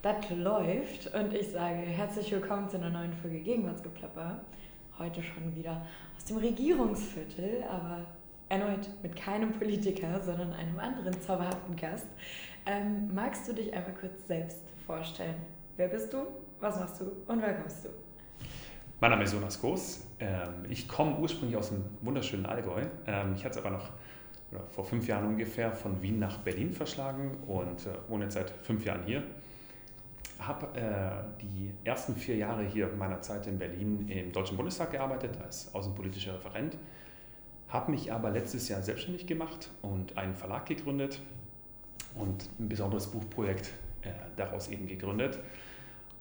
Das läuft und ich sage herzlich willkommen zu einer neuen Folge Gegenwartsgeplapper. Heute schon wieder aus dem Regierungsviertel, aber erneut mit keinem Politiker, sondern einem anderen zauberhaften Gast. Ähm, magst du dich einmal kurz selbst vorstellen? Wer bist du? Was machst du und wer kommst du? Mein Name ist Jonas Goos. Ähm, ich komme ursprünglich aus dem wunderschönen Allgäu. Ähm, ich hatte es aber noch vor fünf Jahren ungefähr von Wien nach Berlin verschlagen und äh, wohne jetzt seit fünf Jahren hier habe äh, die ersten vier Jahre hier meiner Zeit in Berlin im Deutschen Bundestag gearbeitet als außenpolitischer Referent, habe mich aber letztes Jahr selbstständig gemacht und einen Verlag gegründet und ein besonderes Buchprojekt äh, daraus eben gegründet.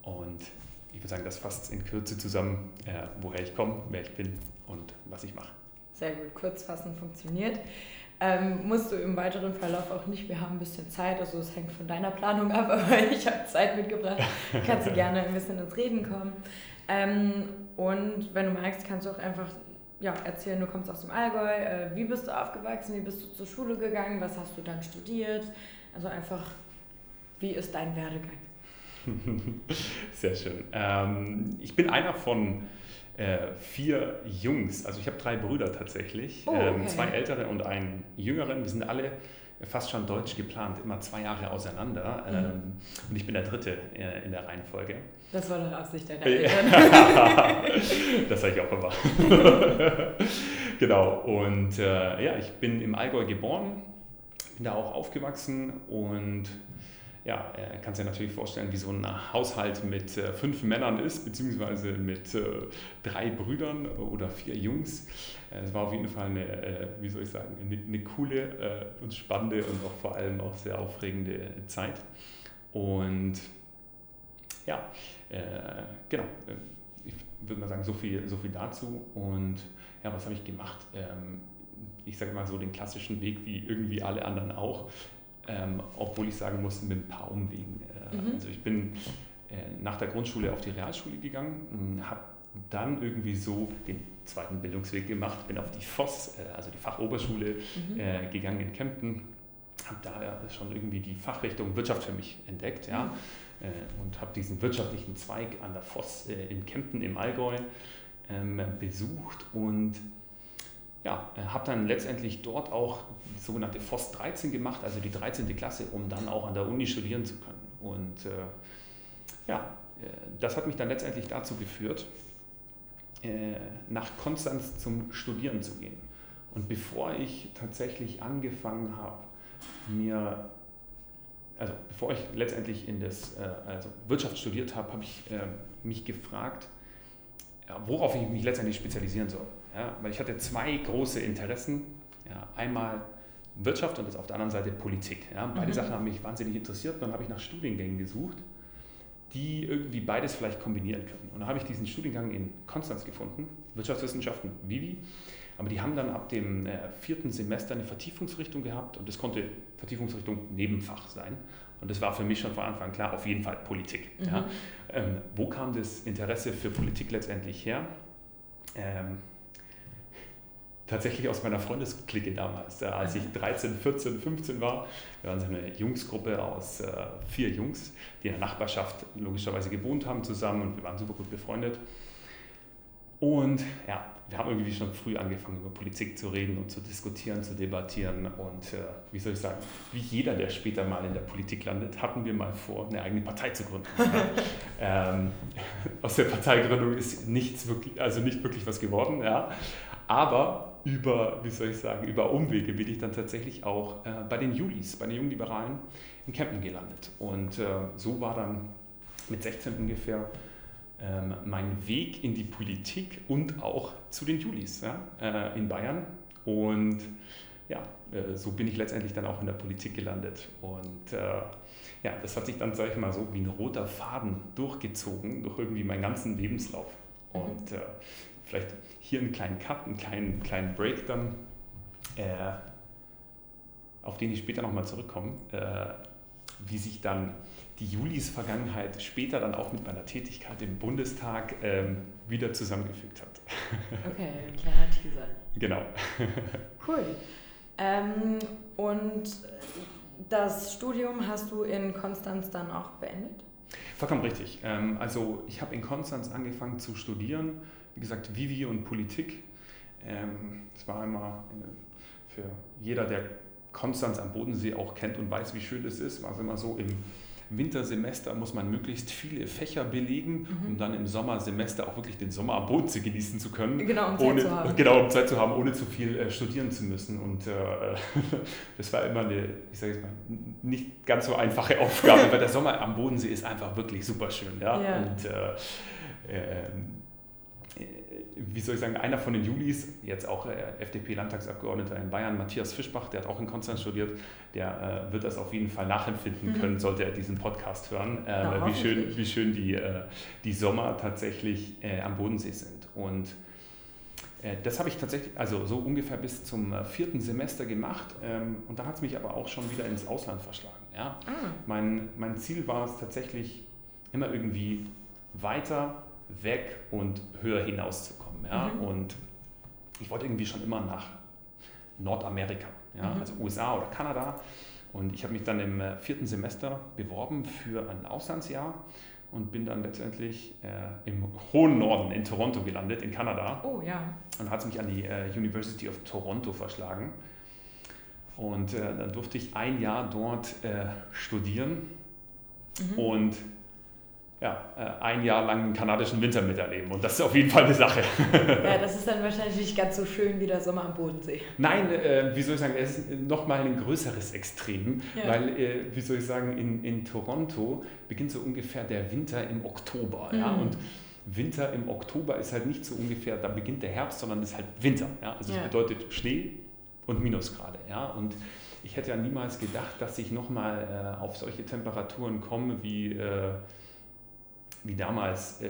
Und ich würde sagen, das fasst in Kürze zusammen, äh, woher ich komme, wer ich bin und was ich mache. Sehr gut, kurzfassen funktioniert. Ähm, musst du im weiteren Verlauf auch nicht. Wir haben ein bisschen Zeit, also es hängt von deiner Planung ab, aber ich habe Zeit mitgebracht. Kannst du gerne ein bisschen ins Reden kommen. Ähm, und wenn du magst, kannst du auch einfach ja, erzählen, du kommst aus dem Allgäu. Äh, wie bist du aufgewachsen? Wie bist du zur Schule gegangen? Was hast du dann studiert? Also einfach, wie ist dein Werdegang? Sehr schön. Ähm, ich bin einer von äh, vier Jungs. Also ich habe drei Brüder tatsächlich, oh, ähm, okay. zwei ältere und einen jüngeren. Wir sind alle fast schon deutsch geplant, immer zwei Jahre auseinander. Mhm. Ähm, und ich bin der Dritte äh, in der Reihenfolge. Das war doch Absicht deiner Eltern. das sage ich auch immer. genau. Und äh, ja, ich bin im Allgäu geboren, bin da auch aufgewachsen und ja, er kann sich natürlich vorstellen, wie so ein Haushalt mit äh, fünf Männern ist, beziehungsweise mit äh, drei Brüdern oder vier Jungs. Äh, es war auf jeden Fall eine, äh, wie soll ich sagen, eine, eine coole äh, und spannende und auch vor allem auch sehr aufregende Zeit. Und ja, äh, genau, ich würde mal sagen, so viel, so viel dazu. Und ja, was habe ich gemacht? Ähm, ich sage mal so den klassischen Weg wie irgendwie alle anderen auch ähm, obwohl ich sagen muss, mit ein paar Umwegen. Äh, mhm. Also ich bin äh, nach der Grundschule auf die Realschule gegangen, habe dann irgendwie so den zweiten Bildungsweg gemacht, bin auf die FOS, äh, also die Fachoberschule, mhm. Äh, gegangen in Kempten, habe da schon irgendwie die Fachrichtung Wirtschaft für mich entdeckt, ja, mhm. Äh, und habe diesen wirtschaftlichen Zweig an der FOS äh, in Kempten im Allgäu ähm, besucht und ja, äh, habe dann letztendlich dort auch die sogenannte FOS 13 gemacht, also die 13. Klasse, um dann auch an der Uni studieren zu können. Und äh, ja, äh, das hat mich dann letztendlich dazu geführt, äh, nach Konstanz zum Studieren zu gehen. Und bevor ich tatsächlich angefangen habe, mir, also bevor ich letztendlich in das äh, also Wirtschaft studiert habe, habe ich äh, mich gefragt, ja, worauf ich mich letztendlich spezialisieren soll. Ja, weil ich hatte zwei große Interessen. Ja, einmal Wirtschaft und das auf der anderen Seite Politik. Ja, beide mhm. Sachen haben mich wahnsinnig interessiert und dann habe ich nach Studiengängen gesucht, die irgendwie beides vielleicht kombinieren können. Und dann habe ich diesen Studiengang in Konstanz gefunden, Wirtschaftswissenschaften, Vivi. Aber die haben dann ab dem äh, vierten Semester eine Vertiefungsrichtung gehabt und das konnte Vertiefungsrichtung Nebenfach sein. Und das war für mich schon von Anfang an klar, auf jeden Fall Politik. Mhm. Ja. Ähm, wo kam das Interesse für Politik letztendlich her? Ähm, tatsächlich aus meiner Freundesklicke damals, äh, als ich 13, 14, 15 war. Wir waren so eine Jungsgruppe aus äh, vier Jungs, die in der Nachbarschaft logischerweise gewohnt haben zusammen und wir waren super gut befreundet. Und ja, wir haben irgendwie schon früh angefangen, über Politik zu reden und zu diskutieren, zu debattieren. Und äh, wie soll ich sagen, wie jeder, der später mal in der Politik landet, hatten wir mal vor, eine eigene Partei zu gründen. ähm, aus der Parteigründung ist nichts wirklich, also nicht wirklich was geworden. Ja. Aber über, wie soll ich sagen, über Umwege bin ich dann tatsächlich auch äh, bei den Julis, bei den jungen Liberalen in Kempten gelandet. Und äh, so war dann mit 16 ungefähr ähm, mein Weg in die Politik und auch zu den Julis ja, äh, in Bayern. Und ja, äh, so bin ich letztendlich dann auch in der Politik gelandet. Und äh, ja, das hat sich dann, sage ich mal, so wie ein roter Faden durchgezogen durch irgendwie meinen ganzen Lebenslauf. Mhm. Und äh, vielleicht hier einen kleinen Cut, einen kleinen, kleinen Break dann, äh, auf den ich später nochmal zurückkomme, äh, wie sich dann die Julis Vergangenheit später dann auch mit meiner Tätigkeit im Bundestag ähm, wieder zusammengefügt hat. Okay, ein kleiner Teaser. Genau. Cool. Ähm, und das Studium hast du in Konstanz dann auch beendet? Vollkommen richtig. Ähm, also ich habe in Konstanz angefangen zu studieren, wie gesagt, Vivi und Politik. Ähm, das war immer für jeder, der Konstanz am Bodensee auch kennt und weiß, wie schön es ist, war es immer so im Wintersemester muss man möglichst viele Fächer belegen, mhm. um dann im Sommersemester auch wirklich den Sommer am Bodensee genießen zu können. Genau, um Zeit ohne, zu haben. Genau, um Zeit zu haben, ohne zu viel äh, studieren zu müssen. Und äh, das war immer eine, ich sage jetzt mal, nicht ganz so einfache Aufgabe, weil der Sommer am Bodensee ist einfach wirklich super schön. Ja? ja. Und äh, ähm, wie soll ich sagen, einer von den Julis, jetzt auch äh, FDP-Landtagsabgeordneter in Bayern, Matthias Fischbach, der hat auch in Konstanz studiert, der äh, wird das auf jeden Fall nachempfinden mhm. können, sollte er diesen Podcast hören, äh, ja, wie, schön, wie schön die, äh, die Sommer tatsächlich äh, am Bodensee sind. Und äh, das habe ich tatsächlich, also so ungefähr bis zum vierten Semester gemacht ähm, und dann hat es mich aber auch schon wieder ins Ausland verschlagen. Ja? Ah. Mein, mein Ziel war es tatsächlich immer irgendwie weiter weg und höher hinauszukommen. Ja? Mhm. Und ich wollte irgendwie schon immer nach Nordamerika, ja? Mhm. also USA oder Kanada. Und ich habe mich dann im äh, vierten Semester beworben für ein Auslandsjahr und bin dann letztendlich äh, im hohen Norden in Toronto gelandet, in Kanada. Oh ja. Und hat mich an die äh, University of Toronto verschlagen. Und äh, dann durfte ich ein Jahr dort äh, studieren. Mhm. Und ja, äh, ein Jahr lang einen kanadischen Winter miterleben. Und das ist auf jeden Fall eine Sache. Ja, das ist dann wahrscheinlich nicht ganz so schön wie der Sommer am Bodensee. Nein, äh, wie soll ich sagen, es ist nochmal ein größeres Extrem, ja. weil, äh, wie soll ich sagen, in, in Toronto beginnt so ungefähr der Winter im Oktober. Mhm. Ja? Und Winter im Oktober ist halt nicht so ungefähr, da beginnt der Herbst, sondern es ist halt Winter. Ja? Also es ja. bedeutet Schnee und Minusgrade. Ja? Und ich hätte ja niemals gedacht, dass ich nochmal äh, auf solche Temperaturen komme wie äh, wie damals äh,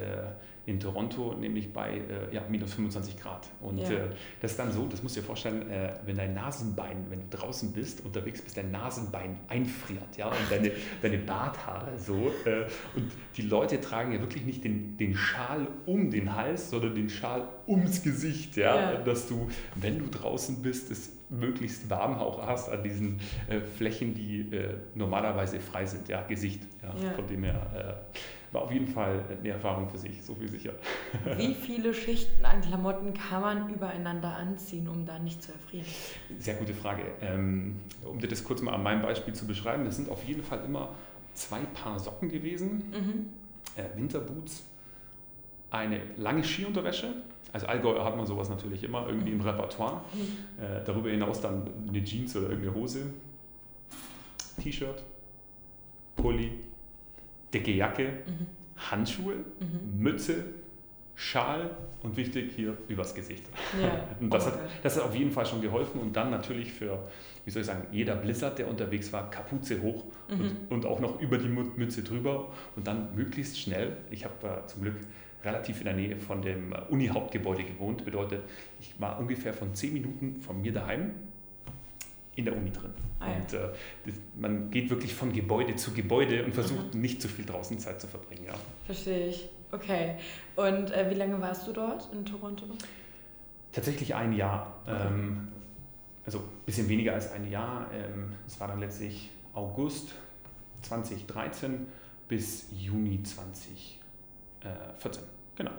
in Toronto, nämlich bei äh, ja, minus 25 Grad. Und ja. äh, das ist dann so, das musst du dir vorstellen, äh, wenn dein Nasenbein, wenn du draußen bist, unterwegs bist, dein Nasenbein einfriert, ja, und deine, deine Barthaare so. Äh, und die Leute tragen ja wirklich nicht den, den Schal um den Hals, sondern den Schal ums Gesicht, ja, ja. dass du, wenn du draußen bist, es möglichst warm auch hast an diesen äh, Flächen, die normalerweise frei sind, ja, Gesicht, ja, ja. von dem her war auf jeden Fall eine Erfahrung für sich, so viel sicher. Wie viele Schichten an Klamotten kann man übereinander anziehen, um da nicht zu erfrieren? Sehr gute Frage. Ähm, um dir das kurz mal an meinem Beispiel zu beschreiben, das sind auf jeden Fall immer zwei Paar Socken gewesen, mhm. Äh, Winterboots, eine lange Skiunterwäsche. Also Allgäu hat man sowas natürlich immer irgendwie im Repertoire. Mhm. Äh, darüber hinaus dann eine Jeans oder irgendeine Hose, T-Shirt, Pulli, dicke Jacke, mhm. Handschuhe, mhm. Mütze, Schal und wichtig hier übers Gesicht. Ja. Und das, oh hat, das hat auf jeden Fall schon geholfen und dann natürlich für, wie soll ich sagen, jeder Blizzard, der unterwegs war, Kapuze hoch mhm. und, und, auch noch über die Mütze drüber und dann möglichst schnell. Ich habe äh, zum Glück relativ in der Nähe von dem Uni-Hauptgebäude gewohnt, bedeutet, ich war ungefähr von zehn Minuten von mir daheim in der Uni drin. Ah, ja. Und äh, das, man geht wirklich von Gebäude zu Gebäude und versucht mhm. nicht zu viel draußen Zeit zu verbringen. Ja. Verstehe ich. Okay. Und äh, wie lange warst du dort in Toronto? Tatsächlich ein Jahr. Okay. Ähm, also ein bisschen weniger als ein Jahr. Ähm, es war dann letztlich August 2013 bis Juni 2014. Genau.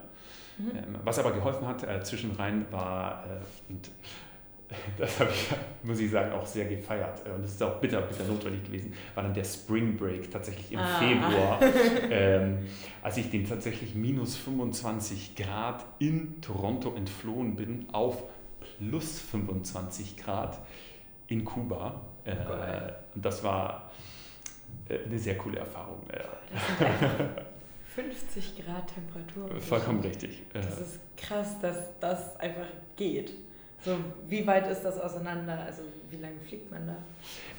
Mhm. Ähm, was aber geholfen hat äh, zwischenrein war, äh, und das habe ich, muss ich sagen, auch sehr gefeiert. Und das ist auch bitter, bitter notwendig gewesen, war dann der Spring Break tatsächlich im ah. Februar, ähm, als ich den tatsächlich minus 25 Grad in Toronto entflohen bin auf plus 25 Grad in Kuba. Äh, und das war äh, eine sehr coole Erfahrung. Das 50 Grad Temperatur. Vollkommen richtig. Das ist krass, dass das einfach geht. So, wie weit ist das auseinander? Also wie lange fliegt man da?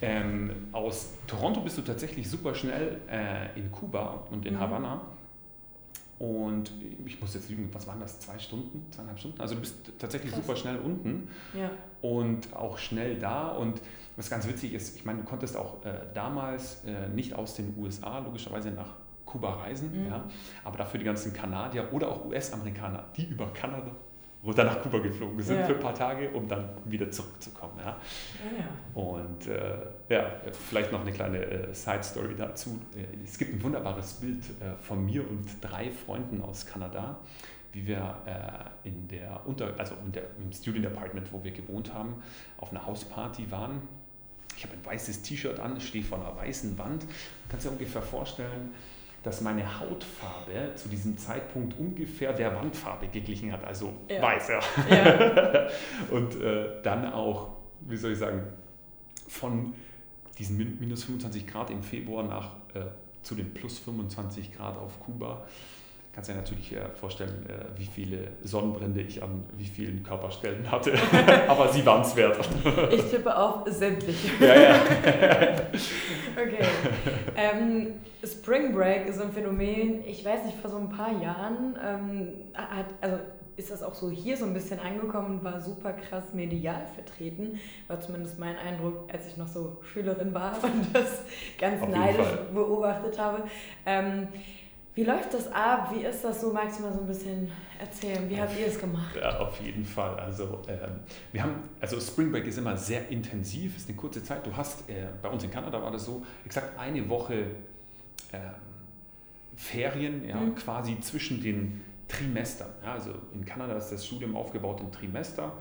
Ähm, aus Toronto bist du tatsächlich super schnell äh, in Kuba und in mhm. Havanna. Und ich muss jetzt lügen, was waren das? Zwei Stunden, zweieinhalb Stunden? Also du bist tatsächlich Krass. super schnell unten ja. und auch schnell da. Und was ganz witzig ist, ich meine, du konntest auch äh, damals äh, nicht aus den USA logischerweise nach Kuba reisen, mhm. ja, aber dafür die ganzen Kanadier oder auch US-Amerikaner, die über Kanada runter nach Kuba geflogen sind ja. für ein paar Tage, um dann wieder zurückzukommen. Ja. ja, Und äh, ja, vielleicht noch eine kleine äh, Side-Story dazu. Es gibt ein wunderbares Bild äh, von mir und drei Freunden aus Kanada, wie wir äh, in der Unter also in der, im Student Apartment, wo wir gewohnt haben, auf einer Hausparty waren. Ich habe ein weißes T-Shirt an, stehe vor einer weißen Wand. Kannst du dir ungefähr vorstellen, dass meine Hautfarbe zu diesem Zeitpunkt ungefähr der Wandfarbe geglichen hat, also ja. weiß, ja. ja. und äh, dann auch, wie soll ich sagen, von diesen minus 25 Grad im Februar nach äh, zu den plus 25 Grad auf Kuba kannst dir natürlich äh, vorstellen, äh, wie viele Sonnenbrände ich an wie vielen Körperstellen hatte. Aber sie waren es wert. Ich tippe auf sämtliche. Ja, ja. okay. Ähm, Spring Break ist ein Phänomen, ich weiß nicht, vor so ein paar Jahren ähm, hat, also ist das auch so hier so ein bisschen angekommen und war super krass medial vertreten. War zumindest mein Eindruck, als ich noch so Schülerin war und das ganz Auf neidisch beobachtet habe. Ähm, wie läuft das ab? Wie ist das so? Magst du mal so ein bisschen erzählen? Wie habt ihr es gemacht? Ja, auf jeden Fall. Also ähm, wir haben, also Spring Break ist immer sehr intensiv, ist eine kurze Zeit. Du hast, äh, bei uns in Kanada war das so, exakt eine Woche ähm, Ferien, ja, mhm. quasi zwischen den Trimestern. Ja, also in Kanada ist das Studium aufgebaut in Trimester.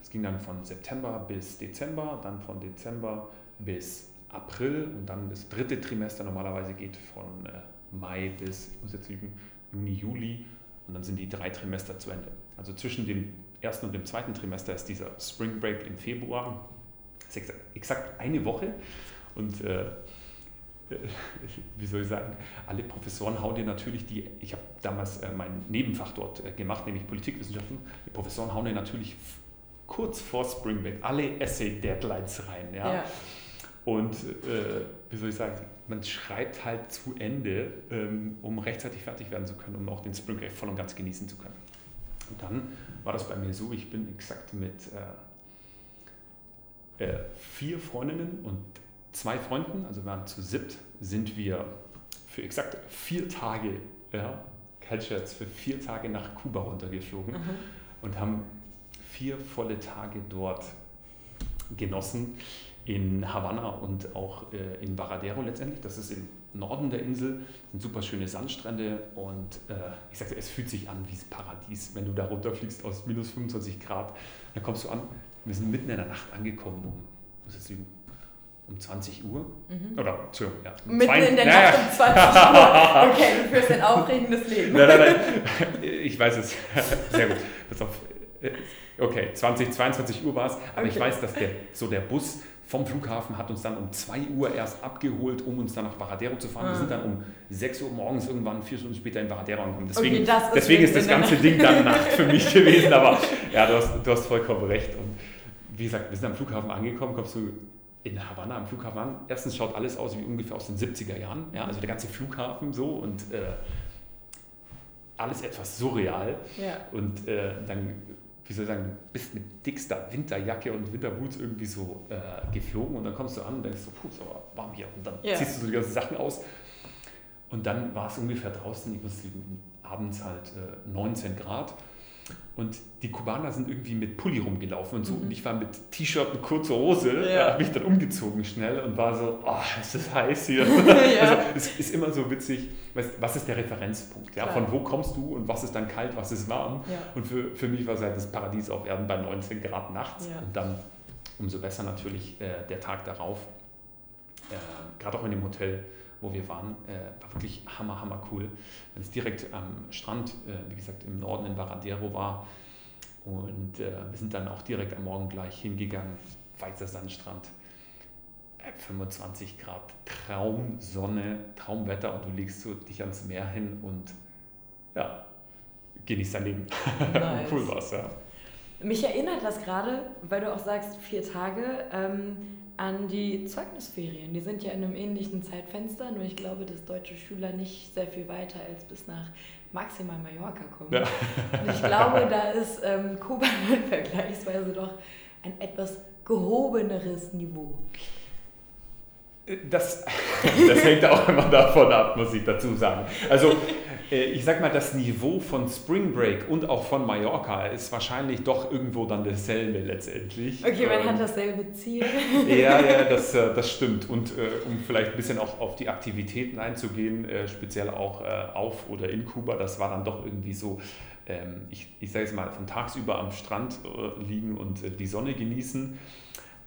Es ging dann von September bis Dezember, dann von Dezember bis April und dann das dritte Trimester normalerweise geht von äh, Mai bis, ich muss jetzt lügen, Juni, Juli und dann sind die drei Trimester zu Ende. Also zwischen dem ersten und dem zweiten Trimester ist dieser Spring Break im Februar. Das ist exakt eine Woche und äh, wie soll ich sagen, alle Professoren hauen dir natürlich die, ich habe damals äh, mein Nebenfach dort äh, gemacht, nämlich Politikwissenschaften, die Professoren hauen dir natürlich kurz vor Spring Break alle Essay-Deadlines rein. Ja? ja. Und äh, wie soll ich sagen, man schreibt halt zu Ende, ähm, um rechtzeitig fertig werden zu können, um auch den Spring Break voll und ganz genießen zu können. Und dann war das bei mir so, ich bin exakt mit äh, äh, vier Freundinnen und zwei Freunden, also wir waren zu siebt, sind wir für exakt vier Tage, ja, kein Scherz, für vier Tage nach Kuba runtergeflogen mhm. und haben vier volle Tage dort genossen in Havanna und auch äh, in Varadero letztendlich. Das ist im Norden der Insel, sind super schöne Sandstrände und äh, ich sagte, es fühlt sich an wie das Paradies, wenn du da runterfliegst aus minus 25 Grad. Dann kommst du an, wir sind mitten in der Nacht angekommen, um, muss jetzt lügen, um 20 Uhr. Mhm. Oder, Entschuldigung, ja. Um Mitten zwei, in der naja. Nacht um 20 Uhr. Okay, du führst ein aufregendes Leben. Nein, nein, nein. Ich weiß es. Sehr gut. Pass auf. Okay, 20, 22 Uhr war es, aber okay. ich weiß, dass der, so der Bus vom Flughafen hat uns dann um 2 Uhr erst abgeholt, um uns dann nach Baradero zu fahren. Ah. Wir sind dann um 6 Uhr morgens irgendwann, vier Stunden später in Baradero angekommen. Deswegen, okay, das deswegen ist das ganze Ding dann Nacht für mich gewesen. Aber ja, du hast, du hast vollkommen recht. Und wie gesagt, wir sind am Flughafen angekommen, kommst du in Havanna am Flughafen an. Erstens schaut alles aus wie ungefähr aus den 70er Jahren. Ja, also der ganze Flughafen so und äh, alles etwas surreal. Ja. Und äh, dann wie soll ich sagen, bist mit dickster Winterjacke und Winterboots irgendwie so äh, geflogen und dann kommst du an und denkst so, puh, ist aber warm hier. Und dann yeah. ziehst du so die ganzen Sachen aus. Und dann war es ungefähr draußen, ich muss abends halt äh, 19 Grad. Und die Kubaner sind irgendwie mit Pulli rumgelaufen und so. Mhm. Und ich war mit T-Shirt und kurzer Hose, ja. habe mich dann umgezogen schnell und war so, oh, ist das heiß hier. ja. Also es ist immer so witzig, was ist der Referenzpunkt? Ja? Von wo kommst du und was ist dann kalt, was ist warm? Ja. Und für, für mich war es halt das Paradies auf Erden bei 19 Grad nachts. Und dann umso besser natürlich äh, der Tag darauf. Äh, Gerade auch in dem Hotel wo wir waren, äh, war wirklich hammer, hammer cool. Wenn es direkt am Strand, äh, wie gesagt, im Norden in Varadero war. Und äh, wir sind dann auch direkt am Morgen gleich hingegangen, weißer Sandstrand. 25 äh, Grad, Traumsonne, Traumwetter und du legst so dich ans Meer hin und ja, genießt dein Leben. Nice. cool war's, ja. Mich erinnert das gerade, weil du auch sagst, vier Tage. Ähm, an die Zeugnisferien. Die sind ja in einem ähnlichen Zeitfenster, nur ich glaube, dass deutsche Schüler nicht sehr viel weiter als bis nach maximal Mallorca kommen. Ja. Und ich glaube, da ist ähm, Kuba vergleichsweise doch ein etwas gehobeneres Niveau. Das, das hängt auch immer davon ab, muss ich dazu sagen. Also äh, ich sag mal, das Niveau von Spring Break und auch von Mallorca ist wahrscheinlich doch irgendwo dann dasselbe letztendlich. Okay, man ähm, hat dasselbe Ziel. Ja, ja, das, äh, das stimmt. Und äh, um vielleicht ein bisschen auch auf die Aktivitäten einzugehen, äh, speziell auch äh, auf oder in Kuba, das war dann doch irgendwie so, ähm, ich, ich sage es mal, von tagsüber am Strand äh, liegen und die Sonne genießen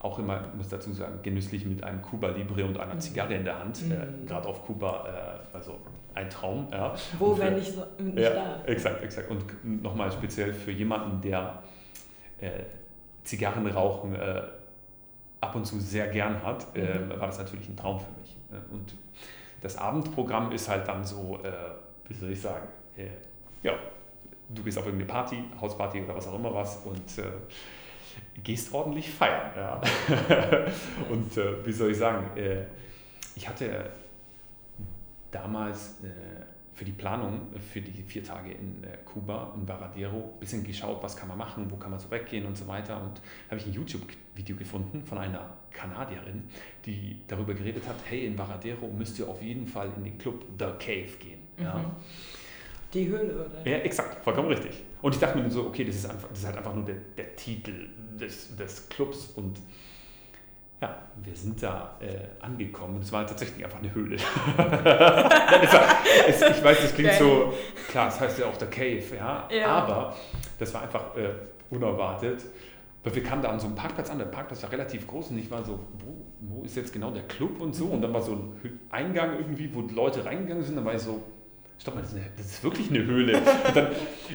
auch immer, ich muss dazu sagen, genüsslich mit einem Cuba Libre und einer mhm. Zigarre in der Hand. Mhm. Äh, Gerade auf Kuba, äh, also ein Traum. Ja. Wo, wenn nicht, so, nicht ja, da? Exakt, exakt. Und nochmal speziell für jemanden, der äh, Zigarrenrauchen äh, ab und zu sehr gern hat, äh, mhm. war das natürlich ein Traum für mich. Äh, und das Abendprogramm ist halt dann so, wie soll ich sagen, ja, du gehst auf irgendeine Party, Hausparty oder was auch immer was und gehst ordentlich feiern. Ja. und äh, wie soll ich sagen, äh, ich hatte damals äh, für die Planung für die vier Tage in äh, Kuba, in Varadero, ein bisschen geschaut, was kann man machen, wo kann man so weggehen und so weiter. Und habe ich ein YouTube-Video gefunden von einer Kanadierin, die darüber geredet hat, hey, in Varadero müsst ihr auf jeden Fall in den Club The Cave gehen. Ja. Mhm. Die Höhle, oder? Ja, exakt, vollkommen richtig. Und ich dachte mir so, okay, das ist, einfach, das ist halt einfach nur der, der Titel des, des Clubs und ja, wir sind da äh, angekommen und es war tatsächlich einfach eine Höhle. es, ich weiß, das klingt so, klar, es das heißt ja auch der Cave, ja, ja. aber das war einfach äh, unerwartet. Weil wir kamen da an so einem Parkplatz an, der Parkplatz war relativ groß und ich war so, wo, wo ist jetzt genau der Club und so? Und dann war so ein Eingang irgendwie, wo Leute reingegangen sind, dann war ich so, Stopp mal, das ist, eine, das ist wirklich eine Höhle. Und dann,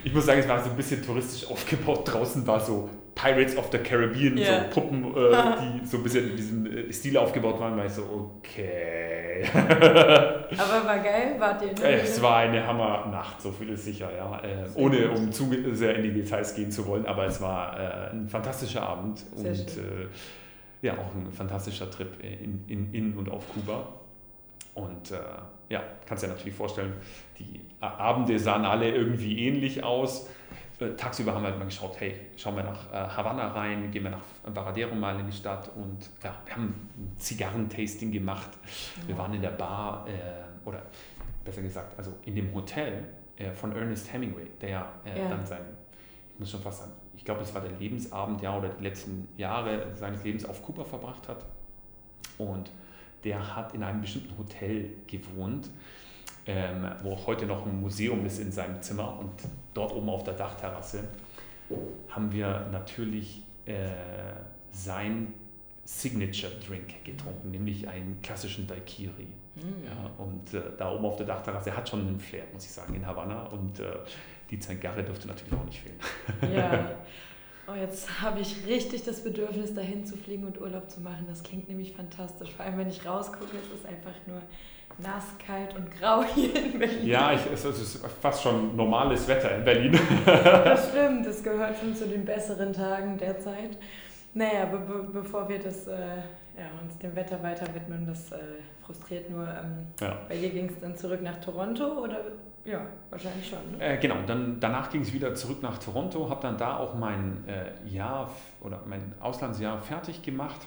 ich muss sagen, es war so ein bisschen touristisch aufgebaut. Draußen war so Pirates of the Caribbean, yeah. so Puppen, äh, die so ein bisschen in diesem äh, Stil aufgebaut waren. War ich so, okay. Aber war geil, wart ihr der Es war eine Hammernacht, so viel ist sicher, ja. Äh, ohne um zu sehr in die Details gehen zu wollen, aber es war äh, ein fantastischer Abend sehr und äh, ja, auch ein fantastischer Trip in, in, in und auf Kuba. Und äh, ja, kannst dir natürlich vorstellen, die Abende sahen alle irgendwie ähnlich aus. Äh, tagsüber haben wir halt mal geschaut, hey, schauen wir nach äh, Havanna rein, gehen wir nach Varadero mal in die Stadt und ja, wir haben ein Zigarrentasting gemacht. Wir waren in der Bar äh, oder besser gesagt, also in dem Hotel äh, von Ernest Hemingway, der ja, ja. dann sein, ich muss schon fast sagen, ich glaube, es war der Lebensabend, ja, oder die letzten Jahre seines Lebens auf Kuba verbracht hat. Und der hat in einem bestimmten Hotel gewohnt, ähm, wo auch heute noch ein Museum ist in seinem Zimmer. Und dort oben auf der Dachterrasse haben wir natürlich äh, sein Signature Drink getrunken, nämlich einen klassischen Daiquiri. Mm. Ja, und äh, da oben auf der Dachterrasse hat schon einen Flair, muss ich sagen, in Havanna. Und äh, die Zigarre dürfte natürlich auch nicht fehlen. Ja. Oh, jetzt habe ich richtig das Bedürfnis, dahin zu fliegen und Urlaub zu machen. Das klingt nämlich fantastisch. Vor allem, wenn ich rausgucke, ist es einfach nur nass, kalt und grau hier in Berlin. Ja, ich, es ist fast schon normales Wetter in Berlin. Das stimmt, das gehört schon zu den besseren Tagen derzeit. Naja, be be bevor wir das, äh, ja, uns dem Wetter weiter widmen, das äh, frustriert nur. Ähm, ja. Bei dir ging es dann zurück nach Toronto oder ja, wahrscheinlich schon. Ne? Äh, genau, dann, danach ging es wieder zurück nach Toronto, habe dann da auch mein äh, Jahr oder mein Auslandsjahr fertig gemacht.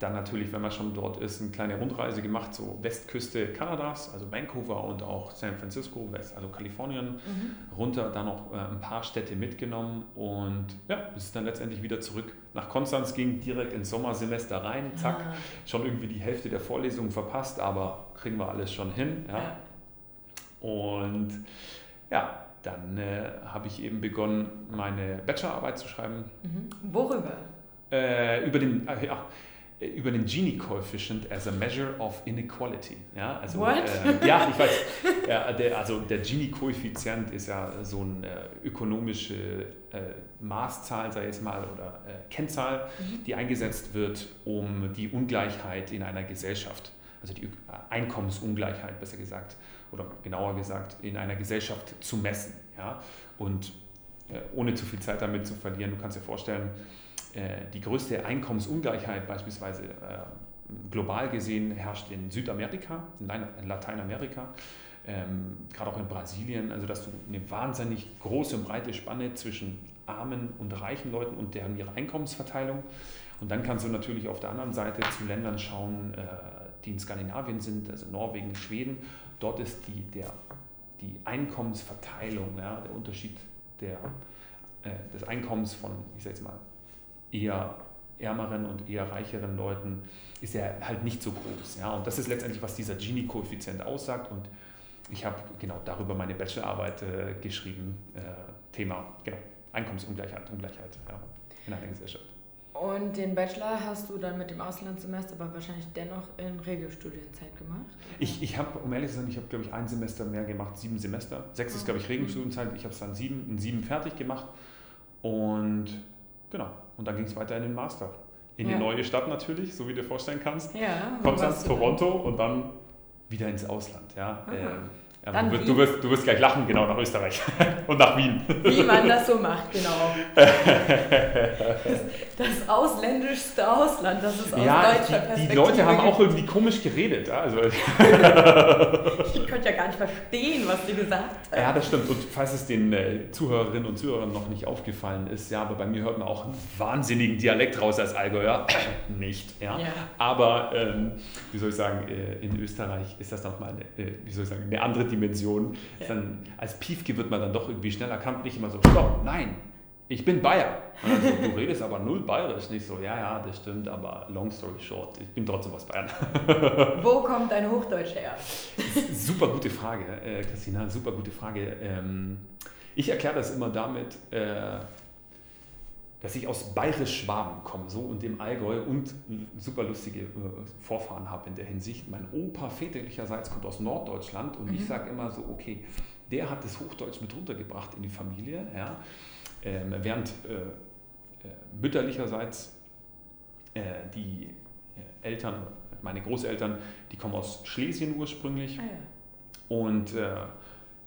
Dann natürlich, wenn man schon dort ist, eine kleine Rundreise gemacht, so Westküste Kanadas, also Vancouver und auch San Francisco, West, also Kalifornien, mhm. runter, dann noch äh, ein paar Städte mitgenommen und ja, bis es dann letztendlich wieder zurück nach Konstanz ging, direkt ins Sommersemester rein, zack, ah. schon irgendwie die Hälfte der Vorlesungen verpasst, aber kriegen wir alles schon hin. Ja. ja. Und ja, dann äh, habe ich eben begonnen, meine Bachelorarbeit zu schreiben. Mhm. Worüber? Äh, über den, äh, ja, über den Gini-Coefficient as a measure of inequality. Ja, also, What? Äh, ja, ich weiß. Ja, der, also der Gini-Koeffizient ist ja so eine äh, ökonomische äh, Maßzahl, sei jetzt mal, oder Kennzahl, mhm. die eingesetzt wird, um die Ungleichheit in einer Gesellschaft, also die Einkommensungleichheit besser gesagt, oder genauer gesagt in einer Gesellschaft zu messen. Ja? Und äh, ohne zu viel Zeit damit zu verlieren, du kannst dir vorstellen, äh, die größte Einkommensungleichheit beispielsweise äh, global gesehen herrscht in Südamerika, in Lateinamerika, ähm, gerade auch in Brasilien, also dass du eine wahnsinnig große und breite Spanne zwischen armen und reichen Leuten und deren ihre Einkommensverteilung Und dann kannst du natürlich auf der anderen Seite zu Ländern schauen, äh, die in Skandinavien sind, also Norwegen, Schweden. Dort ist die, der, die Einkommensverteilung, ja, der Unterschied der, äh, des Einkommens von, ich sage jetzt mal, eher ärmeren und eher reicheren Leuten ist ja halt nicht so groß. Ja? Und das ist letztendlich, was dieser Gini-Koeffizient aussagt. Und ich habe genau darüber meine Bachelorarbeit äh, geschrieben. Äh, Thema genau, Einkommensungleichheit Ungleichheit, ja, in einer Gesellschaft. Und den Bachelor hast du dann mit dem Auslandssemester aber wahrscheinlich dennoch in Regelstudienzeit gemacht? Ich, ich habe, um ehrlich zu sein, ich habe, glaube ich, ein Semester mehr gemacht, sieben Semester. Sechs oh. ist, glaube ich, Regelstudienzeit. Ich habe es dann sieben, in sieben fertig gemacht. Und genau, und dann ging es weiter in den Master. In ja. die neue Stadt natürlich, so wie du dir vorstellen kannst. Ja, Konstanz, Toronto und dann wieder ins Ausland. Ja. Ähm, ja, du, wirst, du, wirst, du, wirst, gleich lachen, genau, nach Österreich und nach Wien. Wie man das so macht, genau. Das, ausländischste Ausland, das ist aus ja, deutscher die, Perspektive. Die Leute haben auch irgendwie komisch geredet. Also. ich konnte ja gar nicht verstehen, was die gesagt haben. Ja, das stimmt. Und falls es den äh, Zuhörerinnen und Zuhörern noch nicht aufgefallen ist, ja, aber bei mir hört man auch einen wahnsinnigen Dialekt raus als Allgäuer. nicht, ja. ja. Aber, ähm, wie soll ich sagen, äh, in Österreich ist das nochmal eine, äh, wie soll ich sagen, eine andere Dimension. Ja. Dann, als Piefke wird man dann doch irgendwie schnell erkannt, nicht immer so, stopp, nein, ich bin Bayer. So, du redest aber null bayerisch. Nicht so, ja, ja, das stimmt, aber long story short, ich bin trotzdem aus Bayern. Wo kommt dein Hochdeutsch her? Super gute Frage, äh, Christina, super gute Frage. Ähm, ich erkläre das immer damit, äh, dass ich aus bayerisch-Schwaben komme, so und im Allgäu und super lustige äh, Vorfahren habe in der Hinsicht. Mein Opa väterlicherseits kommt aus Norddeutschland und mhm. ich sage immer so, okay, der hat das Hochdeutsch mit runtergebracht in die Familie, ja, ähm, während äh, äh mütterlicherseits äh, die äh, Eltern, meine Großeltern, die kommen aus Schlesien ursprünglich ah, ja. und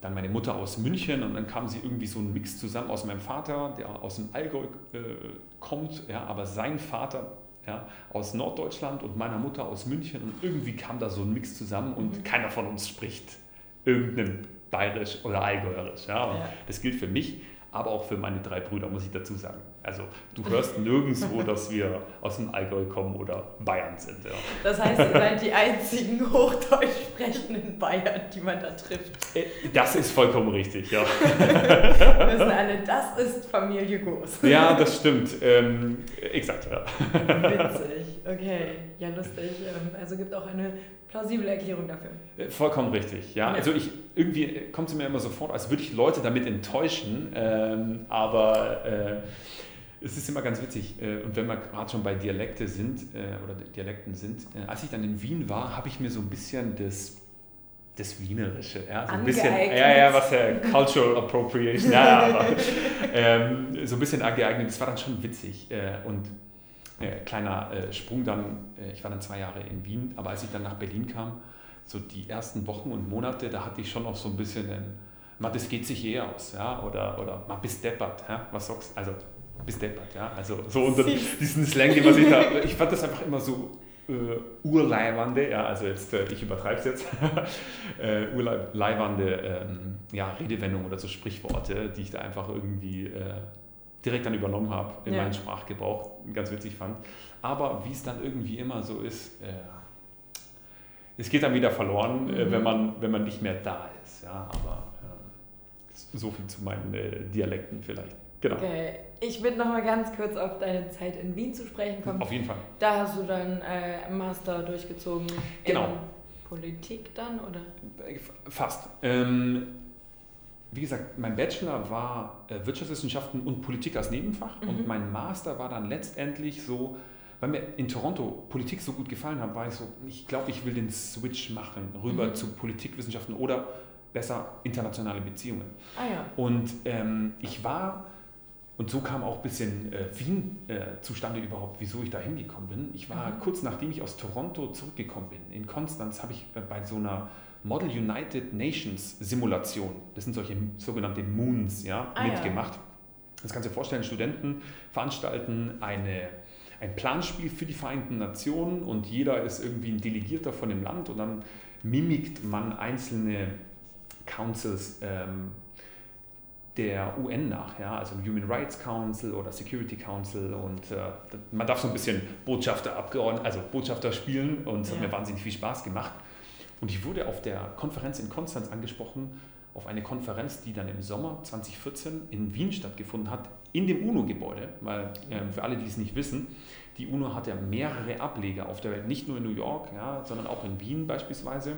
dann meine Mutter aus München und dann kam sie irgendwie so ein Mix zusammen aus meinem Vater, der aus dem Allgäu äh, kommt, ja, aber sein Vater ja, aus Norddeutschland und meiner Mutter aus München und irgendwie kam da so ein Mix zusammen und mhm. keiner von uns spricht irgendein Bayerisch oder Allgäuerisch. Ja. ja. Das gilt für mich aber auch für meine drei Brüder, muss ich dazu sagen. Also du hörst nirgendwo, dass wir aus dem Allgäu kommen oder Bayern sind. Ja. Das heißt, ihr seid die einzigen Hochdeutsch sprechenden Bayern, die man da trifft. Äh, das ist vollkommen richtig, ja. Wir wissen alle, das ist Familie Groß. Ja, das stimmt. Ähm, exakt, ja. Witzig, okay. Ja, lustig. Ähm, also gibt auch eine plausible Erklärung dafür. Äh, vollkommen richtig, ja. ja. Also ich irgendwie kommt es mir immer so vor, als würde ich Leute damit enttäuschen, ähm, aber äh, es ist immer ganz witzig. Äh, und wenn wir gerade schon bei Dialekte sind äh, oder Dialekten sind, äh, als ich dann in Wien war, habe ich mir so ein bisschen das das Wienerische, ja, so ein bisschen, ja, ja, was ja Cultural Appropriation, ja, aber ähm, so ein bisschen angeeignet. Das war dann schon witzig äh, und äh, kleiner äh, Sprung dann, äh, ich war dann zwei Jahre in Wien, aber als ich dann nach Berlin kam, so die ersten Wochen und Monate, da hatte ich schon noch so ein bisschen ein, das geht sich eh aus, ja, oder, oder man bist deppert, ja, was sagst du, also bist deppert, ja, also so unter diesen Slang, den man sich da, ich fand das einfach immer so äh, urleiwande, ja, also jetzt, äh, ich übertreibe es jetzt, äh, urleiwande ähm, ja, Redewendungen oder so Sprichworte, die ich da einfach irgendwie äh, direkt dann übernommen habe in ja. meinen Sprachgebrauch, ganz witzig fand. Aber wie es dann irgendwie immer so ist, äh, es geht dann wieder verloren, äh, mhm. äh, wenn, man, wenn man nicht mehr da ist. Ja, aber äh, so viel zu meinen äh, Dialekten vielleicht. Genau. Okay. Ich würde noch mal ganz kurz auf deine Zeit in Wien zu sprechen kommen. Auf jeden Fall. Da hast du dann äh, Master durchgezogen. Genau. Politik dann, oder? Fast. Ähm, wie gesagt, mein Bachelor war äh, Wirtschaftswissenschaften und Politik als Nebenfach mhm. und mein Master war dann letztendlich so, weil mir in Toronto Politik so gut gefallen hat, war ich so, ich glaube, ich will den Switch machen rüber mhm. zu Politikwissenschaften oder besser internationale Beziehungen. Ah, ja. Und ähm, ich war, und so kam auch ein bisschen äh, Wien äh, zustande überhaupt, wieso ich da hingekommen bin. Ich war mhm. kurz nachdem ich aus Toronto zurückgekommen bin, in Konstanz habe ich äh, bei so einer Model United Nations Simulation, das sind solche sogenannte Moons, ja, ah, mitgemacht. Ja. Das kannst du dir vorstellen, Studenten veranstalten eine, ein Planspiel für die Vereinten Nationen und jeder ist irgendwie ein Delegierter von dem Land und dann mimikt man einzelne Councils ähm, der UN nach, ja, also Human Rights Council oder Security Council und äh, man darf so ein bisschen Botschafter, Abgeordnete, also Botschafter spielen und es ja. hat mir wahnsinnig viel Spaß gemacht. Und ich wurde auf der Konferenz in Konstanz angesprochen, auf eine Konferenz, die dann im Sommer 2014 in Wien stattgefunden hat, in dem UNO-Gebäude, weil äh, für alle, die es nicht wissen, die UNO hat ja mehrere Ableger auf der Welt, nicht nur in New York, ja, sondern auch in Wien beispielsweise.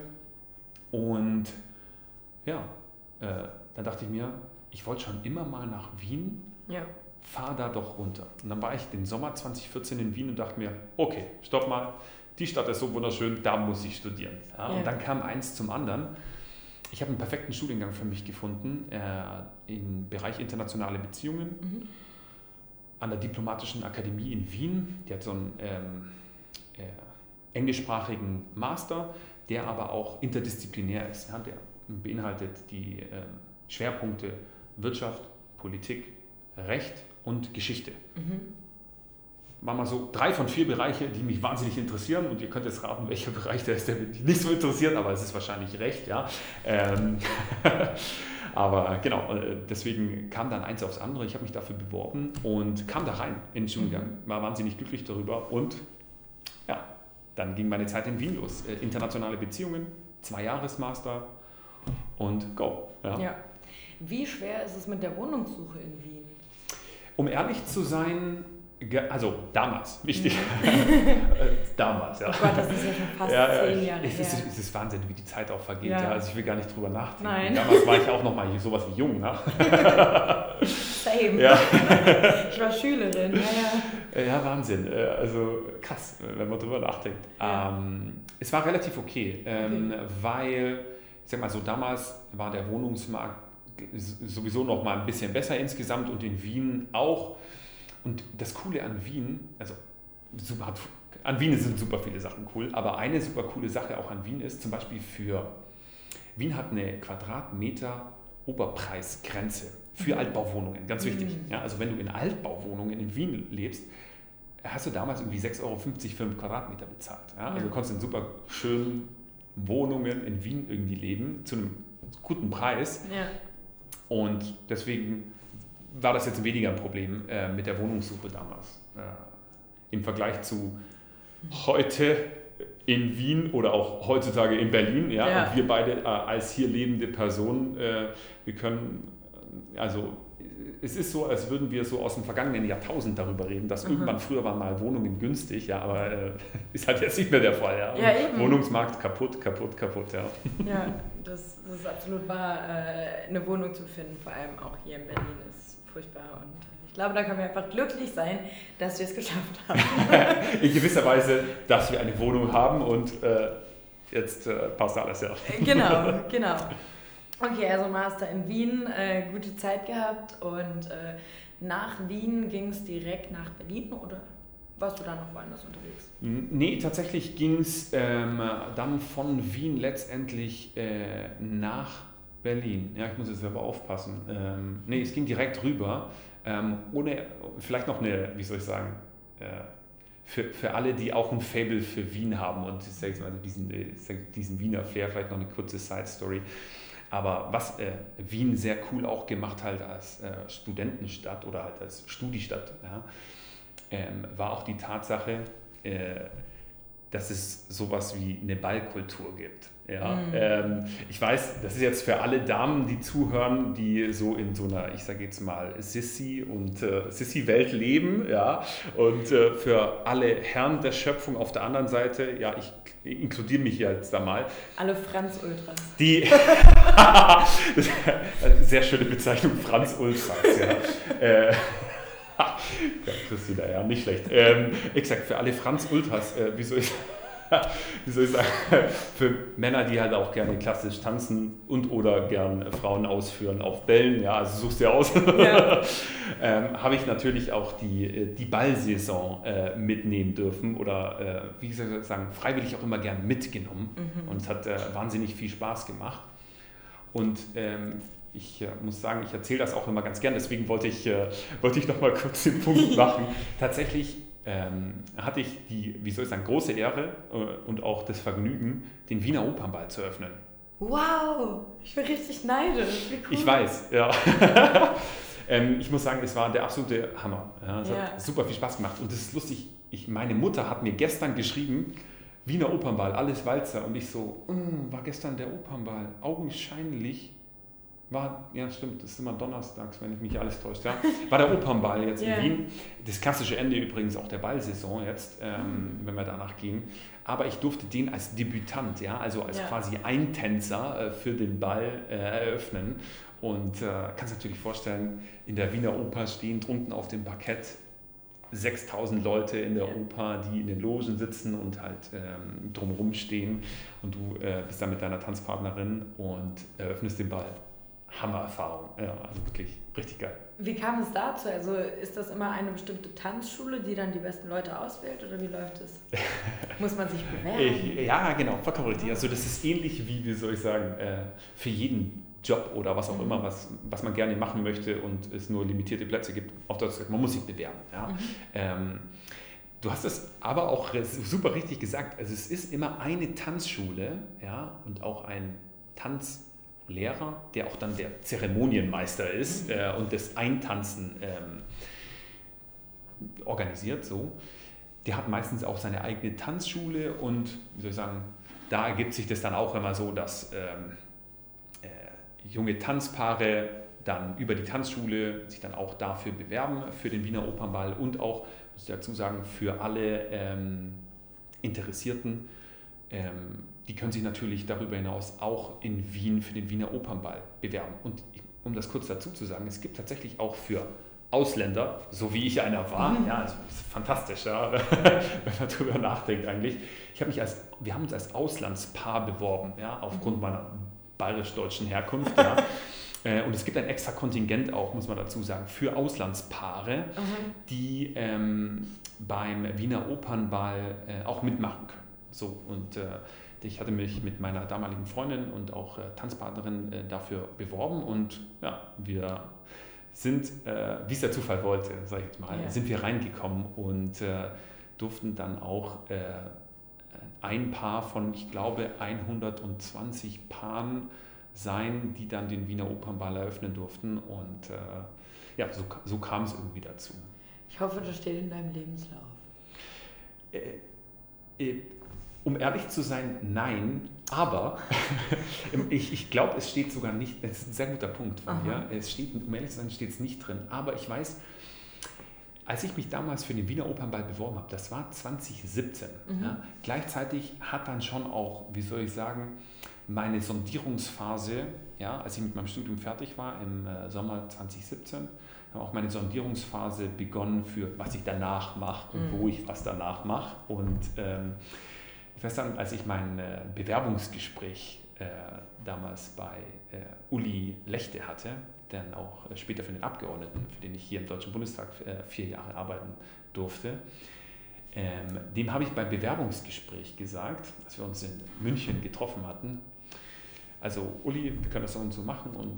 Und ja, äh, dann dachte ich mir, ich wollte schon immer mal nach Wien, ja. fahr da doch runter. Und dann war ich den Sommer 2014 in Wien und dachte mir, okay, stopp mal, die Stadt ist so wunderschön, da muss ich studieren. Ja. Und dann kam eins zum anderen. Ich habe einen perfekten Studiengang für mich gefunden äh, im Bereich internationale Beziehungen mhm. an der Diplomatischen Akademie in Wien. Die hat so einen ähm, äh, englischsprachigen Master, der aber auch interdisziplinär ist. Ja, der beinhaltet die äh, Schwerpunkte Wirtschaft, Politik, Recht und Geschichte. Mhm. Machen wir so drei von vier Bereiche, die mich wahnsinnig interessieren und ihr könnt jetzt raten, welcher Bereich der ist, der mich nicht so interessiert, aber es ist wahrscheinlich Recht, ja. Ähm aber genau, äh, deswegen kam dann eins aufs andere. Ich habe mich dafür beworben und kam da rein in den Studiengang, mhm. war wahnsinnig glücklich darüber und ja, dann ging meine Zeit in Wien los. Äh, internationale Beziehungen, zwei Jahresmaster und go. Ja. ja. Wie schwer ist es mit der Wohnungssuche in Wien? Um ehrlich zu sein, also damals, wichtig. Mhm. damals, ja. Oh Gott, das ist ja schon fast ja, zehn Jahre es her. Ist, es ist Wahnsinn, wie die Zeit auch vergeht. Ja. ja. Also ich will gar nicht drüber nachdenken. Nein. Damals war ich auch noch mal sowas wie jung. Ne? Same. Ja. ich war Schülerin. Ja, ja. ja, Wahnsinn. Äh, also krass, wenn man drüber nachdenkt. Ähm, es war relativ okay, ähm, okay, weil, ich sag mal so, damals war der Wohnungsmarkt sowieso noch mal ein bisschen besser insgesamt und in Wien auch. Und das Coole an Wien, also super, an Wien sind super viele Sachen cool, aber eine super coole Sache auch an Wien ist zum Beispiel für Wien hat eine Quadratmeter Oberpreisgrenze für mhm. Altbauwohnungen, ganz wichtig. Mhm. Ja, also wenn du in Altbauwohnungen in Wien lebst, hast du damals irgendwie 6,50 Euro für einen Quadratmeter bezahlt. Ja? Also ja. du konntest in super schönen Wohnungen in Wien irgendwie leben, zu einem guten Preis. Ja. Und deswegen war das jetzt weniger ein Problem äh, mit der Wohnungssuche damals. Äh, Im Vergleich zu heute in Wien oder auch heutzutage in Berlin. Ja? ja. Und wir beide äh, als hier lebende Personen, äh, wir können, also es ist so, als würden wir so aus dem vergangenen Jahrtausend darüber reden, dass mhm. irgendwann früher waren mal Wohnungen günstig, ja, aber äh, ist halt jetzt nicht mehr der Fall. Ja? ja. Wohnungsmarkt kaputt, kaputt, kaputt, ja. Ja, das, das ist absolut wahr. Äh, eine Wohnung zu finden, vor allem auch hier in Berlin, ist furchtbar und ich glaube, da können wir einfach glücklich sein, dass wir es geschafft haben. in gewisser Weise, dass wir eine Wohnung haben und äh, jetzt äh, passt alles, ja. Genau, genau. Okay, also Master in Wien, äh, gute Zeit gehabt und äh, nach Wien ging es direkt nach Berlin oder warst du da noch woanders unterwegs? Nee, tatsächlich ging es ähm, dann von Wien letztendlich äh, nach Berlin. Ja, ich muss jetzt selber aufpassen. Ähm, nee, es ging direkt rüber. Ähm, ohne, vielleicht noch eine, wie soll ich sagen, äh, für, für alle, die auch ein Fable für Wien haben und mal, diesen, äh, diesen Wiener Flair, vielleicht noch eine kurze Side Story. Aber was äh, Wien sehr cool auch gemacht hat als äh, Studentenstadt oder halt als Studiestadt, ja, ähm, war auch die Tatsache, äh, dass es sowas wie eine Ballkultur gibt. Ja, mhm. ähm, ich weiß, das ist jetzt für alle Damen, die zuhören, die so in so einer, ich sage jetzt mal, Sissy und äh, Sissy-Welt leben, ja, und äh, für alle Herren der Schöpfung auf der anderen Seite, ja, ich inkludiere mich jetzt da mal. Alle Franz-Ultras. Die, sehr schöne Bezeichnung, Franz-Ultras, ja. äh, ja, Christina, ja, nicht schlecht. Ähm, exakt, für alle Franz-Ultras, äh, wie soll ich wie soll ich sagen, für Männer, die halt auch gerne klassisch tanzen und oder gern Frauen ausführen auf Bällen, ja, also suchst dir aus, ja. ähm, habe ich natürlich auch die, äh, die Ballsaison äh, mitnehmen dürfen oder, äh, wie soll ich sagen, freiwillig auch immer gern mitgenommen mhm. und es hat äh, wahnsinnig viel Spaß gemacht. Und ähm, ich äh, muss sagen, ich erzähle das auch immer ganz gern, deswegen wollte ich, äh, wollte ich noch mal kurz den Punkt machen. Tatsächlich ähm, hatte ich die, wie soll ich sagen, große Ehre äh, und auch das Vergnügen, den Wiener Opernball zu öffnen. Wow, ich bin richtig neidisch. Cool. Ich weiß, ja. ähm, ich muss sagen, es war der absolute Hammer. Ja, es ja. hat super viel Spaß gemacht. Und das ist lustig, ich, meine Mutter hat mir gestern geschrieben, Wiener Opernball, alles Walzer. Und ich so, mm, war gestern der Opernball. Augenscheinlich war, ja stimmt, das ist immer donnerstags, wenn ich mich alles täuscht, ja, war der Opernball jetzt yeah. in Wien. Das klassische Ende übrigens auch der Ballsaison jetzt, ähm, wenn wir danach gehen. Aber ich durfte den als Debütant, ja, also als ja. quasi Eintänzer äh, für den Ball äh, eröffnen. Und äh, kannst natürlich vorstellen, in der Wiener Oper stehen unten auf dem Parkett 6000 Leute in der Oper, die in den Logen sitzen und halt ähm, drumherum stehen und du äh, bist dann mit deiner Tanzpartnerin und eröffnest den Ball. Hammererfahrung, ja, also wirklich richtig geil. Wie kam es dazu? Also ist das immer eine bestimmte Tanzschule, die dann die besten Leute auswählt oder wie läuft es? Muss man sich bewerben? Ich, ja, genau, vollkommen richtig. Also das ist ähnlich wie, wie soll ich sagen, äh, für jeden Job oder was auch mhm. immer, was, was man gerne machen möchte und es nur limitierte Plätze gibt. Auf Deutsch gesagt, man muss sich bewerben. Ja. Mhm. Ähm, du hast es aber auch super richtig gesagt. Also es ist immer eine Tanzschule ja, und auch ein Tanzlehrer, der auch dann der Zeremonienmeister ist mhm. äh, und das Eintanzen ähm, organisiert. So. Der hat meistens auch seine eigene Tanzschule und, wie soll ich sagen, da ergibt sich das dann auch immer so, dass ähm, junge Tanzpaare dann über die Tanzschule sich dann auch dafür bewerben, für den Wiener Opernball und auch, muss ich dazu sagen, für alle ähm, Interessierten. Die können sich natürlich darüber hinaus auch in Wien für den Wiener Opernball bewerben. Und um das kurz dazu zu sagen, es gibt tatsächlich auch für Ausländer, so wie ich einer war, mhm. ja, also das ist fantastisch, ja, wenn man darüber nachdenkt eigentlich. Ich habe mich als, wir haben uns als Auslandspaar beworben, ja, aufgrund mhm. meiner bayerisch-deutschen Herkunft. Ja. Äh, und es gibt ein extra Kontingent auch, muss man dazu sagen, für Auslandspaare, mhm. die ähm, beim Wiener Opernball äh, auch mitmachen können. So, und äh, ich hatte mich mit meiner damaligen Freundin und auch äh, Tanzpartnerin äh, dafür beworben und ja, wir sind, äh, wie es der Zufall wollte, sage ich jetzt mal, ja. sind wir reingekommen und durften dann auch ein Paar von, ich glaube, 120 Paaren sein, die dann den Wiener Opernball eröffnen durften. Und äh, ja, so, so kam es irgendwie dazu. Ich hoffe, das steht in deinem Lebenslauf. Äh, äh, um ehrlich zu sein, nein, aber ich, ich glaube, es steht sogar nicht, das ist ein sehr guter Punkt von mir, es steht, um ehrlich zu sein, steht es nicht drin, aber ich weiß, als ich mich damals für den Wiener Opernball beworben habe, das war 2017. Mhm. Ja, gleichzeitig hat dann schon auch, wie soll ich sagen, meine Sondierungsphase, ja, als ich mit meinem Studium fertig war im äh, Sommer 2017, auch meine Sondierungsphase begonnen für was ich danach mache und mhm. wo ich was danach mache. Und ähm, ich weiß dann, als ich mein äh, Bewerbungsgespräch äh, damals bei äh, Uli Lechte hatte, dann auch äh, später für den Abgeordneten, für den ich hier im Deutschen Bundestag äh, vier Jahre arbeiten durfte. Ähm, dem habe ich beim Bewerbungsgespräch gesagt, als wir uns in München getroffen hatten, also Uli, wir können das so und so machen und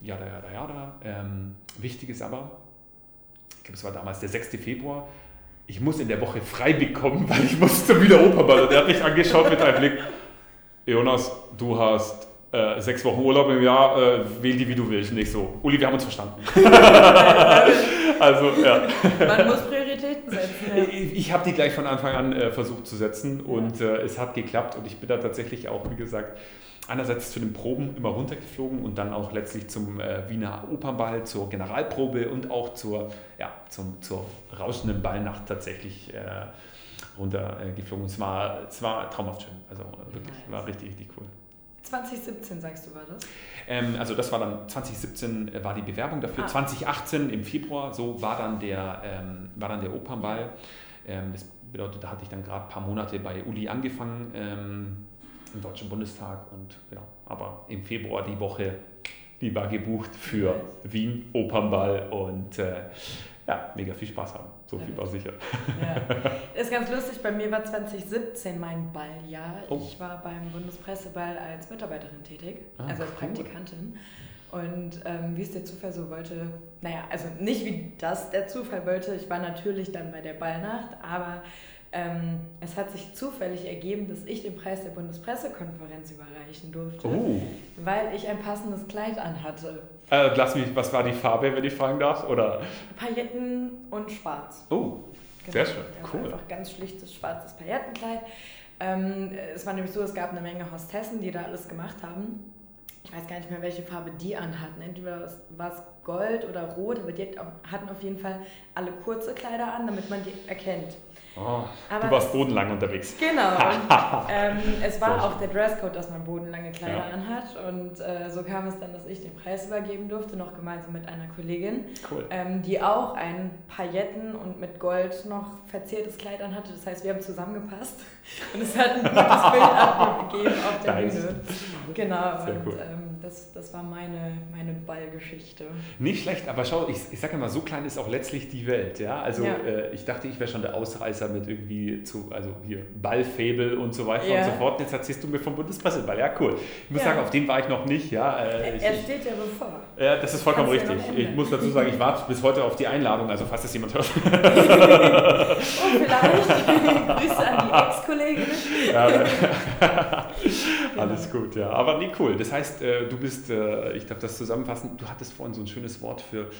ja, da, ja, da, ja, da. Ähm, wichtig ist aber, ich glaube, es war damals der 6. Februar, ich muss in der Woche frei bekommen, weil ich muss zum Wiener Opernball. Und er hat mich angeschaut mit einem Blick, Jonas, du hast äh, sechs Wochen Urlaub im Jahr, äh, wähl die wie du willst. Nicht so, Uli, wir haben uns verstanden. also, ja. Man muss Prioritäten setzen. Ja. Ich, ich habe die gleich von Anfang an äh, versucht zu setzen und. Äh, es hat geklappt und ich bin da tatsächlich auch, wie gesagt, einerseits zu den Proben immer runtergeflogen und dann auch letztlich zum äh, Wiener Opernball, zur Generalprobe und auch zur, ja, zum, zur rauschenden Ballnacht tatsächlich äh, runtergeflogen. Es war, es war traumhaft schön. Also wirklich, war richtig, richtig cool. 2017 sagst du, war das? Ähm, also das war dann 2017 äh, war die Bewerbung dafür. Ah. 2018 im Februar, so war dann der, ähm, war dann der Opernball. Ähm, das bedeutet, da hatte ich dann gerade ein paar Monate bei Uli angefangen ähm, im Deutschen Bundestag und genau, aber im Februar die Woche, die war gebucht für Wien Opernball und äh, ja, mega viel Spaß haben. So viel war sicher. Ja. Ist ganz lustig, bei mir war 2017 mein Balljahr. Oh. Ich war beim Bundespresseball als Mitarbeiterin tätig, ah, also als cool. Praktikantin. Und ähm, wie es der Zufall so wollte, naja, also nicht wie das der Zufall wollte, ich war natürlich dann bei der Ballnacht, aber Ähm, es hat sich zufällig ergeben, dass ich den Preis der Bundespressekonferenz überreichen durfte, Oh. weil ich ein passendes Kleid anhatte. Äh, lass mich, was war die Farbe, wenn ich fragen darf? Oder? Pailletten und schwarz. Oh, sehr schön, Ja, cool. Einfach ganz schlichtes schwarzes Paillettenkleid. Ähm, es war nämlich so, es gab eine Menge Hostessen, die da alles gemacht haben. Ich weiß gar nicht mehr, welche Farbe die anhatten. Entweder war es Gold oder Rot, aber die hatten auf jeden Fall alle kurze Kleider an, damit man die erkennt. Oh, du warst bodenlang unterwegs. Genau. Und, ähm, es war auch der Dresscode, dass man bodenlange Kleider Ja. anhat. Und äh, so kam es dann, dass ich den Preis übergeben durfte, noch gemeinsam mit einer Kollegin, Cool. ähm, die auch ein Pailletten und mit Gold noch verziertes Kleid anhatte. Das heißt, wir haben zusammengepasst und es hat ein gutes Bild abgegeben auf der Nice. Bühne. Genau. Sehr und cool. ähm, das, das war meine, meine Ballgeschichte. Nicht schlecht, aber schau, ich, ich sage immer, so klein ist auch letztlich die Welt. Ja? Also Ja. äh, ich dachte, ich wäre schon der Ausreißer mit irgendwie zu, also hier Ballfabel und so weiter Ja. und so fort. Und jetzt erzählst du mir vom Bundespresseball. Ja, cool. Ich muss Ja. sagen, auf den war ich noch nicht. Ja, äh, ich, er steht ja bevor. ja, das ist vollkommen Kannst ja richtig. Ich muss dazu sagen, ich warte bis heute auf die Einladung, also falls das jemand hört. Oh, vielleicht. Grüße an die Ex-Kollegin. Ja, Genau. Alles gut, ja. Aber nee, cool. Das heißt, äh, du bist, äh, ich darf das zusammenfassen, du hattest vorhin so ein schönes Wort für,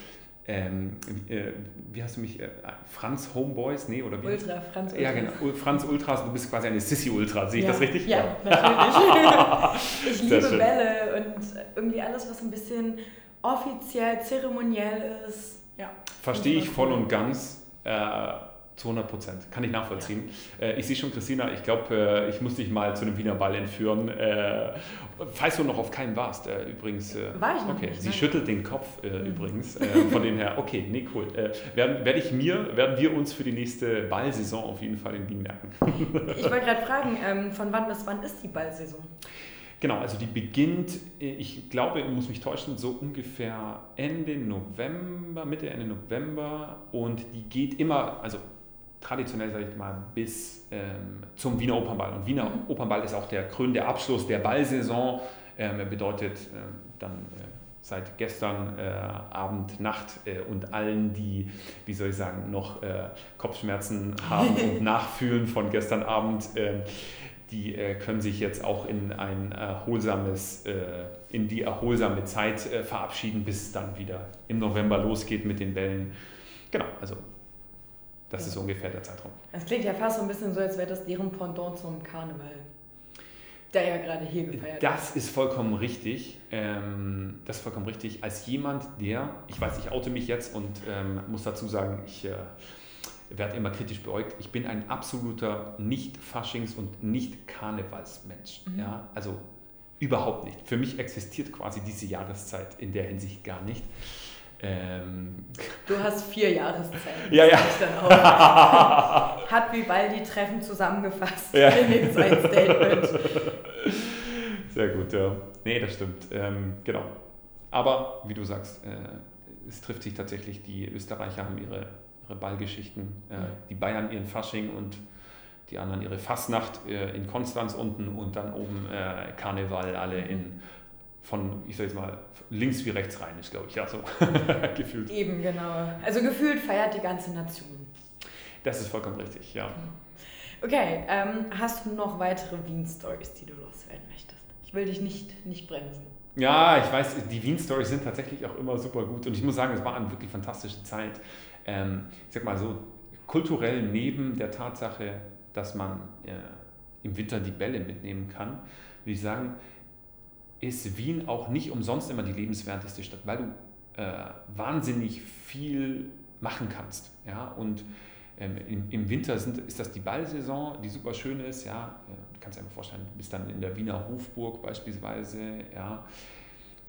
ähm, äh, wie hast du mich, äh, Franz Homeboys? Nee, oder wie? Ultra, Franz Ultra. Ja, genau. Franz Ultras, du bist quasi eine Sissy-Ultra. Sehe ich ja. das richtig? Ja, natürlich. ich liebe. Bälle und irgendwie alles, was ein bisschen offiziell, zeremoniell ist. Ja. Verstehe ich voll und ganz. Äh, zu 100 Prozent. Kann ich nachvollziehen. Äh, ich sehe schon, Christina, ich glaube, äh, ich muss dich mal zu einem Wiener Ball entführen. Äh, falls du noch auf keinen warst, übrigens. War ich noch okay. nicht, Sie nein. schüttelt den Kopf Mhm. übrigens. Von dem her, okay, nee, cool. Werden, werde ich mir, werden wir uns für die nächste Ballsaison auf jeden Fall in Wien merken. Ich wollte gerade fragen, ähm, von wann bis wann ist die Ballsaison? Genau, also die beginnt, ich glaube, ich muss mich täuschen, so ungefähr Ende November, Mitte, Ende November und die geht immer, also traditionell sage ich mal, bis ähm, zum Wiener Opernball. Und Wiener. Opernball ist auch der krönende Abschluss der Ballsaison, ähm, bedeutet ähm, dann äh, seit gestern äh, Abend, Nacht äh, und allen, die, wie soll ich sagen, noch äh, Kopfschmerzen haben und nachfühlen von gestern Abend, äh, die äh, können sich jetzt auch in ein erholsames, äh, in die erholsame Zeit äh, verabschieden, bis es dann wieder im November losgeht mit den Wellen. Genau, also das Ja. ist ungefähr der Zeitraum. Es klingt ja fast so ein bisschen so, als wäre das deren Pendant zum Karneval. Der ja gerade hier gefeiert wird. Das ist vollkommen richtig. Ähm, das ist vollkommen richtig. Als jemand, der, ich weiß, ich oute mich jetzt und ähm, muss dazu sagen, ich äh, werde immer kritisch beäugt. Ich bin ein absoluter Nicht-Faschings- und Nicht-Karnevalsmensch. Mhm. Ja? Also überhaupt nicht. Für mich existiert quasi diese Jahreszeit in der Hinsicht gar nicht. Ähm, Du hast vier Jahreszeiten. Ja, ja. Hat Vivaldi Treffen zusammengefasst Ja. in dem sein Statement. Sehr gut, ja. Nee, das stimmt. Ähm, genau. Aber wie du sagst, äh, es trifft sich tatsächlich, die Österreicher haben ihre, ihre Ballgeschichten, äh, die Bayern ihren Fasching und die anderen ihre Fastnacht äh, in Konstanz unten und dann oben äh, Karneval alle in von, ich sag jetzt mal, links wie rechts rein ist, glaube ich, ja, so gefühlt. Eben, genau. Also gefühlt feiert die ganze Nation. Das ist vollkommen richtig, ja. Okay, ähm, hast du noch weitere Wien-Stories, die du loswerden möchtest? Ich will dich nicht, nicht bremsen. Ja, ich weiß, die Wien-Stories sind tatsächlich auch immer super gut und ich muss sagen, es war eine wirklich fantastische Zeit. Ähm, ich sag mal so, kulturell neben der Tatsache, dass man äh, im Winter die Bälle mitnehmen kann, würde ich sagen, ist Wien auch nicht umsonst immer die lebenswerteste Stadt, weil du äh, wahnsinnig viel machen kannst. Ja? Und ähm, im, im Winter sind, ist das die Ballsaison, die super schön ist. Ja? Äh, Du kannst dir einfach vorstellen, du bist dann in der Wiener Hofburg beispielsweise ja?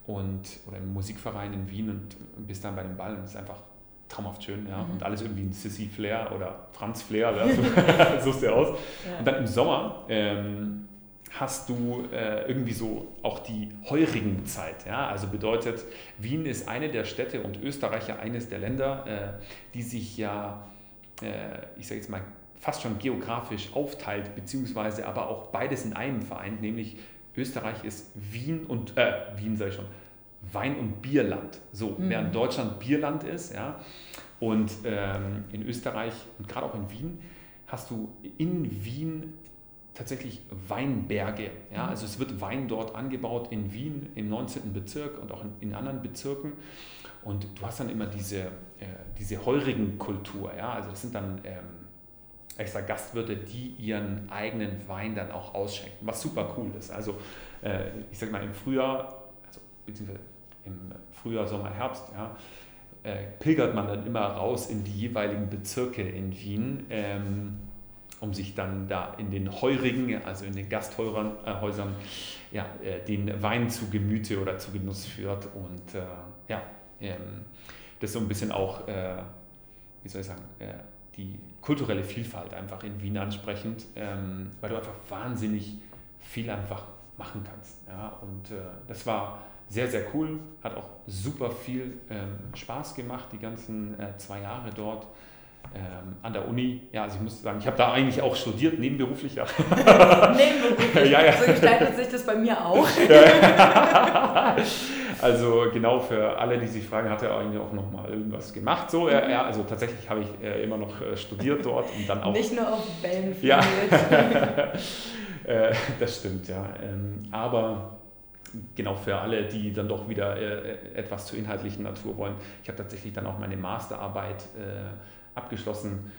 und, oder im Musikverein in Wien und bist dann bei dem Ball und es ist einfach traumhaft schön. Ja? Mhm. Und alles irgendwie ein Sissy Flair oder Franz Flair, ja? so suchst du aus. Und dann im Sommer ähm, hast du äh, irgendwie so auch die heurigen Zeit. Ja? Also bedeutet, Wien ist eine der Städte und Österreich ja eines der Länder, äh, die sich ja, äh, ich sage jetzt mal, fast schon geografisch aufteilt, beziehungsweise aber auch beides in einem vereint, nämlich Österreich ist Wien und, äh, Wien sage ich schon, Wein- und Bierland. So, Mhm. während Deutschland Bierland ist, ja, und ähm, in Österreich und gerade auch in Wien hast du in Wien tatsächlich Weinberge. Ja? Also es wird Wein dort angebaut in Wien im 19. Bezirk und auch in, in anderen Bezirken. Und du hast dann immer diese, äh, diese heurigen Kultur. Ja? Also das sind dann ähm, extra Gastwirte, die ihren eigenen Wein dann auch ausschenken, was super cool ist. Also äh, ich sag mal im Frühjahr, also beziehungsweise im Frühjahr, Sommer, Herbst, ja, äh, pilgert man dann immer raus in die jeweiligen Bezirke in Wien, ähm, um sich dann da in den Heurigen, also in den Gasthäusern, äh, ja, äh, den Wein zu Gemüte oder zu Genuss führt. Und äh, ja, ähm, das ist so ein bisschen auch, äh, wie soll ich sagen, die kulturelle Vielfalt einfach in Wien ansprechend, ähm, weil du einfach wahnsinnig viel einfach machen kannst. Ja? Und das war sehr, sehr cool, hat auch super viel ähm, Spaß gemacht, die ganzen äh, zwei Jahre dort ähm, an der Uni. Ja, also ich muss sagen, ich habe da eigentlich auch studiert, nebenberuflich. Ja. nebenberuflich, ja, ja. so gestaltet sich das bei mir auch. also genau für alle, die sich fragen, hat er eigentlich auch noch mal irgendwas gemacht? So, ja, ja also tatsächlich habe ich äh, immer noch äh, studiert dort und dann auch... Nicht nur auf Bällen Ja, äh, das stimmt, ja. Ähm, aber genau für alle, die dann doch wieder äh, etwas zur inhaltlichen Natur wollen. Ich habe tatsächlich dann auch meine Masterarbeit äh, abgeschlossen,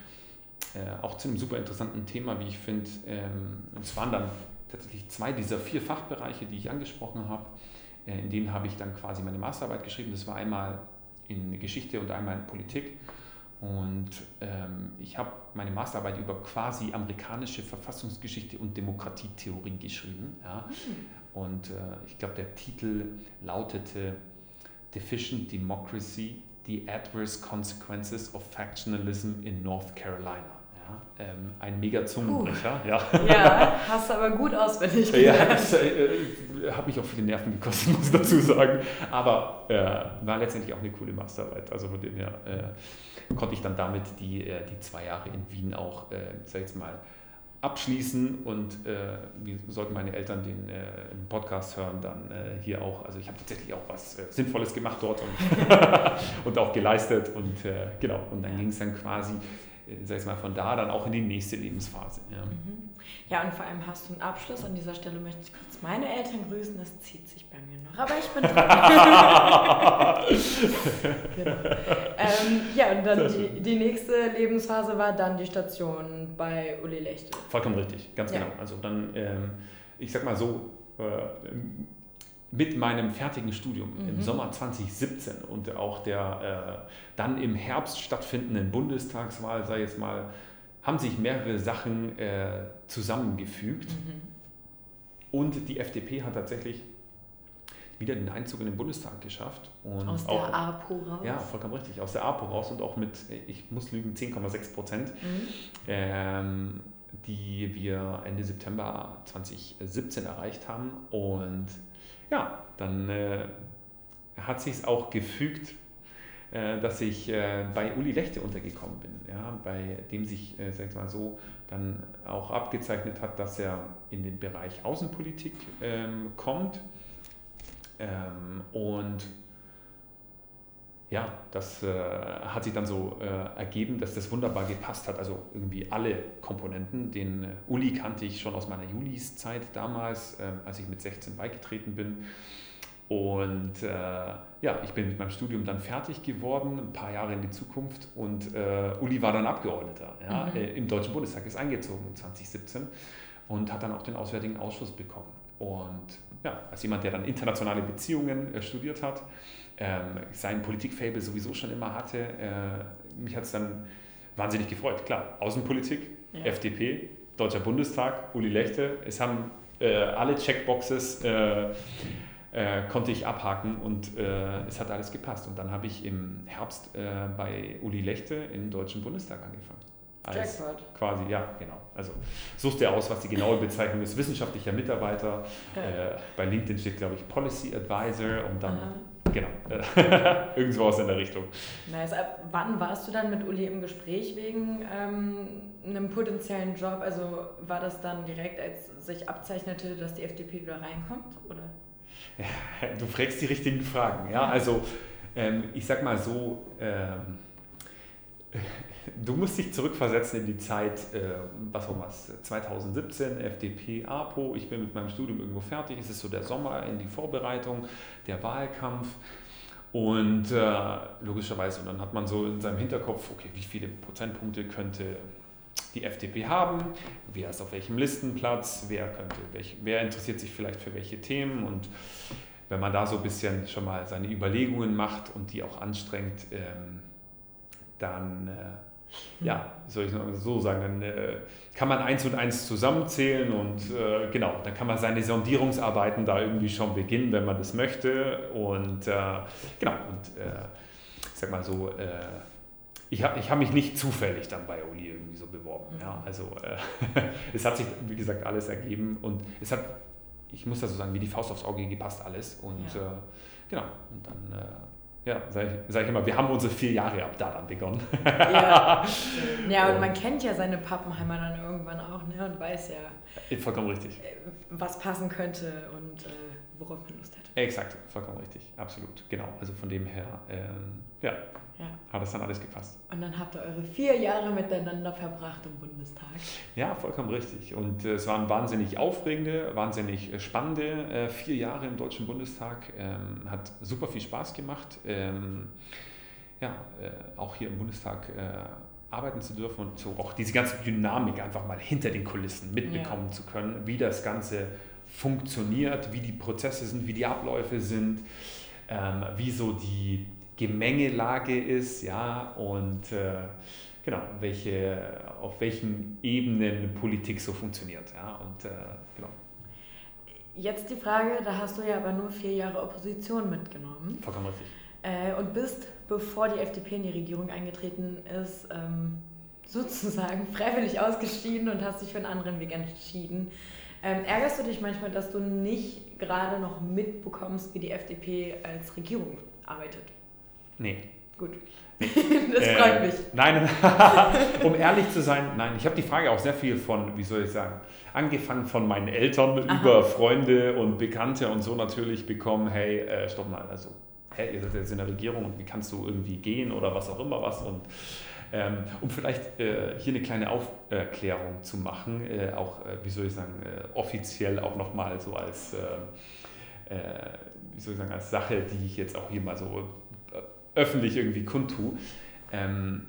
äh, auch zu einem super interessanten Thema, wie ich finde. Ähm, es waren dann tatsächlich zwei dieser vier Fachbereiche, die ich angesprochen habe. Äh, in denen habe ich dann quasi meine Masterarbeit geschrieben. Das war einmal in Geschichte und einmal in Politik. Und ähm, ich habe meine Masterarbeit über quasi amerikanische Verfassungsgeschichte und Demokratietheorie geschrieben. Ja. Mhm. Und äh, ich glaube, der Titel lautete Deficient Democracy, The Adverse Consequences of Factionalism in North Carolina. Ja, ähm, ein mega Zungenbrecher. Uh, ja. ja, hast du aber gut auswendig gelernt. Ja, das äh, äh, hat mich auch viele Nerven gekostet, muss ich dazu sagen. Aber äh, war letztendlich auch eine coole Masterarbeit. Also von dem her äh, konnte ich dann damit die, äh, die zwei Jahre in Wien auch, äh, sag ich jetzt mal, abschließen und äh, wie sollten meine Eltern den äh, Podcast hören, dann äh, hier auch, also ich habe tatsächlich auch was äh, Sinnvolles gemacht dort und, und auch geleistet und äh, genau, und dann ging es dann quasi, äh, sag ich mal, von da dann auch in die nächste Lebensphase. Ja. Mhm. ja, und vor allem hast du einen Abschluss, an dieser Stelle möchte ich kurz meine Eltern grüßen, das zieht sich bei mir noch, aber ich bin dran. genau. ähm, ja, und dann die, die nächste Lebensphase war dann die Station bei Uli Lechte. Vollkommen richtig, ganz ja. genau. Also dann, ähm, ich sag mal so, äh, mit meinem fertigen Studium mhm. im Sommer 2017 und auch der äh, dann im Herbst stattfindenden Bundestagswahl, sei jetzt mal, haben sich mehrere Sachen äh, zusammengefügt. Mhm. Und die FDP hat tatsächlich wieder den Einzug in den Bundestag geschafft. Und aus auch, der APO raus? Ja, vollkommen richtig, aus der APO raus und auch mit, ich muss lügen, 10,6 Prozent, mhm. ähm, die wir Ende September 2017 erreicht haben. Und ja, dann äh, hat sich es auch gefügt, äh, dass ich äh, bei Uli Lechte untergekommen bin, ja, bei dem sich, äh, sag ich mal so, dann auch abgezeichnet hat, dass er in den Bereich Außenpolitik ähm, kommt ähm, und ja, das äh, hat sich dann so äh, ergeben, dass das wunderbar gepasst hat. Also irgendwie alle Komponenten. Den äh, Uli kannte ich schon aus meiner Julis-Zeit damals, ähm, als ich mit 16 beigetreten bin. Und äh, ja, ich bin mit meinem Studium dann fertig geworden, ein paar Jahre in die Zukunft. Und äh, Uli war dann Abgeordneter ja, mhm. Äh, im Deutschen Bundestag, ist eingezogen 2017 und hat dann auch den Auswärtigen Ausschuss bekommen. Und ja, als jemand, der dann internationale Beziehungen äh, studiert hat, ähm, sein Politikfable sowieso schon immer hatte, äh, mich hat es dann wahnsinnig gefreut. Klar, Außenpolitik, ja. FDP, Deutscher Bundestag, Uli Lechte, es haben äh, alle Checkboxes äh, äh, konnte ich abhaken und äh, es hat alles gepasst. Und dann habe ich im Herbst bei Uli Lechte im Deutschen Bundestag angefangen. Als Jackpot. Quasi, ja, genau. Also suchst dir aus, was die genaue Bezeichnung ist. Wissenschaftlicher Mitarbeiter. Ja. Äh, bei LinkedIn steht, glaube ich, Policy Advisor und dann, Aha. genau, irgendwo aus in der Richtung. Nice. Ab wann warst du dann mit Uli im Gespräch wegen ähm, einem potenziellen Job? Also war das dann direkt, als sich abzeichnete, dass die FDP wieder reinkommt? Oder? Ja, du fragst die richtigen Fragen. Ja, also ähm, ich sag mal so, ähm, du musst dich zurückversetzen in die Zeit, äh, was war was, 2017, FDP, APO, ich bin mit meinem Studium irgendwo fertig, es ist so der Sommer in die Vorbereitung, der Wahlkampf. Und äh, logischerweise, und dann hat man so in seinem Hinterkopf, okay, wie viele Prozentpunkte könnte die FDP haben, wer ist auf welchem Listenplatz, wer, könnte, welch, wer interessiert sich vielleicht für welche Themen? Und wenn man da so ein bisschen schon mal seine Überlegungen macht und die auch anstrengt, ähm, dann, äh, ja, soll ich so sagen, dann äh, kann man eins und eins zusammenzählen und äh, genau, dann kann man seine Sondierungsarbeiten da irgendwie schon beginnen, wenn man das möchte und äh, genau, und äh, ich sag mal so, äh, ich habe ich hab mich nicht zufällig dann bei Uli irgendwie so beworben. Ja, mhm. also es hat sich, wie gesagt, alles ergeben und es hat ich muss das so sagen, wie die Faust aufs Auge gepasst alles. Und ja. genau, und dann, ja, sage ich, sag ich immer, wir haben unsere vier Jahre ab da dann begonnen. ja. ja, und, man kennt ja seine Pappenheimer dann irgendwann auch ne, und weiß ja, vollkommen richtig. Äh, was passen könnte und äh, worauf man Lust hat. Exakt, vollkommen richtig, absolut, genau. Also von dem her, ähm, ja, ja. Hat das dann alles gepasst. Und dann habt ihr eure vier Jahre miteinander verbracht im Bundestag. Ja, vollkommen richtig. Und äh, es waren wahnsinnig aufregende, wahnsinnig äh, spannende äh, vier Jahre im Deutschen Bundestag. Ähm, hat super viel Spaß gemacht. Ähm, ja, äh, auch hier im Bundestag äh, arbeiten zu dürfen und so auch diese ganze Dynamik einfach mal hinter den Kulissen mitbekommen ja. zu können, wie das Ganze funktioniert, wie die Prozesse sind, wie die Abläufe sind, ähm, wie so die Gemengelage ist, ja, und äh, genau, welche, auf welchen Ebenen Politik so funktioniert, ja, und äh, genau. Jetzt die Frage, da hast du ja aber nur vier Jahre Opposition mitgenommen. Vollkommen richtig. Äh, und bist, bevor die FDP in die Regierung eingetreten ist, ähm, sozusagen freiwillig ausgeschieden und hast dich für einen anderen Weg entschieden. Ähm, ärgerst du dich manchmal, dass du nicht gerade noch mitbekommst, wie die FDP als Regierung arbeitet? Nee. Gut. das freut äh, mich. Nein, um ehrlich zu sein, nein, ich habe die Frage auch sehr viel von, wie soll ich sagen, angefangen von meinen Eltern Aha. über Freunde und Bekannte und so natürlich bekommen, hey, äh, stopp mal, also, hey, ihr seid jetzt in der Regierung und wie kannst du irgendwie gehen oder was auch immer was und ähm, um vielleicht äh, hier eine kleine Aufklärung zu machen, äh, auch, äh, wie soll ich sagen, äh, offiziell auch nochmal so als, äh, wie soll ich sagen, als Sache, die ich jetzt auch hier mal so öffentlich irgendwie kundtue. Ähm,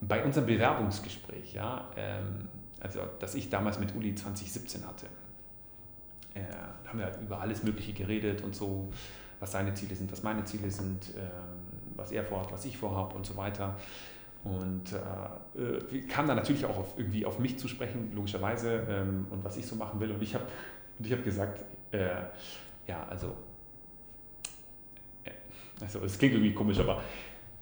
bei unserem Bewerbungsgespräch, ja, ähm, also das ich damals mit Uli 2017 hatte, äh, haben wir halt über alles Mögliche geredet und so, was seine Ziele sind, was meine Ziele sind, ähm, was er vorhat, was ich vorhabe und so weiter. Und äh, äh kam dann natürlich auch auf, irgendwie auf mich zu sprechen, logischerweise, ähm, und was ich so machen will. Und ich habe hab gesagt, äh, ja, also also es klingt irgendwie komisch, aber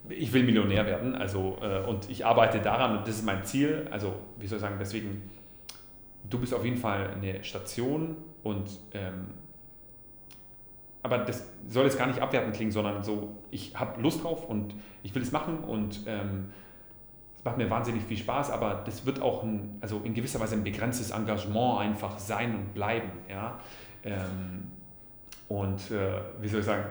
ich will Millionär werden. Also, äh, und ich arbeite daran und das ist mein Ziel. Also, wie soll ich sagen, deswegen, du bist auf jeden Fall eine Station und ähm, aber das soll jetzt gar nicht abwertend klingen, sondern so, ich habe Lust drauf und ich will es machen und ähm, es macht mir wahnsinnig viel Spaß, aber das wird auch ein, also in gewisser Weise ein begrenztes Engagement einfach sein und bleiben. Ja? Ähm, und äh, wie soll ich sagen,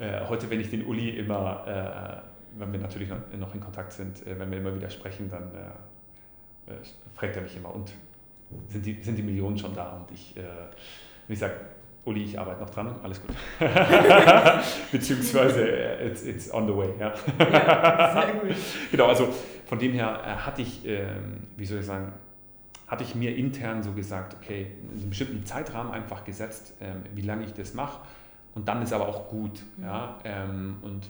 äh, heute, wenn ich den Uli immer, äh, wenn wir natürlich noch in Kontakt sind, äh, wenn wir immer wieder sprechen, dann äh, äh, fragt er mich immer, und sind die, sind die Millionen schon da? Und ich, ich sage, Uli, ich arbeite noch dran, alles gut. Beziehungsweise it's, it's on the way. Ja. ja sehr gut. genau, also von dem her hatte ich, ähm, wie soll ich sagen, hatte ich mir intern so gesagt, okay, einen bestimmten Zeitrahmen einfach gesetzt, ähm, wie lange ich das mache und dann ist aber auch gut. Mhm. Ja? Ähm, und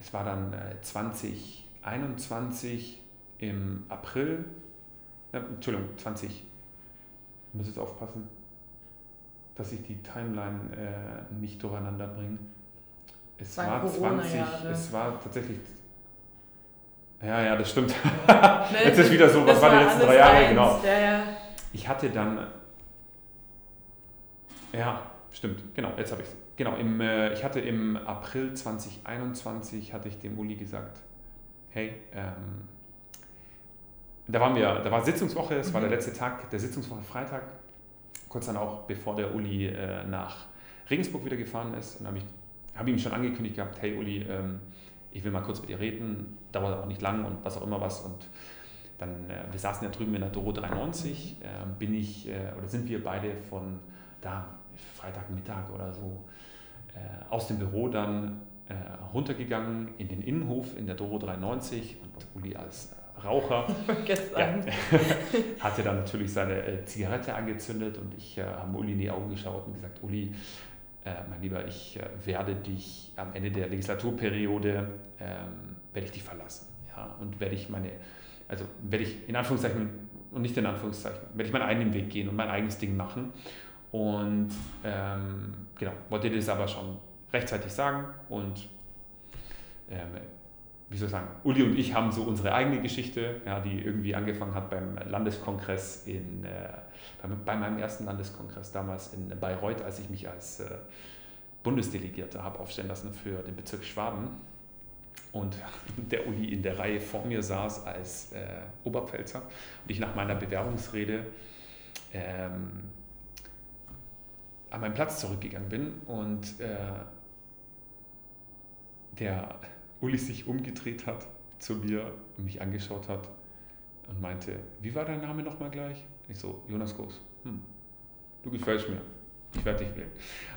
es war dann äh, 2021 im April, äh, Entschuldigung, 20, ich muss jetzt aufpassen, dass ich die Timeline äh, nicht durcheinander bringe. Es war, war 20, es war tatsächlich ja, ja, das stimmt. Jetzt ist wieder so, was waren die letzten drei Jahre? Eins. Genau. Ja, ja. Ich hatte dann, ja, Stimmt, genau, jetzt habe ich es. Genau, im, äh, ich hatte im April 2021, hatte ich dem Uli gesagt, hey, ähm, da waren wir, da war Sitzungswoche, es mhm. war der mhm. letzte Tag der Sitzungswoche Freitag, kurz dann auch, bevor der Uli äh, nach Regensburg wieder gefahren ist. Und habe ich habe ihm schon angekündigt gehabt, hey Uli, ähm, ich will mal kurz mit dir reden, dauert auch nicht lang und was auch immer was. Und dann, äh, wir saßen ja drüben in der Doro 93, äh, bin ich, äh, oder sind wir beide von da, Freitagmittag oder so, äh, aus dem Büro dann äh, runtergegangen in den Innenhof in der Doro 93 und Uli als Raucher. Ja, hatte dann natürlich seine äh, Zigarette angezündet und ich habe Uli in die Augen geschaut und gesagt, Uli, mein Lieber, ich werde dich am Ende der Legislaturperiode, ähm, werde ich dich verlassen. Ja, und werde ich meine also werde ich in Anführungszeichen und nicht in Anführungszeichen, werde ich meinen eigenen Weg gehen und mein eigenes Ding machen. Und ähm, genau, wollte das aber schon rechtzeitig sagen und ähm, wie soll ich sagen, Uli und ich haben so unsere eigene Geschichte, ja, die irgendwie angefangen hat beim Landeskongress in, äh, bei, bei, meinem ersten Landeskongress damals in Bayreuth, als ich mich als äh, Bundesdelegierter habe aufstellen lassen für den Bezirk Schwaben. Und der Uli in der Reihe vor mir saß als äh, Oberpfälzer. Und ich nach meiner Bewerbungsrede ähm, an meinen Platz zurückgegangen bin und äh, der Uli sich umgedreht hat zu mir, mich angeschaut hat und meinte, wie war dein Name nochmal gleich? Ich so, Jonas Groß. Hm, du gefällst mir ich werde dich wählen.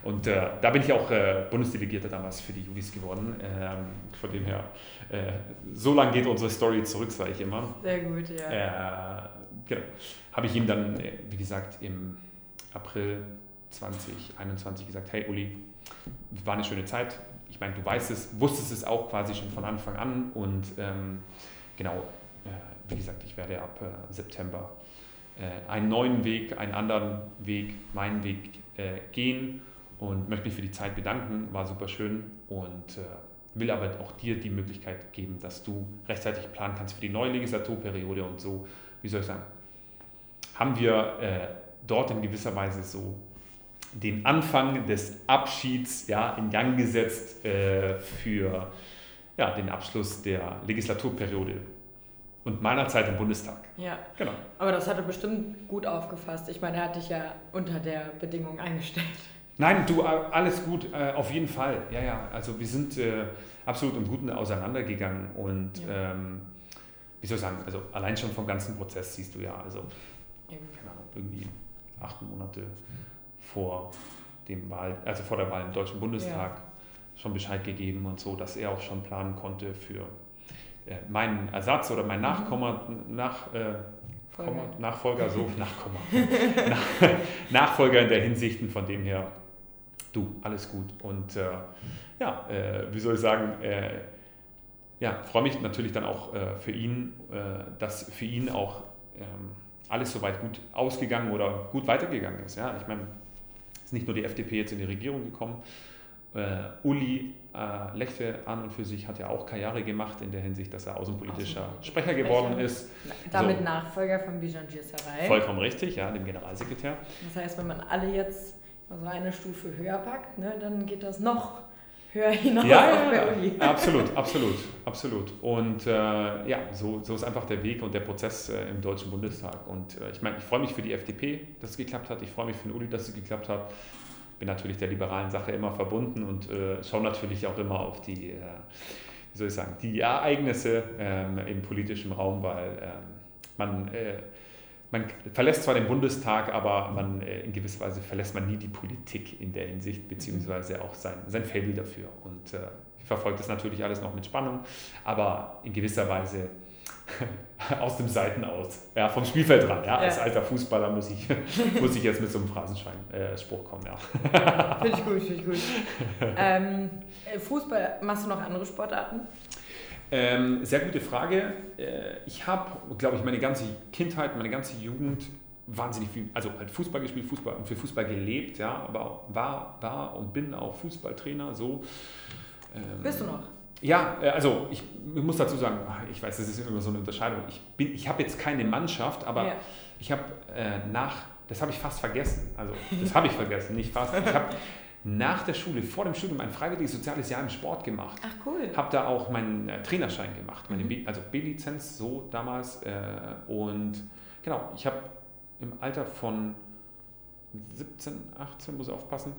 Und äh, da bin ich auch äh, Bundesdelegierter damals für die Julis geworden. Ähm, von dem her, äh, so lange geht unsere Story zurück, sage ich immer. Sehr gut, ja. Äh, genau. Habe ich ihm dann, äh, wie gesagt, im April 2021 gesagt, hey Uli, war eine schöne Zeit. Ich meine, du weißt es, wusstest es auch quasi schon von Anfang an. Und ähm, genau, äh, wie gesagt, ich werde ab September einen neuen Weg, einen anderen Weg, meinen Weg äh, gehen und möchte mich für die Zeit bedanken, war super schön und äh, will aber auch dir die Möglichkeit geben, dass du rechtzeitig planen kannst für die neue Legislaturperiode und so, wie soll ich sagen, haben wir äh, dort in gewisser Weise so den Anfang des Abschieds ja, in Gang gesetzt äh, für ja, den Abschluss der Legislaturperiode und meiner Zeit im Bundestag. Ja. Genau. Aber das hat er bestimmt gut aufgefasst. Ich meine, er hat dich ja unter der Bedingung eingestellt. Nein, du, alles gut, äh, auf jeden Fall. Ja, ja, also wir sind äh, absolut im Guten auseinandergegangen und ja. ähm, wie soll ich sagen, also allein schon vom ganzen Prozess siehst du ja, also keine Ahnung, irgendwie acht Monate vor dem Wahl, also vor der Wahl im Deutschen Bundestag ja. schon Bescheid gegeben und so, dass er auch schon planen konnte für äh, mein Ersatz oder mein Nachkommer, nach, äh, Komma, Nachfolger, so, Nachkommer, nach, Nachfolger in der Hinsicht, von dem her, du, alles gut. Und äh, ja, äh, wie soll ich sagen, äh, ja, freue mich natürlich dann auch äh, für ihn, dass für ihn auch ähm, alles soweit gut ausgegangen oder gut weitergegangen ist. Ja? Ich meine, ist nicht nur die FDP jetzt in die Regierung gekommen, äh, Uli äh, Lechte an und für sich hat ja auch Karriere gemacht in der Hinsicht, dass er außenpolitischer Sprecher geworden ist. Damit so. Nachfolger von Bijan Sarai. Vollkommen richtig, ja, dem Generalsekretär. Das heißt, wenn man alle jetzt so eine Stufe höher packt, ne, dann geht das noch höher hinaus ja, ja, Uli. Absolut, absolut, absolut. Und äh, ja, so, so ist einfach der Weg und der Prozess äh, im Deutschen Bundestag. Und äh, ich meine, ich freue mich für die FDP, dass es geklappt hat. Ich freue mich für den Uli, dass es geklappt hat bin natürlich der liberalen Sache immer verbunden und äh, schaue natürlich auch immer auf die, äh, wie soll ich sagen, die Ereignisse ähm, im politischen Raum, weil ähm, man, äh, man verlässt zwar den Bundestag, aber man äh, in gewisser Weise verlässt man nie die Politik in der Hinsicht, beziehungsweise auch sein, sein Feld dafür. Und äh, ich verfolge das natürlich alles noch mit Spannung, aber in gewisser Weise aus dem Seiten aus, ja, vom Spielfeld ran. Ja. Als alter Fußballer muss ich, muss ich jetzt mit so einem Phrasenschwein-Spruch äh, kommen. Ja. Finde ich gut, finde ich gut. Ähm, äh, Fußball, machst du noch andere Sportarten? Ähm, sehr gute Frage. Äh, ich habe, glaube ich, meine ganze Kindheit, meine ganze Jugend wahnsinnig viel, also halt Fußball gespielt, Fußball und für Fußball gelebt, ja, aber war, war und bin auch Fußballtrainer, so. Ähm, Bist du noch? Ja, äh, also ich, muss dazu sagen, ich weiß, das ist immer so eine Unterscheidung. Ich, ich habe jetzt keine Mannschaft, aber ja. ich habe äh, nach, das habe ich fast vergessen, also das habe ich vergessen, nicht fast. Ich habe nach der Schule, vor dem Studium, ein freiwilliges soziales Jahr im Sport gemacht. Ach cool. Habe da auch meinen äh, Trainerschein gemacht, meine mhm. B, also B-Lizenz so damals. Äh, und genau, ich habe im Alter von 17, 18, muss ich aufpassen,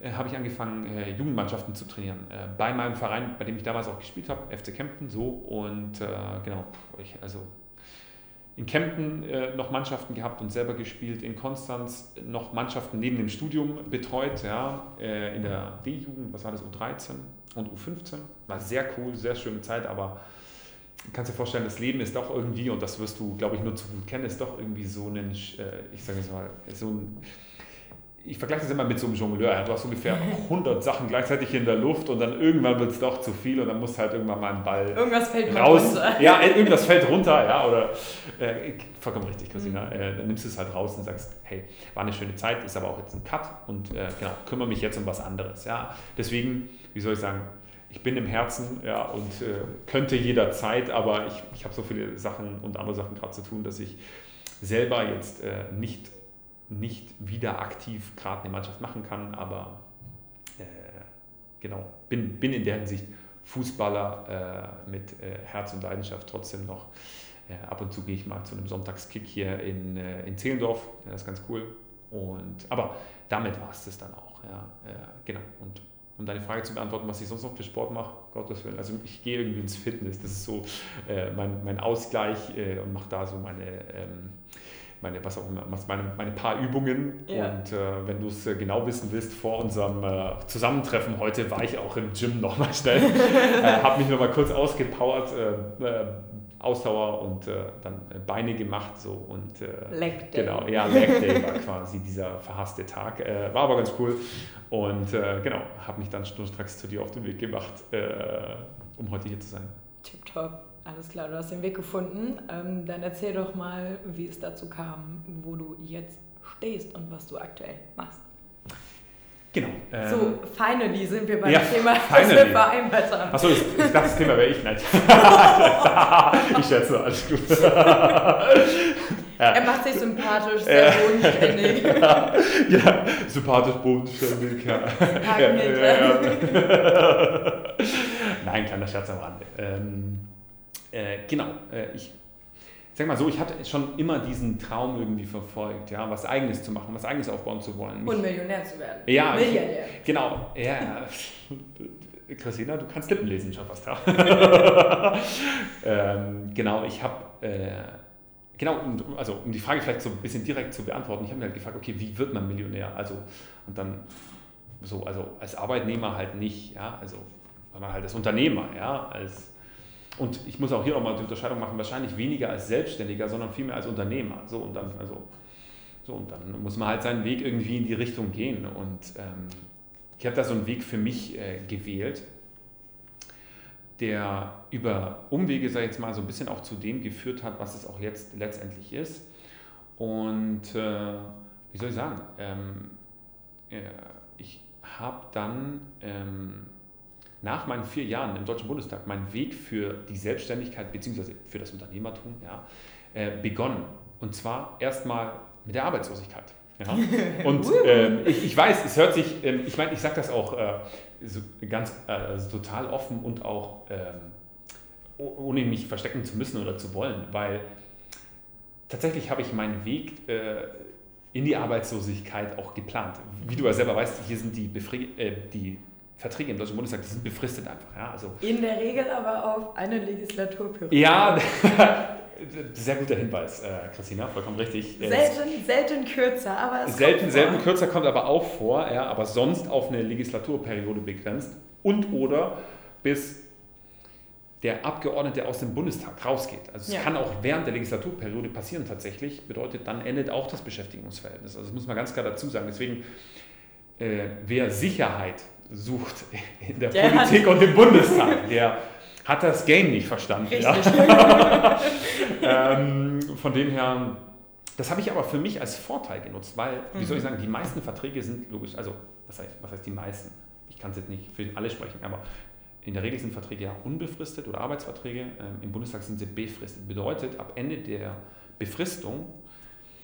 äh, habe ich angefangen, äh, Jugendmannschaften zu trainieren. Äh, bei meinem Verein, bei dem ich damals auch gespielt habe, FC Kempten, so. Und äh, genau, ich, also in Kempten äh, noch Mannschaften gehabt und selber gespielt, in Konstanz noch Mannschaften neben dem Studium betreut, ja, äh, in der D-Jugend, was war das, U13 und U15. War sehr cool, sehr schöne Zeit, aber kannst dir vorstellen, das Leben ist doch irgendwie, und das wirst du, glaube ich, nur zu gut kennen, ist doch irgendwie so ein, ich sage jetzt mal, so ein ich vergleiche das immer mit so einem Jongleur. Du hast ungefähr 100 Sachen gleichzeitig in der Luft und dann irgendwann wird es doch zu viel und dann muss halt irgendwann mal ein Ball irgendwas fällt raus. Runter. Ja, irgendwas fällt runter, ja, oder äh, vollkommen richtig, Christina. Mhm. Äh, dann nimmst du es halt raus und sagst, hey, war eine schöne Zeit, ist aber auch jetzt ein Cut und äh, genau, kümmere mich jetzt um was anderes. Ja, deswegen, wie soll ich sagen, ich bin im Herzen ja, und äh, könnte jederzeit, aber ich, ich habe so viele Sachen und andere Sachen gerade zu tun, dass ich selber jetzt äh, nicht nicht wieder aktiv gerade eine Mannschaft machen kann, aber äh, genau, bin, bin in der Hinsicht Fußballer äh, mit äh, Herz und Leidenschaft trotzdem noch. Äh, ab und zu gehe ich mal zu einem Sonntagskick hier in, äh, in Zehlendorf, ja, das ist ganz cool. Und, aber damit war es das dann auch. Ja, genau. Und um deine Frage zu beantworten, was ich sonst noch für Sport mache, Gottes Willen. Also ich gehe irgendwie ins Fitness, das ist so äh, mein, mein Ausgleich äh, und mache da so meine, ähm, meine, was auch immer, meine, meine paar Übungen. Ja. Und äh, wenn du es äh, genau wissen willst, vor unserem äh, Zusammentreffen heute war ich auch im Gym nochmal schnell, äh, habe mich nochmal kurz ausgepowert, äh, äh, Ausdauer und dann Beine gemacht. So, und, Leg Day. Genau, ja, Leg Day war quasi dieser verhasste Tag. war aber ganz cool. Und genau, habe mich dann schnurstracks zu dir auf den Weg gemacht, um heute hier zu sein. Tipptopp. Alles klar, du hast den Weg gefunden. Ähm, dann erzähl doch mal, wie es dazu kam, wo du jetzt stehst und was du aktuell machst. Genau. Ähm, so, finally sind wir beim ja, Thema, das wir vereinbart haben. Achso, ich, ich dachte, das Thema wäre ich nicht. ich schätze, alles gut. Ja. Er macht sich sympathisch, sehr bodenständig. ja, sympathisch, bodenständig. Ja. Ja, Nein, kleiner Scherz am Rande. Ähm, äh, genau, äh, ich sag mal so, ich hatte schon immer diesen Traum irgendwie verfolgt, ja, was Eigenes zu machen, was Eigenes aufbauen zu wollen. Und Millionär zu werden. Ja, Milliardär. Genau, ja. Christina, du kannst Lippen lesen schon fast. Ähm, genau, ich habe, äh, genau, um, also um die Frage vielleicht so ein bisschen direkt zu beantworten, ich habe mir halt gefragt, okay, wie wird man Millionär? Also, und dann so, also als Arbeitnehmer halt nicht, ja, also, sondern halt als Unternehmer, ja, als und ich muss auch hier nochmal die Unterscheidung machen, wahrscheinlich weniger als Selbstständiger, sondern vielmehr als Unternehmer. So und dann, also, so, und dann muss man halt seinen Weg irgendwie in die Richtung gehen. Und ähm, ich habe da so einen Weg für mich äh, gewählt, der über Umwege, sage ich jetzt mal, so ein bisschen auch zu dem geführt hat, was es auch jetzt letztendlich ist. Und äh, wie soll ich sagen, ähm, äh, ich habe dann ähm, nach meinen vier Jahren im Deutschen Bundestag meinen Weg für die Selbstständigkeit bzw. für das Unternehmertum ja, äh, begonnen. Und zwar erstmal mit der Arbeitslosigkeit. Ja. Und ähm, ich, ich, weiß, es hört sich, ähm, ich meine, ich sage das auch äh, so ganz äh, total offen und auch ähm, ohne mich verstecken zu müssen oder zu wollen, weil tatsächlich habe ich meinen Weg äh, in die Arbeitslosigkeit auch geplant. Wie du ja selber weißt, hier sind die, Befri äh, die Verträge im Deutschen Bundestag, die sind befristet einfach. Ja, also In der Regel aber auf eine Legislaturperiode. Ja, sehr guter Hinweis, äh, Christina, vollkommen richtig. Selten, selten kürzer, aber es Selten, selten kürzer kommt aber auch vor, ja, aber sonst auf eine Legislaturperiode begrenzt und oder bis der Abgeordnete aus dem Bundestag rausgeht. Also es ja. kann auch während der Legislaturperiode passieren tatsächlich, bedeutet dann endet auch das Beschäftigungsverhältnis. Also das muss man ganz klar dazu sagen. Deswegen, äh, wer Sicherheit sucht in der, der Politik und im Bundestag. Der hat das Game nicht verstanden. Ja? ähm, von dem her, das habe ich aber für mich als Vorteil genutzt, weil, wie soll ich mhm. sagen, die meisten Verträge sind logisch, also was heißt, was heißt die meisten? Ich kann es jetzt nicht für alle sprechen, aber in der Regel sind Verträge ja unbefristet oder Arbeitsverträge. Ähm, Im Bundestag sind sie befristet. Bedeutet, ab Ende der Befristung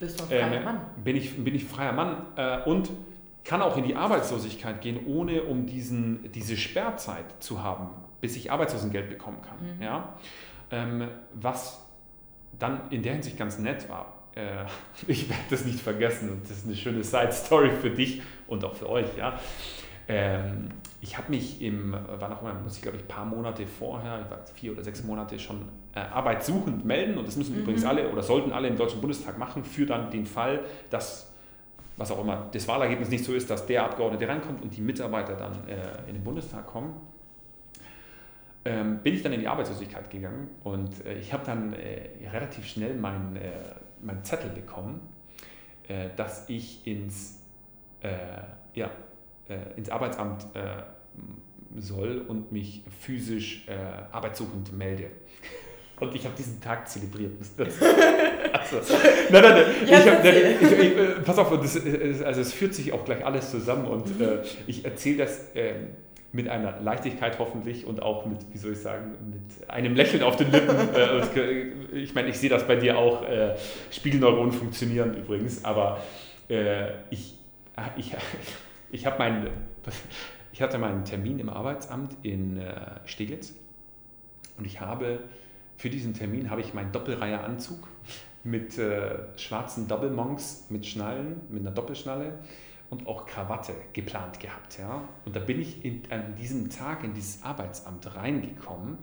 Bist du ein freier äh, Mann. Bin, ich, bin ich freier Mann äh, und kann auch in die Arbeitslosigkeit gehen, ohne um diesen, diese Sperrzeit zu haben, bis ich Arbeitslosengeld bekommen kann. Mhm. Ja? Ähm, was dann in der Hinsicht ganz nett war. äh, ich werde das nicht vergessen das ist eine schöne Side-Story für dich und auch für euch. Ja. Ähm, ich habe mich im, war noch mal, muss ich glaube ich, ein paar Monate vorher, ich war vier oder sechs Monate schon äh, arbeitssuchend melden und das müssen mhm. übrigens alle oder sollten alle im Deutschen Bundestag machen für dann den Fall, dass was auch immer das Wahlergebnis nicht so ist, dass der Abgeordnete reinkommt und die Mitarbeiter dann äh, in den Bundestag kommen. Ähm, bin ich dann in die Arbeitslosigkeit gegangen und äh, ich habe dann äh, relativ schnell meinen äh, mein Zettel bekommen, äh, dass ich ins, äh, ja, ins Arbeitsamt soll und mich physisch arbeitssuchend melde. Und ich habe diesen Tag zelebriert. also, nein, nein, nein. Ja, hab, nein ich, ich, pass auf, das, also es führt sich auch gleich alles zusammen und mhm. äh, ich erzähle das äh, mit einer Leichtigkeit hoffentlich und auch mit, wie soll ich sagen, mit einem Lächeln auf den Lippen. äh, ich meine, ich sehe das bei dir auch. Äh, Spiegelneuronen funktionieren übrigens, aber äh, ich, ich, ich, habe meinen, ich hatte meinen Termin im Arbeitsamt in äh, Steglitz und ich habe für diesen Termin habe ich meinen Doppelreihe-Anzug mit äh, schwarzen Doppelmonks mit Schnallen, mit einer Doppelschnalle und auch Krawatte geplant gehabt. Ja? Und da bin ich in, an diesem Tag in dieses Arbeitsamt reingekommen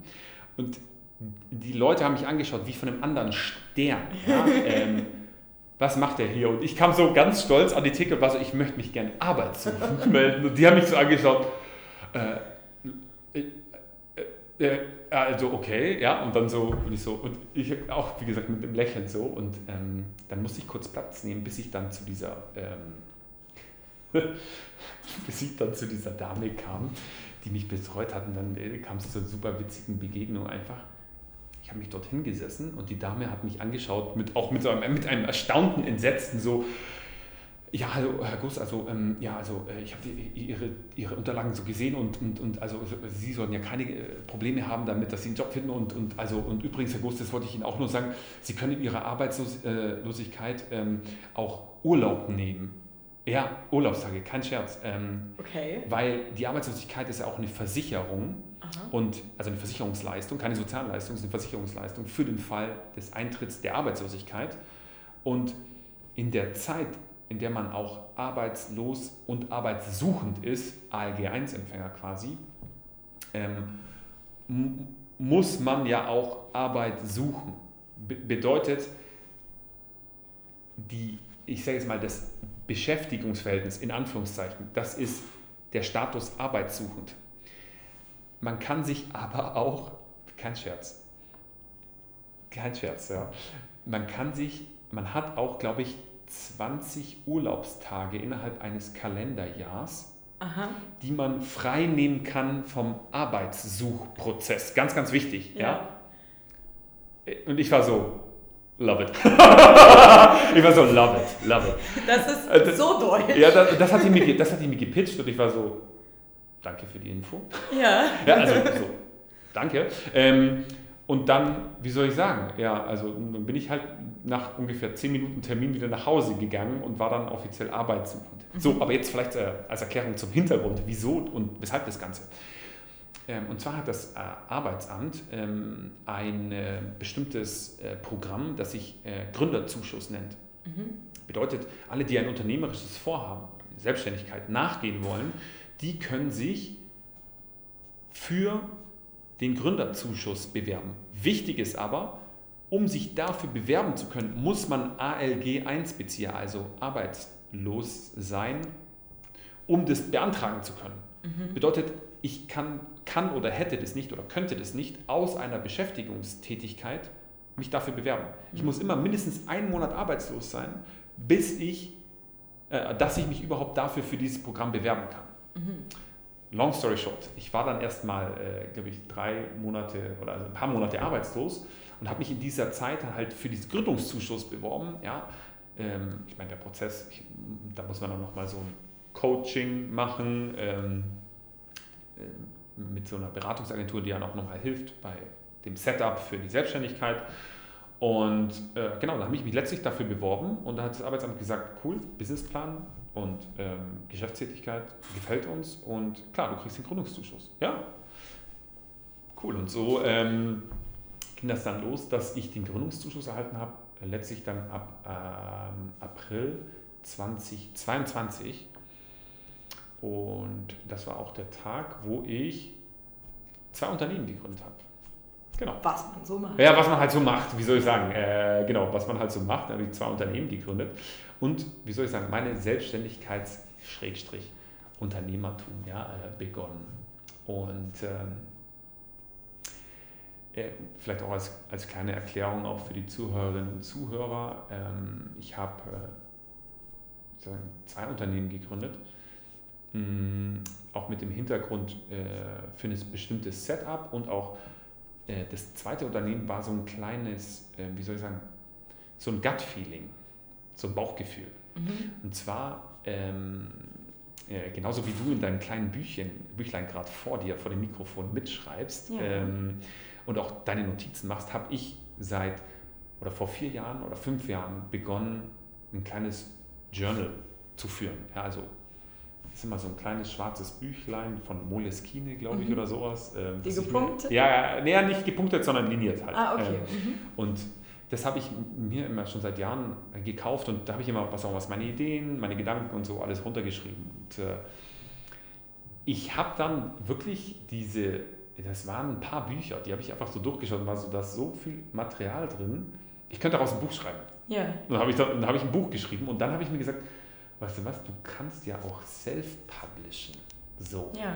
und die Leute haben mich angeschaut wie von einem anderen Stern. Ja? ähm, was macht er hier? Und ich kam so ganz stolz an die Theke und war so, ich möchte mich gerne arbeitssuchend melden. Und die haben mich so angeschaut. Äh, äh, äh, also okay, ja, und dann so, und ich so, und ich auch, wie gesagt, mit einem Lächeln so, und ähm, dann musste ich kurz Platz nehmen, bis ich dann zu dieser, ähm, bis ich dann zu dieser Dame kam, die mich betreut hat, und dann äh, kam es zu einer super witzigen Begegnung einfach. Ich habe mich dort hingesessen und die Dame hat mich angeschaut, mit, auch mit, so einem, mit einem erstaunten Entsetzen, so, ja, hallo Herr Guss, also ähm, ja, also äh, ich habe Ihre, Ihre Unterlagen so gesehen und, und, und also Sie sollten ja keine äh, Probleme haben damit, dass Sie einen Job finden und, und also und übrigens, Herr Guss, das wollte ich Ihnen auch nur sagen, Sie können in Ihrer Arbeitslosigkeit ähm, auch Urlaub nehmen. Ja, Urlaubstage, kein Scherz. Ähm, okay. Weil die Arbeitslosigkeit ist ja auch eine Versicherung Aha. und also eine Versicherungsleistung, keine Sozialleistung, es ist eine Versicherungsleistung für den Fall des Eintritts der Arbeitslosigkeit. Und in der Zeit, in der man auch arbeitslos und arbeitssuchend ist, ALG-1-Empfänger quasi, ähm, muss man ja auch Arbeit suchen. Be bedeutet, die, ich sage jetzt mal, das Beschäftigungsverhältnis in Anführungszeichen, das ist der Status arbeitssuchend. Man kann sich aber auch, kein Scherz, kein Scherz, ja, man kann sich, man hat auch, glaube ich, 20 Urlaubstage innerhalb eines Kalenderjahrs, Aha. die man frei nehmen kann vom Arbeitssuchprozess. Ganz, ganz wichtig. Ja. ja? Und ich war so, love it. ich war so, love it, love it. Das ist äh, das, so deutsch. Ja, das, das, hat die mir, das hat die mir gepitcht und ich war so, danke für die Info. Ja. ja also so, danke. Ähm, und dann, wie soll ich sagen, ja, also dann bin ich halt nach ungefähr 10 Minuten Termin wieder nach Hause gegangen und war dann offiziell arbeitssuchend. Mhm. So, aber jetzt vielleicht äh, als Erklärung zum Hintergrund, wieso und weshalb das Ganze. Ähm, und zwar hat das äh, Arbeitsamt ähm, ein äh, bestimmtes äh, Programm, das sich äh, Gründerzuschuss nennt. Mhm. Bedeutet, alle, die ein unternehmerisches Vorhaben, Selbstständigkeit nachgehen wollen, die können sich für den Gründerzuschuss bewerben. Wichtig ist aber, um sich dafür bewerben zu können, muss man ALG 1-Bezieher, also arbeitslos sein, um das beantragen zu können. Mhm. Bedeutet, ich kann, kann oder hätte das nicht oder könnte das nicht aus einer Beschäftigungstätigkeit mich dafür bewerben. Ich mhm. muss immer mindestens einen Monat arbeitslos sein, bis ich, äh, dass ich mich überhaupt dafür für dieses Programm bewerben kann. Mhm long story short, ich war dann erstmal, äh, glaube ich, drei Monate oder also ein paar Monate arbeitslos und habe mich in dieser Zeit halt für diesen Gründungszuschuss beworben. Ja, ähm, ich meine, der Prozess, ich, da muss man dann nochmal so ein Coaching machen ähm, äh, mit so einer Beratungsagentur, die dann auch nochmal hilft bei dem Setup für die Selbstständigkeit. Und äh, genau, da habe ich mich letztlich dafür beworben und da hat das Arbeitsamt gesagt, cool, Businessplan, und ähm, Geschäftstätigkeit gefällt uns und klar, du kriegst den Gründungszuschuss. Ja, cool. Und so ähm, ging das dann los, dass ich den Gründungszuschuss erhalten habe letztlich dann ab ähm, April 2022. Und das war auch der Tag, wo ich zwei Unternehmen gegründet habe. Genau. Was man so macht. Ja, was man halt so macht, wie soll ich sagen, äh, genau, was man halt so macht. Da habe ich zwei Unternehmen gegründet und, wie soll ich sagen, meine Selbstständigkeits-Unternehmertum ja, äh, begonnen. Und ähm, äh, vielleicht auch als, als kleine Erklärung auch für die Zuhörerinnen und Zuhörer. Ähm, ich habe äh, zwei Unternehmen gegründet, mh, mm, auch mit dem Hintergrund äh, für ein bestimmtes Setup und auch äh, das zweite Unternehmen war so ein kleines, wie soll ich sagen, so ein Gut-Feeling, so ein Bauchgefühl. Mhm. Und zwar ähm, äh, genauso wie du in deinem kleinen Büchchen, Büchlein gerade vor dir, vor dem Mikrofon mitschreibst ja. ähm, und auch deine Notizen machst, habe ich seit oder vor vier Jahren oder fünf Jahren begonnen, ein kleines Journal zu führen. Ja, also das ist immer so ein kleines schwarzes Büchlein von Moleskine, glaube ich, mhm. oder sowas. Ähm, Die gepunktet? Mir, ja, ja, nicht gepunktet, sondern liniert halt. Ah, okay. Ähm, mhm. Und das habe ich mir immer schon seit Jahren gekauft und da habe ich immer was auch was meine Ideen, meine Gedanken und so alles runtergeschrieben. Und äh, ich habe dann wirklich diese, das waren ein paar Bücher, die habe ich einfach so durchgeschaut, war so, da ist so viel Material drin. Ich könnte daraus ein Buch schreiben. Ja. Und dann habe ich, dann, dann habe ich ein Buch geschrieben und dann habe ich mir gesagt, weißt du was, du kannst ja auch self-publishen. So. Ja.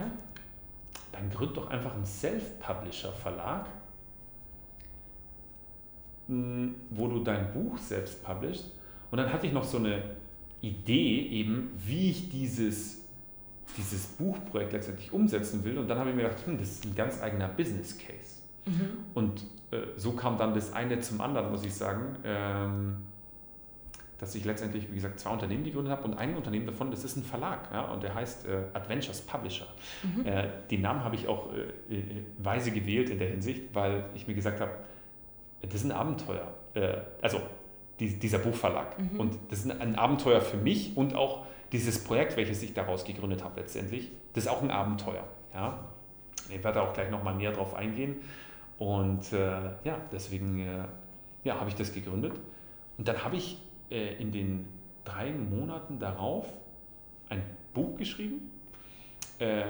Dann gründ doch einfach einen Self-Publisher-Verlag wo du dein Buch selbst publishst. Und dann hatte ich noch so eine Idee eben, wie ich dieses, dieses Buchprojekt letztendlich umsetzen will. Und dann habe ich mir gedacht, hm, das ist ein ganz eigener Business Case. Mhm. Und äh, so kam dann das eine zum anderen, muss ich sagen. Ähm, dass ich letztendlich, wie gesagt, zwei Unternehmen gegründet habe und ein Unternehmen davon, das ist ein Verlag ja, und der heißt äh, Adventures Publisher. Mhm. Äh, den Namen habe ich auch äh, äh weise gewählt in der Hinsicht, weil ich mir gesagt habe, das ist ein Abenteuer. Äh, also die, dieser Buchverlag. Mhm. Und das ist ein Abenteuer für mich und auch dieses Projekt, welches ich daraus gegründet habe letztendlich, das ist auch ein Abenteuer. Ja? Ich werde auch gleich nochmal näher drauf eingehen. Und äh, ja, deswegen äh, ja, habe ich das gegründet. Und dann habe ich äh, in den drei Monaten darauf ein Buch geschrieben, äh,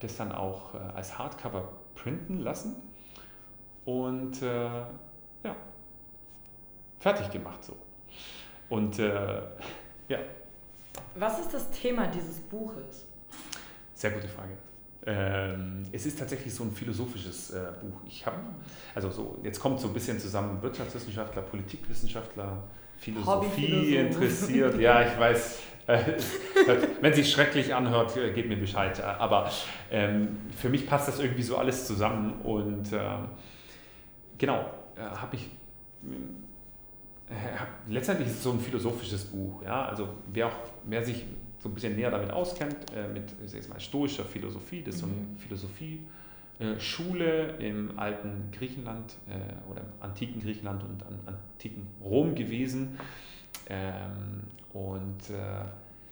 das dann auch äh, als Hardcover printen lassen. Und ja, fertig gemacht so. Und äh, ja. Was ist das Thema dieses Buches? Sehr gute Frage. Ähm, es ist tatsächlich so ein philosophisches äh, Buch. Ich habe, also so, jetzt kommt so ein bisschen zusammen Wirtschaftswissenschaftler, Politikwissenschaftler, Philosophie interessiert. Ja, ich weiß, äh, wenn sich schrecklich anhört, äh, gebt mir Bescheid. Aber ähm, für mich passt das irgendwie so alles zusammen und äh, genau, äh, habe ich äh, letztendlich ist es so ein philosophisches Buch. Ja? Also wer, auch, wer sich so ein bisschen näher damit auskennt, äh, mit ich sag mal, stoischer Philosophie, das ist so eine mhm. Philosophie-Schule im alten Griechenland äh, oder im antiken Griechenland und an, antiken Rom gewesen. Ähm, und äh,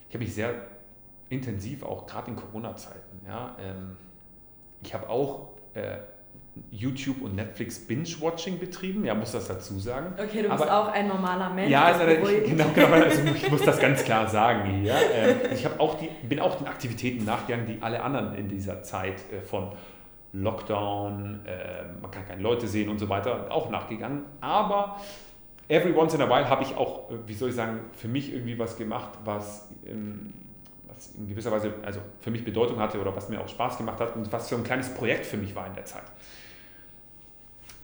ich habe mich sehr intensiv, auch gerade in Corona-Zeiten, ja, ähm, ich habe auch äh, YouTube und Netflix Binge-Watching betrieben, ja, muss das dazu sagen. Okay, du bist Aber, auch ein normaler Mensch. Ja, also, ich, genau, genau, also ich muss das ganz klar sagen hier. Ähm, ich auch die, bin auch den Aktivitäten nachgegangen, die alle anderen in dieser Zeit äh, von Lockdown, ähm, man kann keine Leute sehen und so weiter, auch nachgegangen. Aber every once in a while habe ich auch, äh, wie soll ich sagen, für mich irgendwie was gemacht, was was in gewisser Weise also für mich Bedeutung hatte oder was mir auch Spaß gemacht hat und was so ein kleines Projekt für mich war in der Zeit.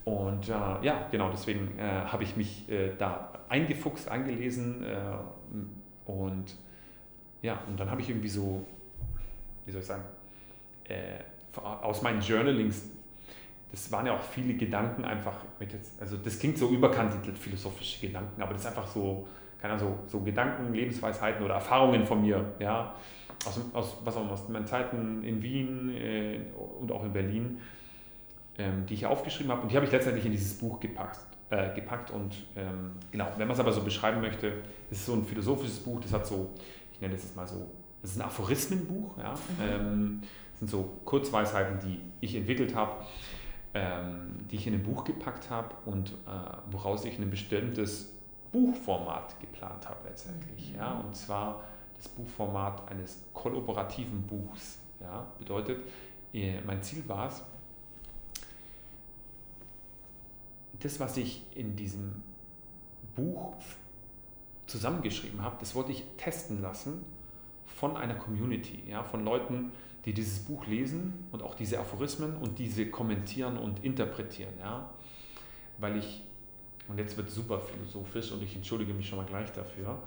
Und äh, ja, genau, deswegen äh, habe ich mich äh, da eingefuchst, eingelesen äh, und ja, und dann habe ich irgendwie so, wie soll ich sagen, äh, aus meinen Journalings, das waren ja auch viele Gedanken einfach, mit jetzt, also das klingt so überkantitelt, philosophische Gedanken, aber das ist einfach so, keine Ahnung, so, so Gedanken, Lebensweisheiten oder Erfahrungen von mir, ja, aus, aus, was auch, aus meinen Zeiten in Wien äh, und auch in Berlin ähm, die ich aufgeschrieben habe. Und die habe ich letztendlich in dieses Buch gepackt. Äh, gepackt. Und ähm, genau, wenn man es aber so beschreiben möchte, ist es so ein philosophisches Buch, das hat so, ich nenne das jetzt mal so, das ist ein Aphorismenbuch. Ja? Mhm. Ähm, das sind so Kurzweisheiten, die ich entwickelt habe, ähm, die ich in ein Buch gepackt habe und äh, woraus ich ein bestimmtes Buchformat geplant habe letztendlich. Mhm. Ja, und zwar das Buchformat eines kollaborativen Buchs. Ja, bedeutet, mein Ziel war es, das, was ich in diesem Buch zusammengeschrieben habe, das wollte ich testen lassen von einer Community, ja, von Leuten, die dieses Buch lesen und auch diese Aphorismen und diese kommentieren und interpretieren. Ja, weil ich, und jetzt wird es super philosophisch und ich entschuldige mich schon mal gleich dafür,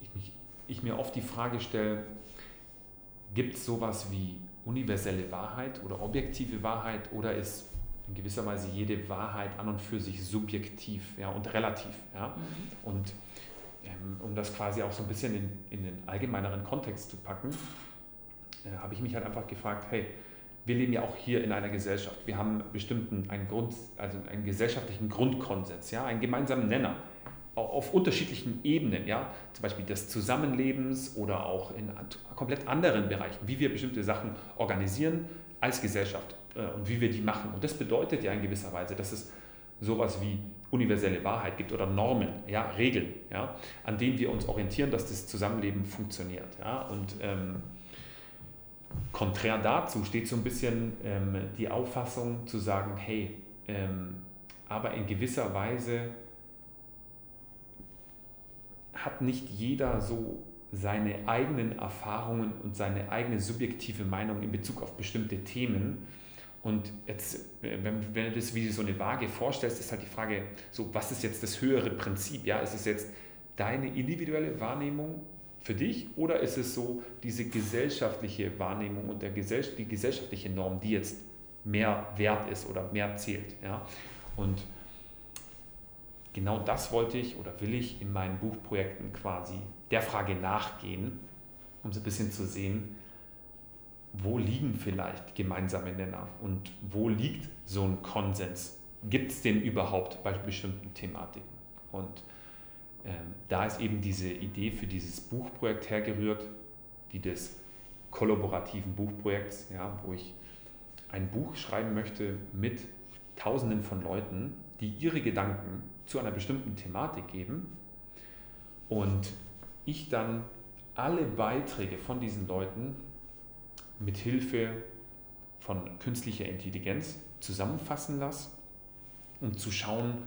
ich, mich, ich mir oft die Frage stelle, gibt es sowas wie universelle Wahrheit oder objektive Wahrheit oder ist in gewisser Weise jede Wahrheit an und für sich subjektiv ja, und relativ. Ja? Mhm. Und ähm, um das quasi auch so ein bisschen in, in den allgemeineren Kontext zu packen, äh, habe ich mich halt einfach gefragt, hey, wir leben ja auch hier in einer Gesellschaft. Wir haben bestimmten einen Grund, also einen gesellschaftlichen Grundkonsens, ja, einen gemeinsamen Nenner auf unterschiedlichen Ebenen, ja, zum Beispiel des Zusammenlebens oder auch in komplett anderen Bereichen, wie wir bestimmte Sachen organisieren als Gesellschaft und wie wir die machen. Und das bedeutet ja in gewisser Weise, dass es sowas wie universelle Wahrheit gibt oder Normen, ja, Regeln, ja, an denen wir uns orientieren, dass das Zusammenleben funktioniert. Ja. Und ähm, konträr dazu steht so ein bisschen ähm, die Auffassung zu sagen, hey, ähm, aber in gewisser Weise hat nicht jeder so seine eigenen Erfahrungen und seine eigene subjektive Meinung in Bezug auf bestimmte Themen. Und jetzt, wenn, wenn du das wie so eine Waage vorstellst, ist halt die Frage, so, was ist jetzt das höhere Prinzip? Ja, ist es jetzt deine individuelle Wahrnehmung für dich oder ist es so diese gesellschaftliche Wahrnehmung und der Gesell die gesellschaftliche Norm, die jetzt mehr wert ist oder mehr zählt? Ja? Und genau das wollte ich oder will ich in meinen Buchprojekten quasi der Frage nachgehen, um so ein bisschen zu sehen, wo liegen vielleicht gemeinsame Nenner und wo liegt so ein Konsens? Gibt es den überhaupt bei bestimmten Thematiken? Und ähm, da ist eben diese Idee für dieses Buchprojekt hergerührt, die des kollaborativen Buchprojekts, ja, wo ich ein Buch schreiben möchte mit Tausenden von Leuten, die ihre Gedanken zu einer bestimmten Thematik geben und ich dann alle Beiträge von diesen Leuten mit Hilfe von künstlicher Intelligenz zusammenfassen lasse, um zu schauen,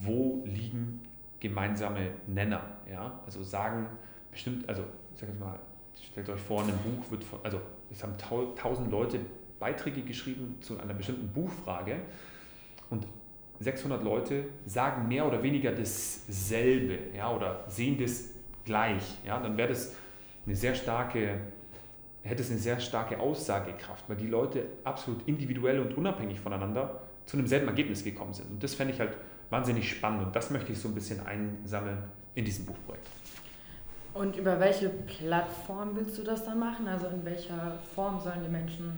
wo liegen gemeinsame Nenner. Ja? Also sagen bestimmt, also ich sage mal, stellt euch vor, in einem Buch wird von, also es haben tausend Leute Beiträge geschrieben zu einer bestimmten Buchfrage und 600 Leute sagen mehr oder weniger dasselbe ja, oder sehen das gleich. Ja, dann wäre das eine sehr starke, hätte es eine sehr starke Aussagekraft, weil die Leute absolut individuell und unabhängig voneinander zu einem selben Ergebnis gekommen sind. Und das fände ich halt wahnsinnig spannend und das möchte ich so ein bisschen einsammeln in diesem Buchprojekt. Und über welche Plattform willst du das dann machen? Also in welcher Form sollen die Menschen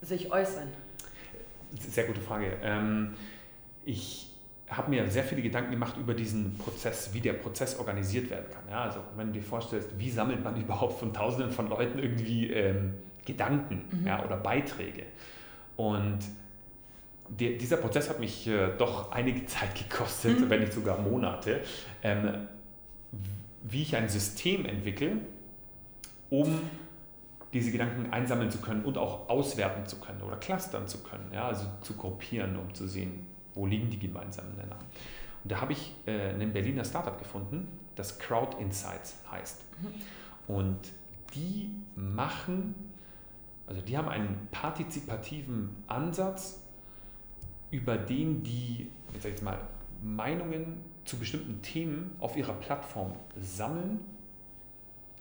sich äußern? Sehr gute Frage. Ähm, ich habe mir sehr viele Gedanken gemacht über diesen Prozess, wie der Prozess organisiert werden kann. Ja, also wenn du dir vorstellst, wie sammelt man überhaupt von Tausenden von Leuten irgendwie ähm, Gedanken mhm. ja, oder Beiträge? Und der, dieser Prozess hat mich äh, doch einige Zeit gekostet, mhm. wenn nicht sogar Monate, ähm, wie ich ein System entwickle, um diese Gedanken einsammeln zu können und auch auswerten zu können oder clustern zu können, ja, also zu gruppieren, um zu sehen, wo liegen die gemeinsamen Nenner. Und da habe ich äh, einen Berliner Startup gefunden, das Crowd Insights heißt. Mhm. Und die machen, also die haben einen partizipativen Ansatz, über den die, jetzt sag ich mal, Meinungen zu bestimmten Themen auf ihrer Plattform sammeln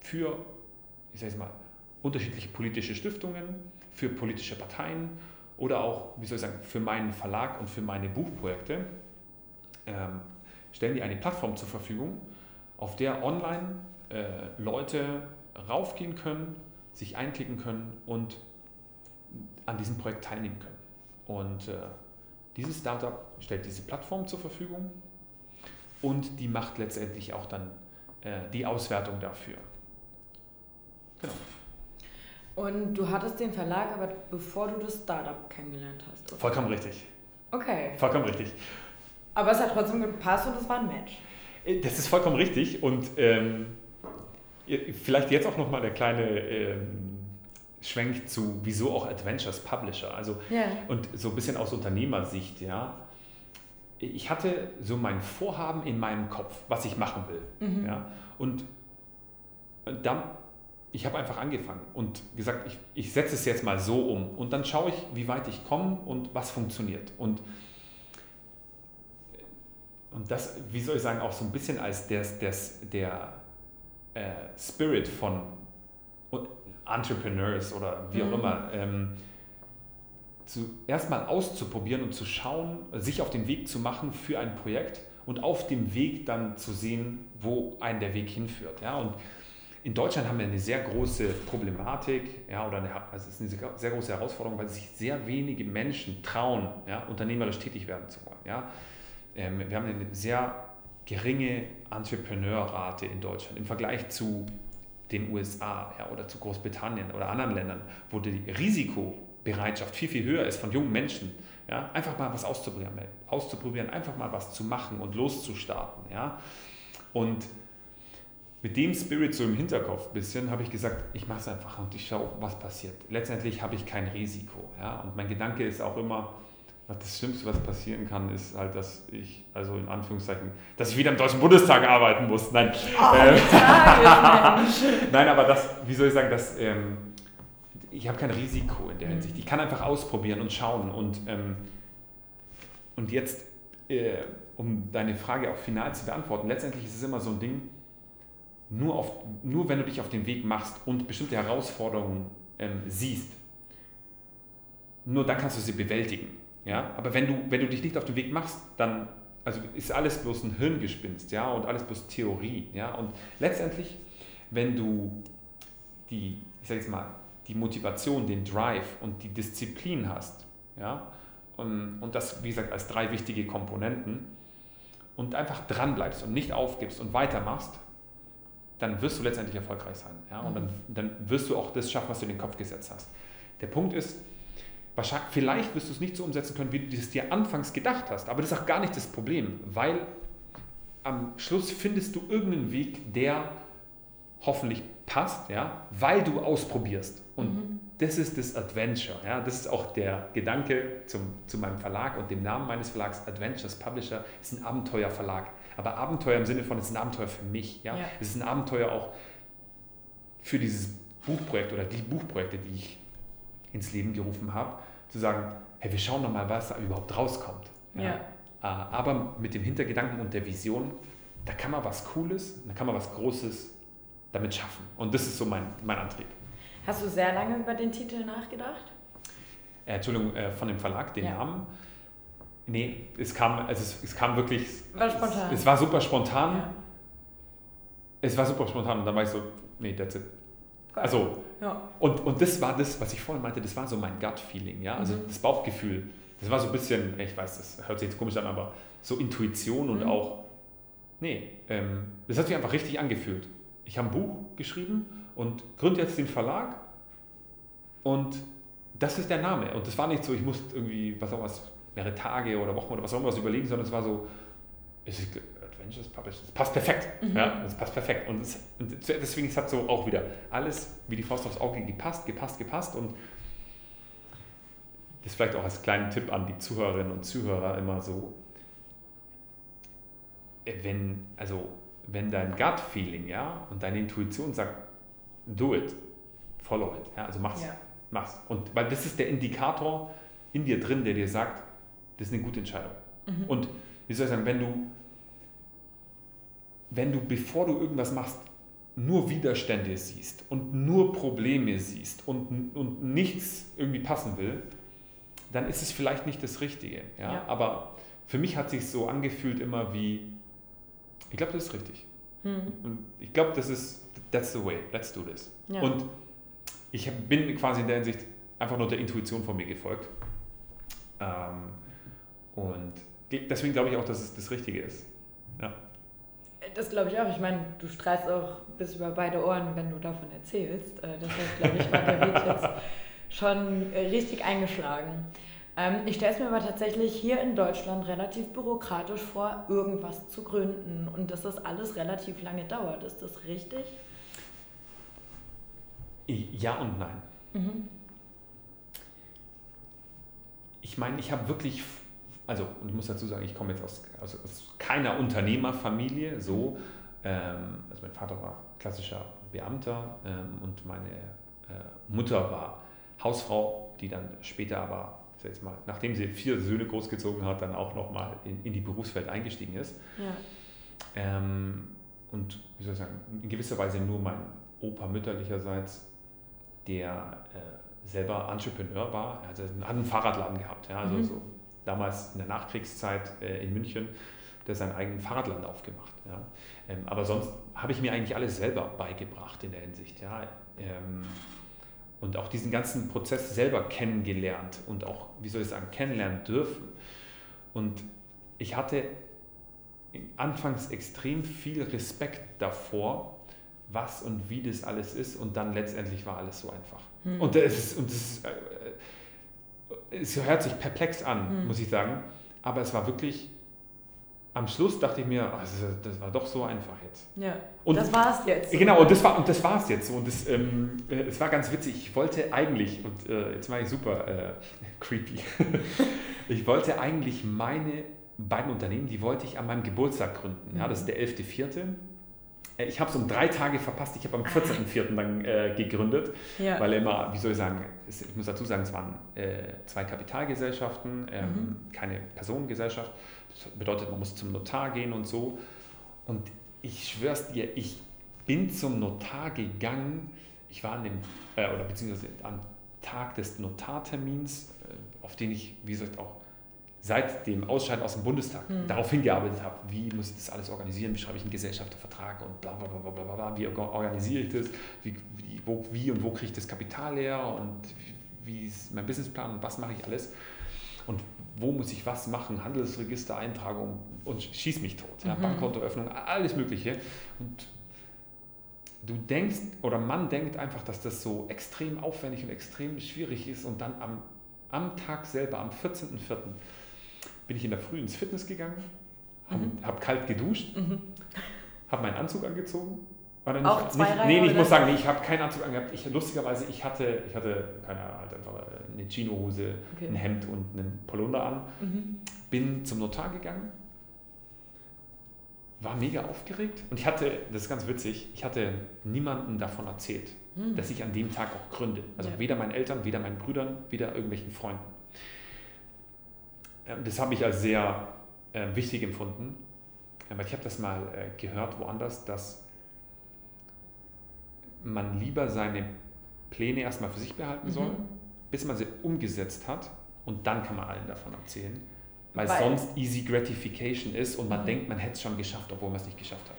für, ich sage mal, unterschiedliche politische Stiftungen, für politische Parteien oder auch, wie soll ich sagen, für meinen Verlag und für meine Buchprojekte ähm, stellen die eine Plattform zur Verfügung, auf der online äh, Leute raufgehen können, sich einklicken können und an diesem Projekt teilnehmen können. Und äh, dieses Startup stellt diese Plattform zur Verfügung und die macht letztendlich auch dann äh, die Auswertung dafür. Genau. Und du hattest den Verlag aber bevor du das Startup kennengelernt hast. Oder? Vollkommen richtig. Okay. Vollkommen richtig. Aber es hat trotzdem gepasst und es war ein Match. Äh, das ist vollkommen richtig und ähm, vielleicht jetzt auch nochmal der kleine ähm, Schwenk zu, wieso auch Adventures Publisher. Also, ja. Und so ein bisschen aus Unternehmersicht, ja. Ich hatte so mein Vorhaben in meinem Kopf, was ich machen will. Mhm. Ja. Und dann, ich habe einfach angefangen und gesagt, ich, ich setze es jetzt mal so um und dann schaue ich, wie weit ich komme und was funktioniert. Und und das, wie soll ich sagen, auch so ein bisschen als des, des, der äh, Spirit von Entrepreneurs oder wie auch mhm. immer, ähm, zu, erstmal auszuprobieren und zu schauen, sich auf den Weg zu machen für ein Projekt und auf dem Weg dann zu sehen, wo einen der Weg hinführt. Ja? Und in Deutschland haben wir eine sehr große Problematik, ja, oder eine, also es ist eine sehr große Herausforderung, weil sich sehr wenige Menschen trauen, ja, unternehmerisch tätig werden zu wollen. Ja? Ähm, wir haben eine sehr geringe Entrepreneurrate in Deutschland im Vergleich zu den USA ja, oder zu Großbritannien oder anderen Ländern, wo die Risikobereitschaft viel, viel höher ist von jungen Menschen. Ja, einfach mal was auszuprobieren, auszuprobieren, einfach mal was zu machen und loszustarten. Ja. Und mit dem Spirit so im Hinterkopf bisschen habe ich gesagt, ich mache es einfach und ich schaue, was passiert. Letztendlich habe ich kein Risiko. Ja. Und mein Gedanke ist auch immer, das Schlimmste, was passieren kann, ist halt, dass ich, also in Anführungszeichen, dass ich wieder im Deutschen Bundestag arbeiten muss. Nein, oh, äh, Nein aber das, wie soll ich sagen, dass, ähm, ich habe kein Risiko in der mhm. Hinsicht. Ich kann einfach ausprobieren und schauen. Und, ähm, und jetzt, äh, um deine Frage auch final zu beantworten, letztendlich ist es immer so ein Ding, nur, auf, nur wenn du dich auf den Weg machst und bestimmte Herausforderungen ähm, siehst, nur dann kannst du sie bewältigen. Ja? Aber wenn du, wenn du dich nicht auf den Weg machst, dann also ist alles bloß ein Hirngespinst ja? und alles bloß Theorie. Ja? Und letztendlich, wenn du die, ich sag jetzt mal, die Motivation, den Drive und die Disziplin hast, ja? und, und das, wie gesagt, als drei wichtige Komponenten, und einfach dran bleibst und nicht aufgibst und weitermachst, dann wirst du letztendlich erfolgreich sein. Ja? Und dann, mhm. dann wirst du auch das schaffen, was du in den Kopf gesetzt hast. Der Punkt ist, Wahrscheinlich, vielleicht wirst du es nicht so umsetzen können, wie du es dir anfangs gedacht hast. Aber das ist auch gar nicht das Problem, weil am Schluss findest du irgendeinen Weg, der hoffentlich passt, ja, weil du ausprobierst. Und mhm. das ist das Adventure. Ja, das ist auch der Gedanke zum, zu meinem Verlag und dem Namen meines Verlags Adventures Publisher ist ein Abenteuerverlag. Aber Abenteuer im Sinne von, es ist ein Abenteuer für mich. Ja? ja. Es ist ein Abenteuer auch für dieses Buchprojekt oder die Buchprojekte, die ich ins Leben gerufen habe zu sagen, hey, wir schauen doch mal, was da überhaupt rauskommt. Ja. ja. Äh, aber mit dem Hintergedanken und der Vision, da kann man was Cooles, da kann man was Großes damit schaffen. Und das ist so mein, mein Antrieb. Hast du sehr lange über den Titel nachgedacht? Äh, Entschuldigung, äh, von dem Verlag, den ja. Namen. Nee, es kam, also es, es kam wirklich. War spontan. Es, es war super spontan. Ja. Es war super spontan und dann war ich so, nee, that's it. Geil. Also, ja. und, und das war das, was ich vorhin meinte, das war so mein Gut-Feeling, ja, also mhm. das Bauchgefühl. Das war so ein bisschen, ich weiß, das hört sich jetzt komisch an, aber so Intuition und mhm. auch, nee, ähm, das hat sich einfach richtig angefühlt. Ich habe ein Buch geschrieben und gründe jetzt den Verlag und das ist der Name. Und das war nicht so, ich musste irgendwie, was auch was, mehrere Tage oder Wochen oder was auch immer was überlegen, sondern es war so, es ist Adventures Publishing. Das passt perfekt. Mhm. Ja, das passt perfekt. Und, es, und deswegen es hat so auch wieder alles wie die Faust aufs Auge gepasst, gepasst, gepasst. Und das vielleicht auch als kleinen Tipp an die Zuhörerinnen und Zuhörer immer so, wenn, also, wenn dein Gut-Feeling ja, und deine Intuition sagt, do it, follow it, ja, also mach's, ja. mach's. Und weil das ist der Indikator in dir drin, der dir sagt, das ist eine gute Entscheidung. Mhm. Und wie soll ich sagen, wenn du wenn du, bevor du irgendwas machst, nur Widerstände siehst und nur Probleme siehst und, und nichts irgendwie passen will, dann ist es vielleicht nicht das Richtige. Ja? ja. Aber für mich hat sich so angefühlt immer wie, ich glaube, das ist richtig. Hm. Und ich glaube, das ist, that's the way, let's do this. Ja. Und ich bin quasi in der Hinsicht einfach nur der Intuition von mir gefolgt. Ähm, und deswegen glaube ich auch, dass es das Richtige ist. Ja. Das glaube ich auch. Ich meine, du streitst auch bis über beide Ohren, wenn du davon erzählst. Äh, das heißt, glaube ich, war der Weg jetzt schon äh, richtig eingeschlagen. Ähm, ich stelle es mir aber tatsächlich hier in Deutschland relativ bürokratisch vor, irgendwas zu gründen und dass das alles relativ lange dauert. Ist das richtig? Ja und nein. Mhm. Ich meine, ich habe wirklich, also, und ich muss dazu sagen, ich komme jetzt aus, aus, aus keiner Unternehmerfamilie, so. Ähm, also mein Vater war klassischer Beamter ähm, und meine äh, Mutter war Hausfrau, die dann später aber, jetzt mal, nachdem sie vier Söhne großgezogen hat, dann auch nochmal in, in die Berufswelt eingestiegen ist. Ja. Ähm, und wie soll ich sagen, in gewisser Weise nur mein Opa mütterlicherseits, der äh, selber Entrepreneur war, also hat einen Fahrradladen gehabt, ja, also mhm. so damals in der Nachkriegszeit äh, in München, der seinen eigenen Fahrradladen aufgemacht. Ja. Ähm, aber sonst habe ich mir eigentlich alles selber beigebracht in der Hinsicht. Ja. Ähm, und auch diesen ganzen Prozess selber kennengelernt und auch, wie soll ich sagen, kennenlernen dürfen. Und ich hatte anfangs extrem viel Respekt davor, was und wie das alles ist und dann letztendlich war alles so einfach. Hm. Und das ist, und das ist, äh, es hört sich perplex an, hm. muss ich sagen, aber es war wirklich am Schluss dachte ich mir, also das war doch so einfach jetzt. Ja, und das war es jetzt. Genau, und das war und das war es jetzt. Und das, ähm, äh, es war ganz witzig. Ich wollte eigentlich, und äh, jetzt war ich super äh, creepy, ich wollte eigentlich meine beiden Unternehmen, die wollte ich an meinem Geburtstag gründen. Ja, das ist der 11.4. Äh, ich habe es um drei Tage verpasst. Ich habe am 14.04. dann äh, gegründet, ja. weil immer, wie soll ich sagen, ich muss dazu sagen, es waren äh, zwei Kapitalgesellschaften, ähm, mhm. keine Personengesellschaft. Das bedeutet, man muss zum Notar gehen und so. Und ich schwör's dir, ich bin zum Notar gegangen. Ich war an dem, äh, oder beziehungsweise am Tag des Notartermins, äh, auf den ich, wie gesagt, auch seit dem Ausscheiden aus dem Bundestag mhm. darauf hingearbeitet habe, wie muss ich das alles organisieren, wie schreibe ich einen Gesellschaftervertrag und bla bla bla bla bla, bla wie organisiere ich das, wie, wie, wo, wie und wo kriege ich das Kapital her und wie, wie ist mein Businessplan und was mache ich alles und wo muss ich was machen, Handelsregister, Eintragung und schieß mich tot, ja, mhm. Bankkontoöffnung, alles Mögliche. Und du denkst oder man denkt einfach, dass das so extrem aufwendig und extrem schwierig ist und dann am, am Tag selber, am 14.04., bin ich in der Früh ins Fitness gegangen, habe mhm. hab kalt geduscht, mhm. habe meinen Anzug angezogen oder nicht, auch zwei nicht, Nee, ich muss sagen, nee, ich habe keinen Anzug angehabt. Ich, lustigerweise, ich hatte, ich hatte keine Ahnung, halt einfach eine Chino-Hose, okay. ein Hemd und einen Polunder an. Mhm. Bin zum Notar gegangen, war mega aufgeregt und ich hatte, das ist ganz witzig, ich hatte niemandem davon erzählt, mhm. dass ich an dem Tag auch gründe. Also ja. weder meinen Eltern, weder meinen Brüdern, weder irgendwelchen Freunden. Ähm, das habe ich als sehr äh, wichtig empfunden, weil ich habe das mal äh, gehört woanders, dass man lieber seine Pläne erstmal für sich behalten mhm. soll, bis man sie umgesetzt hat und dann kann man allen davon erzählen. Weil, weil sonst easy gratification ist und man mhm. denkt, man hätte es schon geschafft, obwohl man es nicht geschafft hat.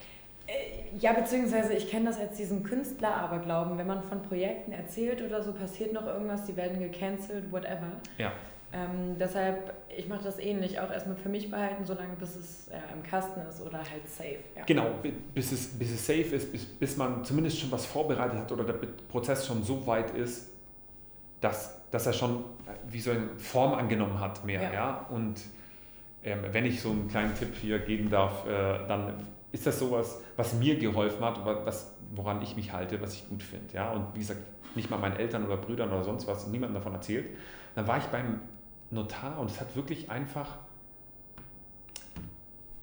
Äh, ja, beziehungsweise ich kenne das als diesen Künstler-Aberglauben. Wenn man von Projekten erzählt oder so, passiert noch irgendwas, die werden gecancelt, whatever. Ja. Ähm, deshalb, ich mache das ähnlich, auch erstmal für mich behalten, solange bis es ja, im Kasten ist oder halt safe. Ja. Genau, bis es, bis es safe ist, bis, bis man zumindest schon was vorbereitet hat oder der Prozess schon so weit ist, dass, dass er schon wie so eine Form angenommen hat mehr. Ja. ja? Und ähm, wenn ich so einen kleinen Tipp hier geben darf, äh, dann ist das sowas, was mir geholfen hat, was, woran ich mich halte, was ich gut finde. Ja? Und wie gesagt, nicht mal meinen Eltern oder Brüdern oder sonst was, niemandem davon erzählt. Dann war ich beim Notar und es hat wirklich einfach,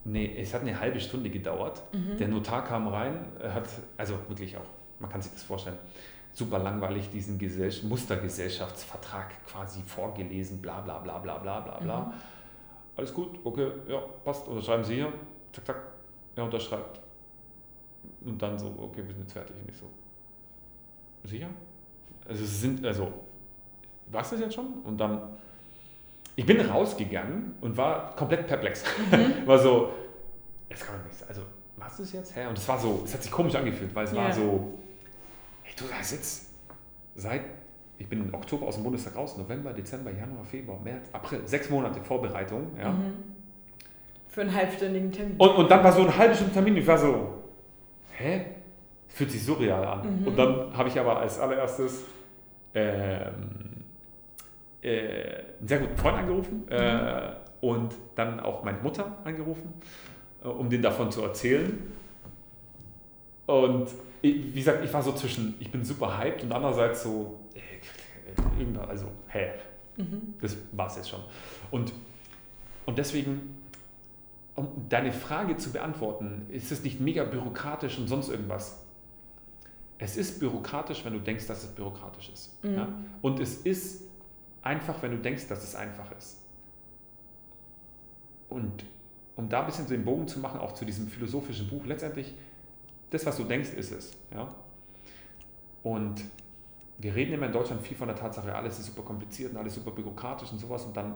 nee, es hat eine halbe Stunde gedauert. Mhm. Der Notar kam rein, hat, also wirklich auch, man kann sich das vorstellen, super langweilig diesen Gesell Mustergesellschaftsvertrag quasi vorgelesen, bla bla bla bla bla bla bla. Mhm. Alles gut, okay, ja, passt, unterschreiben Sie hier, zack, zack, er unterschreibt. Und dann so, okay, wir sind jetzt fertig, nicht so. Sicher? Also es sind, also, was ist jetzt schon? Und dann ich bin rausgegangen und war komplett perplex. Mhm. war so, es kann doch nichts. Also, was ist jetzt? Hä? Und es war so, es hat sich komisch angefühlt, weil es yeah. war so, hey, du hast jetzt seit, ich bin im Oktober aus dem Bundestag raus, November, Dezember, Januar, Februar, März, April, sechs Monate Vorbereitung. Ja. Mhm. Für einen halbstündigen Termin. Und, und dann war so ein halbstündiger Termin. Ich war so, hä? Fühlt sich surreal an. Mhm. Und dann habe ich aber als allererstes ähm, äh, einen sehr guten Freund angerufen mhm. äh, und dann auch meine Mutter angerufen, äh, um denen davon zu erzählen. Und wie gesagt, ich war so zwischen, ich bin super hyped und andererseits so, äh, also, hä, mhm. das war es jetzt schon. Und, und deswegen, um deine Frage zu beantworten, ist es nicht mega bürokratisch und sonst irgendwas? Es ist bürokratisch, wenn du denkst, dass es bürokratisch ist. Mhm. Ja? Und es ist einfach, wenn du denkst, dass es einfach ist. Und um da ein bisschen so den Bogen zu machen, auch zu diesem philosophischen Buch, letztendlich, das, was du denkst, ist es. Ja? Und wir reden immer in Deutschland viel von der Tatsache, alles ist super kompliziert und alles super bürokratisch und sowas. Und dann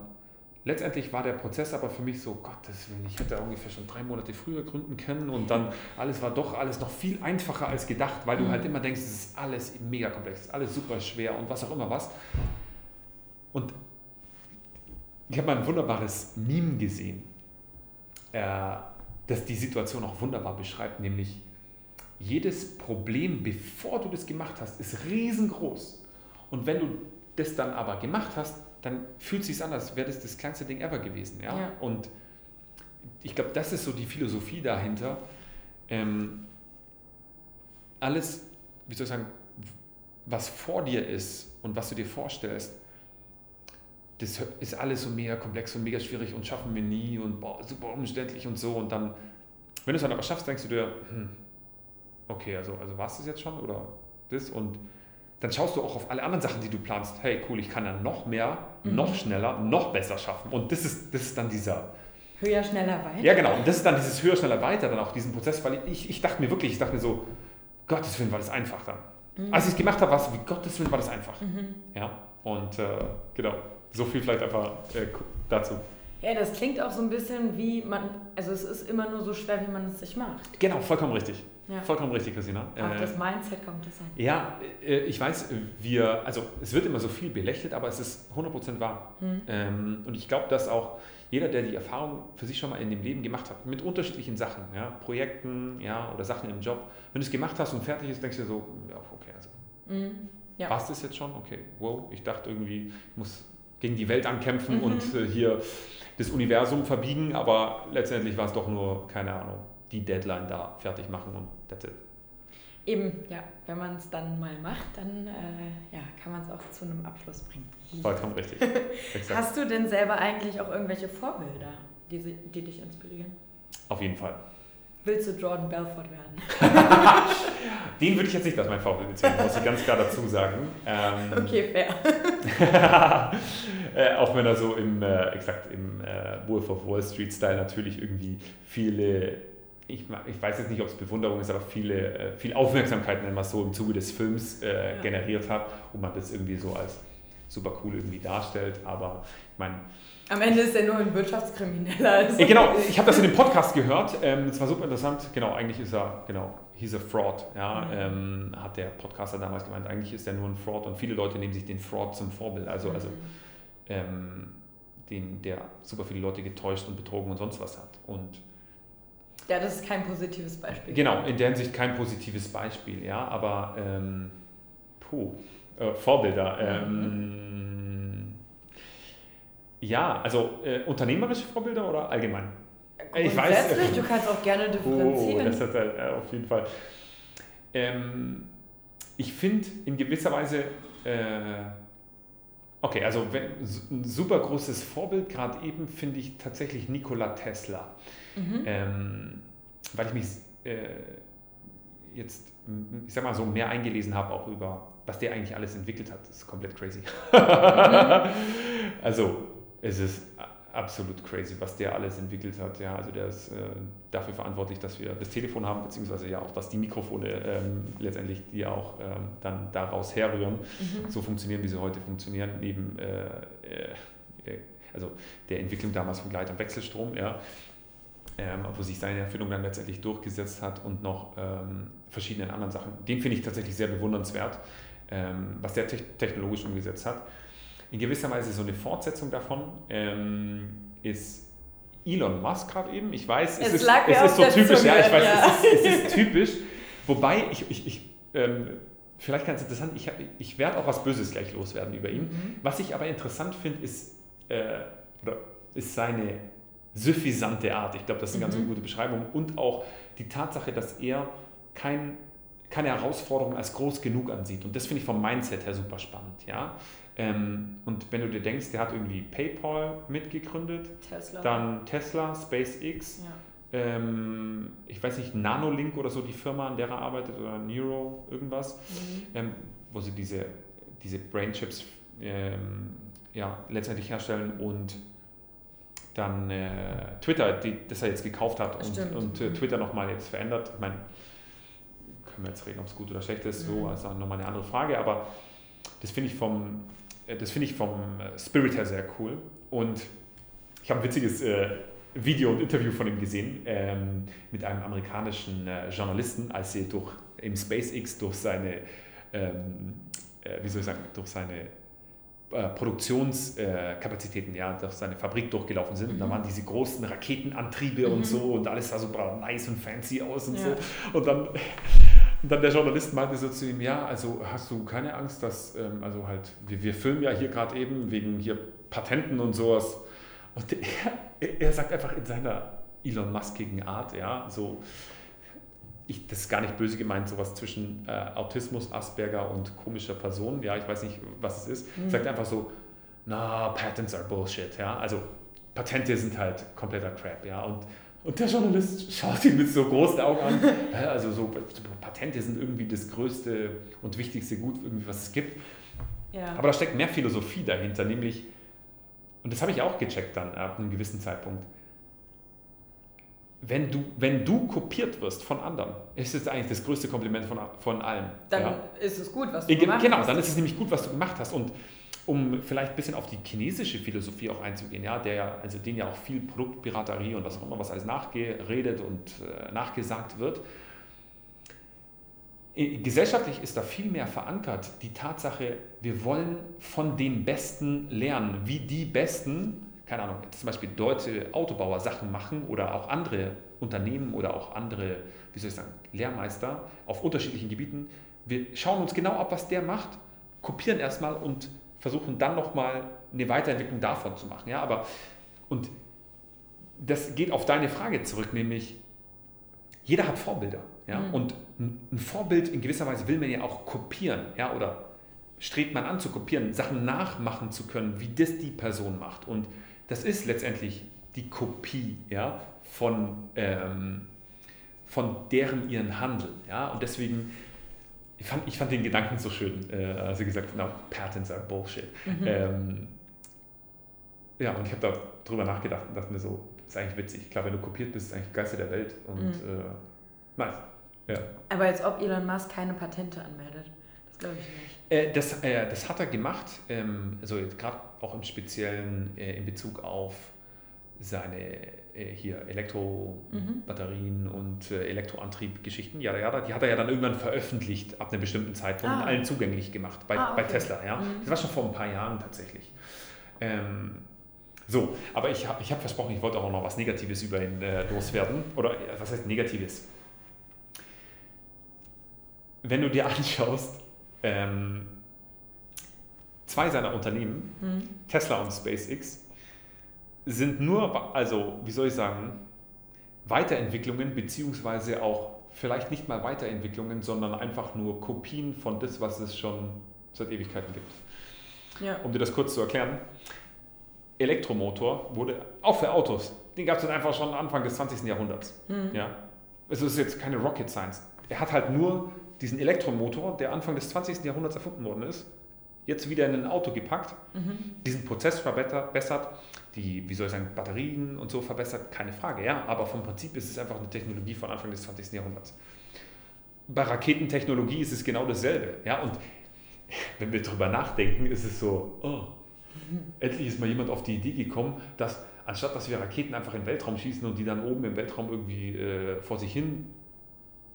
letztendlich war der Prozess aber für mich so, Gottes Willen, ich hätte ungefähr schon drei Monate früher gründen können und dann alles war doch alles noch viel einfacher als gedacht, weil du mhm. halt immer denkst, es ist alles mega komplex, alles super schwer und was auch immer was. Und ich habe mal ein wunderbares Meme gesehen, äh, das die Situation auch wunderbar beschreibt, nämlich jedes Problem, bevor du das gemacht hast, ist riesengroß. Und wenn du das dann aber gemacht hast, dann fühlt es sich an, als wäre das das kleinste Ding ever gewesen. Ja? ja. Und ich glaube, das ist so die Philosophie dahinter. Ähm, alles, wie soll ich sagen, was vor dir ist und was du dir vorstellst, das ist alles so mega komplex und mega schwierig und schaffen wir nie und boah, super umständlich und so. Und dann, wenn du es dann aber schaffst, denkst du dir, hm, okay, also, also war es das jetzt schon oder das? Und dann schaust du auch auf alle anderen Sachen, die du planst. Hey, cool, ich kann dann noch mehr, mhm. noch schneller, noch besser schaffen. Und das ist, das ist dann dieser. Höher, schneller, weiter. Ja, genau. Und das ist dann dieses höher, schneller, weiter, dann auch diesen Prozess, weil ich, ich dachte mir wirklich, ich dachte mir so, Gottes Willen war das einfach dann. Mhm. Als ich es gemacht habe, war es wie Gottes Willen war das einfach. Mhm. Ja, und äh, genau, so viel vielleicht einfach äh, dazu. Ja, das klingt auch so ein bisschen wie man, also es ist immer nur so schwer, wie man es sich macht. Genau, vollkommen richtig. Ja. Vollkommen richtig, Christina. Auf äh, das Mindset kommt es an. Ja, äh, ich weiß, wir, also es wird immer so viel belächelt, aber es ist 100% wahr. Hm. Ähm, und ich glaube, dass auch jeder, der die Erfahrung für sich schon mal in dem Leben gemacht hat, mit unterschiedlichen Sachen, ja, Projekten ja, oder Sachen im Job, wenn du es gemacht hast und fertig ist, denkst du dir so, ja, okay, also mhm. ja. war es das jetzt schon? Okay, wow, ich dachte irgendwie, ich muss gegen die Welt ankämpfen mhm. und äh, hier das Universum verbiegen, aber letztendlich war es doch nur, keine Ahnung, die Deadline da fertig machen und that's it. Eben, ja, wenn man es dann mal macht, dann äh, ja, kann man es auch zu einem Abschluss bringen. Vollkommen richtig. Hast du denn selber eigentlich auch irgendwelche Vorbilder, die, die dich inspirieren? Auf jeden Fall. Willst du Jordan Belfort werden? Den würde ich jetzt nicht als mein Vorbild zählen, muss ich ganz klar dazu sagen. Ähm, okay, fair. äh, auch wenn er so im, äh, exakt im äh, Wolf of Wall Street Style natürlich irgendwie viele, ich, ich weiß jetzt nicht, ob es Bewunderung ist, aber viele, äh, viel Aufmerksamkeit, nennen wir so, im Zuge des Films äh, ja. generiert hat und man das irgendwie so als super cool irgendwie darstellt. Aber ich meine, am Ende ist er nur ein Wirtschaftskrimineller. Also. Ja, genau, ich habe das in dem Podcast gehört. Ähm, das war super interessant. Genau, eigentlich ist er, genau, he's a fraud. Ja, mhm. ähm, hat der Podcaster damals gemeint, eigentlich ist er nur ein Fraud und viele Leute nehmen sich den Fraud zum Vorbild. Also, mhm. also ähm, den, der super viele Leute getäuscht und betrogen und sonst was hat. Und ja, das ist kein positives Beispiel. Genau, in der Hinsicht kein positives Beispiel, ja, aber ähm, puh, äh, Vorbilder. Mhm ja, also äh, unternehmerische Vorbilder oder allgemein? Ich weiß. du kannst auch gerne differenzieren. Oh, das halt, äh, auf jeden Fall. Ähm, ich finde in gewisser Weise, äh, okay, also ein super großes Vorbild gerade eben finde ich tatsächlich Nikola Tesla. Mhm. Ähm, weil ich mich äh, jetzt, ich sag mal so, mehr eingelesen habe auch über, was der eigentlich alles entwickelt hat. Das ist komplett crazy. Mhm. also es ist absolut crazy, was der alles entwickelt hat. Ja, also der ist äh, dafür verantwortlich, dass wir das Telefon haben, beziehungsweise ja auch, dass die Mikrofone ähm, letztendlich, die auch ähm, dann daraus herrühren, mhm. so funktionieren, wie sie heute funktionieren, neben äh, äh, also der Entwicklung damals von Gleit- und Wechselstrom, ja, ähm, wo sich seine Erfindung dann letztendlich durchgesetzt hat und noch ähm, verschiedenen anderen Sachen. Den finde ich tatsächlich sehr bewundernswert, ähm, was der te technologisch umgesetzt hat in gewisser Weise so eine Fortsetzung davon ähm, ist Elon Musk gerade eben. Ich weiß, es, es ist, es ist so typisch, Zunge, ja, ich weiß, ja. Es, ist, es ist typisch. Wobei ich, ich, ich ähm, vielleicht ganz interessant, ich, ich werde auch was Böses gleich loswerden über ihn. Mhm. Was ich aber interessant finde, ist, äh, ist seine suffisante Art. Ich glaube, das ist eine mhm. ganz gute Beschreibung. Und auch die Tatsache, dass er kein, keine Herausforderung als groß genug ansieht. Und das finde ich vom Mindset her super spannend. Ja? Ähm, und wenn du dir denkst, der hat irgendwie PayPal mitgegründet, Tesla. dann Tesla, SpaceX, ja. ähm, ich weiß nicht, Nanolink oder so die Firma, an der er arbeitet, oder Neuro, irgendwas, mhm. ähm, wo sie diese, diese Brainchips ähm, ja, letztendlich herstellen und dann äh, Twitter, die, das er jetzt gekauft hat und, und äh, Twitter nochmal jetzt verändert. Ich meine, können wir jetzt reden, ob es gut oder schlecht ist, mhm. so, also nochmal eine andere Frage, aber das finde ich vom, das finde ich vom äh, Spirit her sehr cool. Und ich habe ein witziges äh, Video und Interview von ihm gesehen ähm, mit einem amerikanischen äh, Journalisten, als sie durch im SpaceX durch seine, ähm, äh, wie soll ich sagen, durch seine äh, Produktionskapazitäten, ja, durch seine Fabrik durchgelaufen sind. Mhm. Und da mhm. waren diese großen Raketenantriebe mhm. und so und alles sah super nice und fancy aus und ja. so. Und dann, und dann der Journalist meinte so zu ihm, ja, also hast du keine Angst, dass, ähm, also halt, wir, wir filmen ja hier gerade eben wegen hier Patenten und sowas. Und er, er sagt einfach in seiner Elon Muskigen Art, ja, so, ich, das ist gar nicht böse gemeint, sowas zwischen äh, Autismus, Asperger und komischer Person, ja, ich weiß nicht, was es ist, mhm. sagt einfach so, na, Patents are Bullshit, ja, also Patente sind halt kompletter Crap, ja, und, und der Journalist schaut ihn mit so großen Augen an, also so Patente sind irgendwie das größte und wichtigste Gut, irgendwie, was es gibt, ja. aber da steckt mehr Philosophie dahinter, nämlich, und das habe ich auch gecheckt dann ab einem gewissen Zeitpunkt, wenn du, wenn du kopiert wirst von anderen, ist es eigentlich das größte Kompliment von, von allen. Dann ja. ist es gut, was du gemacht genau, hast. Genau, dann ist es nämlich gut, was du gemacht hast. Und um vielleicht ein bisschen auf die chinesische Philosophie auch einzugehen, ja, der also denen ja auch viel Produktpiraterie und was auch immer, was alles nachgeredet und äh, nachgesagt wird. Gesellschaftlich ist da viel mehr verankert die Tatsache, wir wollen von den Besten lernen, wie die Besten keine Ahnung, zum Beispiel deutsche Autobauer Sachen machen oder auch andere Unternehmen oder auch andere, wie soll ich sagen, Lehrmeister auf unterschiedlichen Gebieten. Wir schauen uns genau ab, was der macht, kopieren erstmal und versuchen dann nochmal eine Weiterentwicklung davon zu machen. Ja, aber und das geht auf deine Frage zurück, nämlich jeder hat Vorbilder. Ja? Mhm. Und ein Vorbild in gewisser Weise will man ja auch kopieren ja? oder strebt man an zu kopieren, Sachen nachmachen zu können, wie das die Person macht. Und das ist letztendlich die Kopie ja, von, ähm, von deren ihren Handeln. Ja? Und deswegen, ich fand, ich fand den Gedanken so schön, äh, als sie gesagt haben, Patents are Bullshit. Mhm. Ähm, ja, und ich habe da drüber nachgedacht und dachte mir so, ist eigentlich witzig. Klar, wenn du kopiert bist, ist eigentlich Geiste der Welt und mhm. äh, nice. Ja. Aber als ob Elon Musk keine Patente anmeldet. Das glaube ich nicht. Äh, das, äh, das hat er gemacht, ähm, also gerade auch im Speziellen äh, in Bezug auf seine hier Elektrobatterien mhm. und äh, Elektroantriebgeschichten. Ja, ja, die hat er ja dann irgendwann veröffentlicht ab einem bestimmten Zeitpunkt ah. und allen zugänglich gemacht bei, ah, okay. bei Tesla. Ja? Mhm. Das war schon vor ein paar Jahren tatsächlich. Ähm, so, aber ich habe ich hab versprochen, ich wollte auch noch was Negatives über ihn äh, loswerden. Oder was heißt Negatives? Wenn du dir anschaust, ähm, zwei seiner Unternehmen, mhm. Tesla und SpaceX, sind nur, also wie soll ich sagen, Weiterentwicklungen, beziehungsweise auch vielleicht nicht mal Weiterentwicklungen, sondern einfach nur Kopien von das, was es schon seit Ewigkeiten gibt. Ja. Um dir das kurz zu erklären, Elektromotor wurde auch für Autos, den gab es einfach schon Anfang des 20. Jahrhunderts. Mhm. Ja? Also es ist jetzt keine Rocket Science. Er hat halt nur diesen Elektromotor, der Anfang des 20. Jahrhunderts erfunden worden ist, jetzt wieder in ein Auto gepackt, mhm. diesen Prozess verbessert, die, wie soll ich sagen, Batterien und so verbessert, keine Frage, ja, aber vom Prinzip ist es einfach eine Technologie von Anfang des 20. Jahrhunderts. Bei Raketentechnologie ist es genau dasselbe, ja, und wenn wir darüber nachdenken, ist es so, oh, endlich ist mal jemand auf die Idee gekommen, dass anstatt dass wir Raketen einfach in den Weltraum schießen und die dann oben im Weltraum irgendwie äh, vor sich hin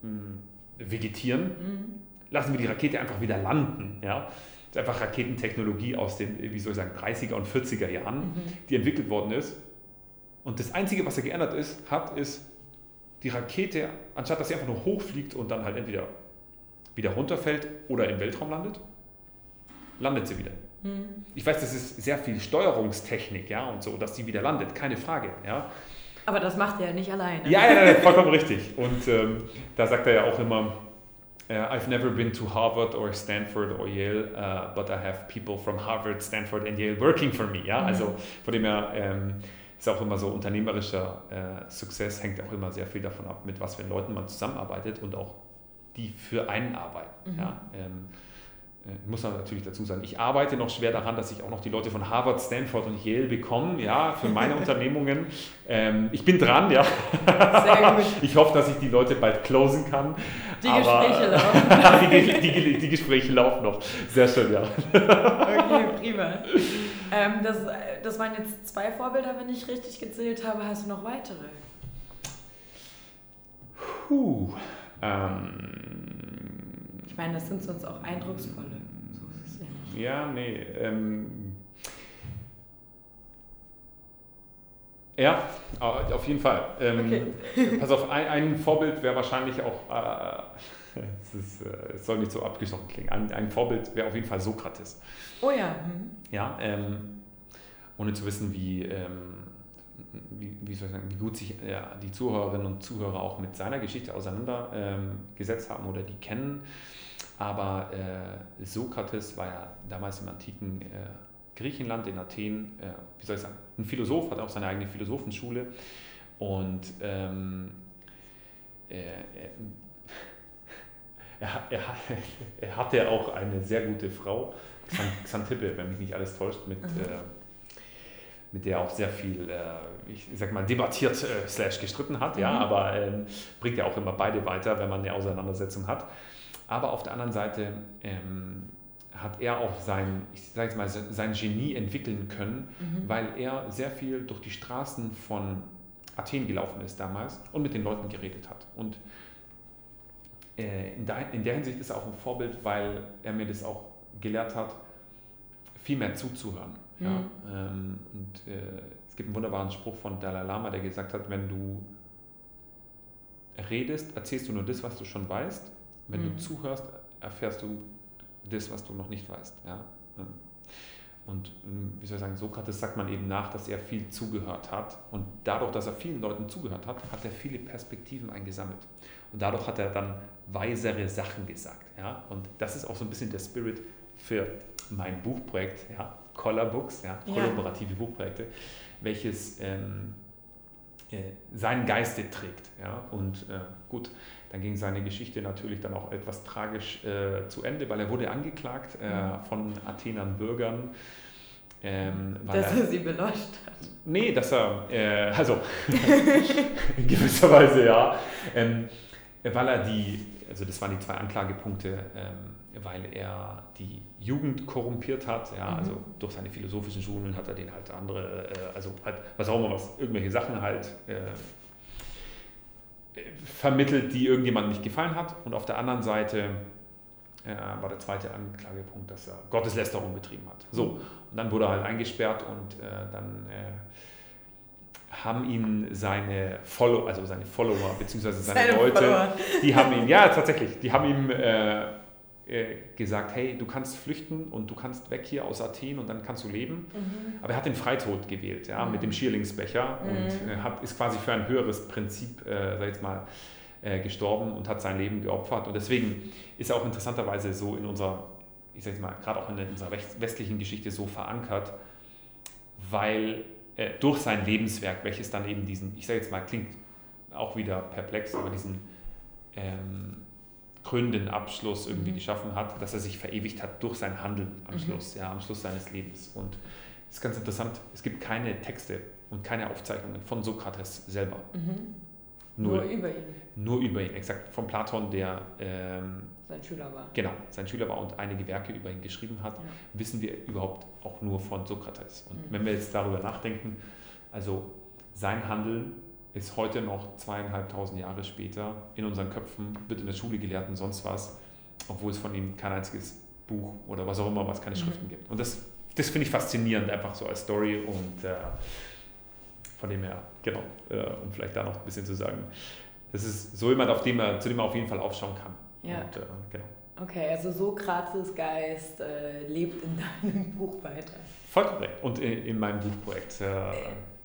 mh, hm, vegetieren, mhm. lassen wir die Rakete einfach wieder landen. Ja? Ist einfach Raketentechnologie aus den, wie soll ich sagen, 30er und 40er Jahren, mhm. die entwickelt worden ist. Und das Einzige, was er geändert ist, hat, ist die Rakete, anstatt dass sie einfach nur hochfliegt und dann halt entweder wieder runterfällt oder im Weltraum landet, landet sie wieder. Mhm. Ich weiß, das ist sehr viel Steuerungstechnik, ja, und so, dass sie wieder landet, keine Frage, ja. Aber das macht er ja nicht alleine. Ja, ja, ja vollkommen richtig. Und ähm, da sagt er ja auch immer, uh, I've never been to Harvard or Stanford or Yale, uh, but I have people from Harvard, Stanford and Yale working for me. Ja, mhm. also von dem her ähm, ist auch immer so unternehmerischer äh, Success hängt auch immer sehr viel davon ab, mit was für Leuten man zusammenarbeitet und auch die für einen arbeiten. Mhm. Ja, ähm, äh, muss man natürlich dazu sagen, ich arbeite noch schwer daran, dass ich auch noch die Leute von Harvard, Stanford und Yale bekomme, ja, für meine Unternehmungen. Ähm, ich bin dran, ja. Sehr gut. Ich hoffe, dass ich die Leute bald closen kann. Die Aber, Gespräche laufen. die, die, die, Gespräche laufen noch. Sehr schön, ja. Okay, prima. Ähm, das, das waren jetzt zwei Vorbilder, wenn ich richtig gezählt habe. Hast du noch weitere? Puh. Ähm, ich meine, das sind sonst auch eindrucksvolle. Ja, nee. Ähm, ja, auf jeden Fall. Ähm, okay. Pass auf, ein, ein Vorbild wäre wahrscheinlich auch, äh, es, ist, äh, es, soll nicht so abgestochen klingen, ein, ein Vorbild wäre auf jeden Fall Sokrates. Oh ja. Mhm. Ja, ähm, ohne zu wissen, wie, ähm, wie, wie, soll ich sagen, wie gut sich ja, die Zuhörerinnen und Zuhörer auch mit seiner Geschichte auseinandergesetzt haben oder die kennen. Aber äh, Sokrates war ja damals im antiken äh, Griechenland, in Athen, äh, wie soll ich sagen, ein Philosoph, hat auch seine eigene Philosophenschule. Und ähm, er, er, er, hatte auch eine sehr gute Frau, Xantippe, wenn mich nicht alles täuscht, mit, mhm. Äh, mit der er auch sehr viel, äh, ich sag mal, debattiert äh, slash gestritten hat, mhm. ja, aber ähm, bringt ja auch immer beide weiter, wenn man eine Auseinandersetzung hat. Aber auf der anderen Seite ähm, hat er auch sein, ich sage jetzt mal, sein Genie entwickeln können, mhm. weil er sehr viel durch die Straßen von Athen gelaufen ist damals und mit den Leuten geredet hat. Und äh, in, der, in der Hinsicht ist er auch ein Vorbild, weil er mir das auch gelehrt hat, viel mehr zuzuhören. Mhm. Ja? Ähm, und äh, es gibt einen wunderbaren Spruch von Dalai Lama, der gesagt hat, wenn du redest, erzählst du nur das, was du schon weißt wenn mhm. du zuhörst, erfährst du das, was du noch nicht weißt. Ja? Und ähm, wie soll ich sagen, Sokrates sagt man eben nach, dass er viel zugehört hat. Und dadurch, dass er vielen Leuten zugehört hat, hat er viele Perspektiven eingesammelt. Und dadurch hat er dann weisere Sachen gesagt. Ja? Und das ist auch so ein bisschen der Spirit für mein Buchprojekt, ja? Collar Books, ja? kollaborative ja. Buchprojekte, welches ähm, äh, seinen Geiste trägt. Ja? Und äh, gut, dann ging seine Geschichte natürlich dann auch etwas tragisch äh, zu Ende, weil er wurde angeklagt äh, von Athenern Bürgern. Ähm, dass er, er, sie beleuchtet hat. Nee, dass er, äh, also in gewisser Weise ja, ähm, weil er die, also das waren die zwei Anklagepunkte, ähm, weil er die Jugend korrumpiert hat, ja, mhm. also durch seine philosophischen Schulen hat er den halt andere, äh, also halt, was auch immer was, irgendwelche Sachen halt äh, vermittelt, die irgendjemandem nicht gefallen hat. Und auf der anderen Seite äh, war der zweite Anklagepunkt, dass er Gotteslästerung betrieben hat. So, und dann wurde er halt eingesperrt und äh, dann äh, haben ihn seine Follower, also seine Follower, beziehungsweise seine, seine Leute, Follower. die haben ihn, ja tatsächlich, die haben ihm äh, gesagt, hey, du kannst flüchten und du kannst weg hier aus Athen und dann kannst du leben. Mhm. Aber er hat den Freitod gewählt, ja, mhm. mit dem Schierlingsbecher mhm. und äh, hat, ist quasi für ein höheres Prinzip, äh, sag ich jetzt mal, äh, gestorben und hat sein Leben geopfert. Und deswegen ist er auch interessanterweise so in unserer, ich sag jetzt mal, gerade auch in unserer westlichen Geschichte so verankert, weil äh, durch sein Lebenswerk, welches dann eben diesen, ich sage jetzt mal, klingt auch wieder perplex, aber diesen ähm, krönenden Abschluss irgendwie mhm. geschaffen hat, dass er sich verewigt hat durch sein Handeln am mhm. Schluss, ja, am Schluss seines Lebens. Und es ist ganz interessant, es gibt keine Texte und keine Aufzeichnungen von Sokrates selber. Mhm. Nur, nur, über ihn. Nur über ihn, exakt. Von Platon, der ähm, sein Schüler war. Genau, sein Schüler war und einige Werke über ihn geschrieben hat, ja. wissen wir überhaupt auch nur von Sokrates. Und mhm. wenn wir jetzt darüber nachdenken, also sein Handeln ist heute noch zweieinhalbtausend Jahre später in unseren Köpfen, wird in der Schule gelehrt und sonst was, obwohl es von ihm kein einziges Buch oder was auch immer, was keine mhm. Schriften gibt. Und das, das finde ich faszinierend, einfach so als Story und äh, von dem her, genau, äh, um vielleicht da noch ein bisschen zu sagen, das ist so jemand, auf dem er, zu dem man auf jeden Fall aufschauen kann. Ja. Und, äh, genau. Okay, also Sokrates Geist äh, lebt in deinem Buch weiter. Voll korrekt. Und in, in meinem Buchprojekt.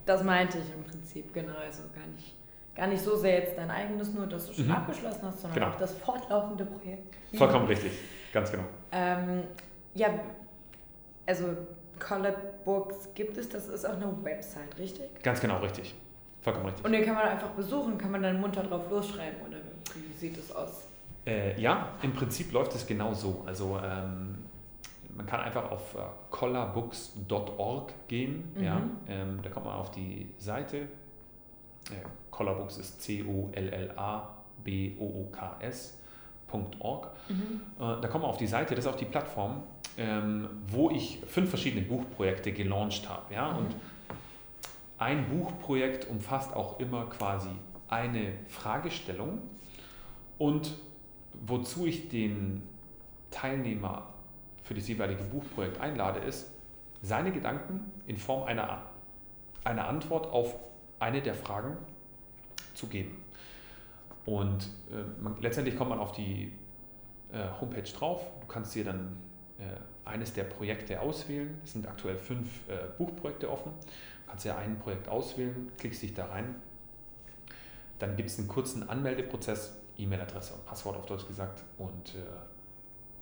Das meinte ich im Prinzip, genau. Also gar nicht, gar nicht so sehr jetzt dein eigenes, nur dass du schon mhm. abgeschlossen hast, sondern genau. auch das fortlaufende Projekt. Vollkommen richtig, ganz genau. Ähm, ja, also Collab Books gibt es, das ist auch eine Website, richtig? Ganz genau, richtig. Vollkommen richtig. Und den kann man einfach besuchen, kann man dann munter drauf losschreiben oder wie sieht es aus? Äh, ja, im Prinzip läuft es genau so. Also ähm, man kann einfach auf äh, collarbooks.org gehen. Mhm. Ja, ähm, da kommt man auf die Seite. Äh, Collarbooks ist C-O-L-L-A-B-O-O-K-S.org. Mhm. Äh, da kommt man auf die Seite, das ist auch die Plattform, ähm, wo ich fünf verschiedene Buchprojekte gelauncht habe. Ja? Mhm. Und ein Buchprojekt umfasst auch immer quasi eine Fragestellung und wozu ich den Teilnehmer für das jeweilige Buchprojekt einlade, ist, seine Gedanken in Form einer, einer Antwort auf eine der Fragen zu geben. Und äh, man, letztendlich kommt man auf die äh, Homepage drauf. Du kannst dir dann äh, eines der Projekte auswählen. Es sind aktuell fünf äh, Buchprojekte offen. Du kannst ja ein Projekt auswählen, klickst dich da rein. Dann gibt es einen kurzen Anmeldeprozess, E-Mail-Adresse und Passwort auf Deutsch gesagt. Und äh,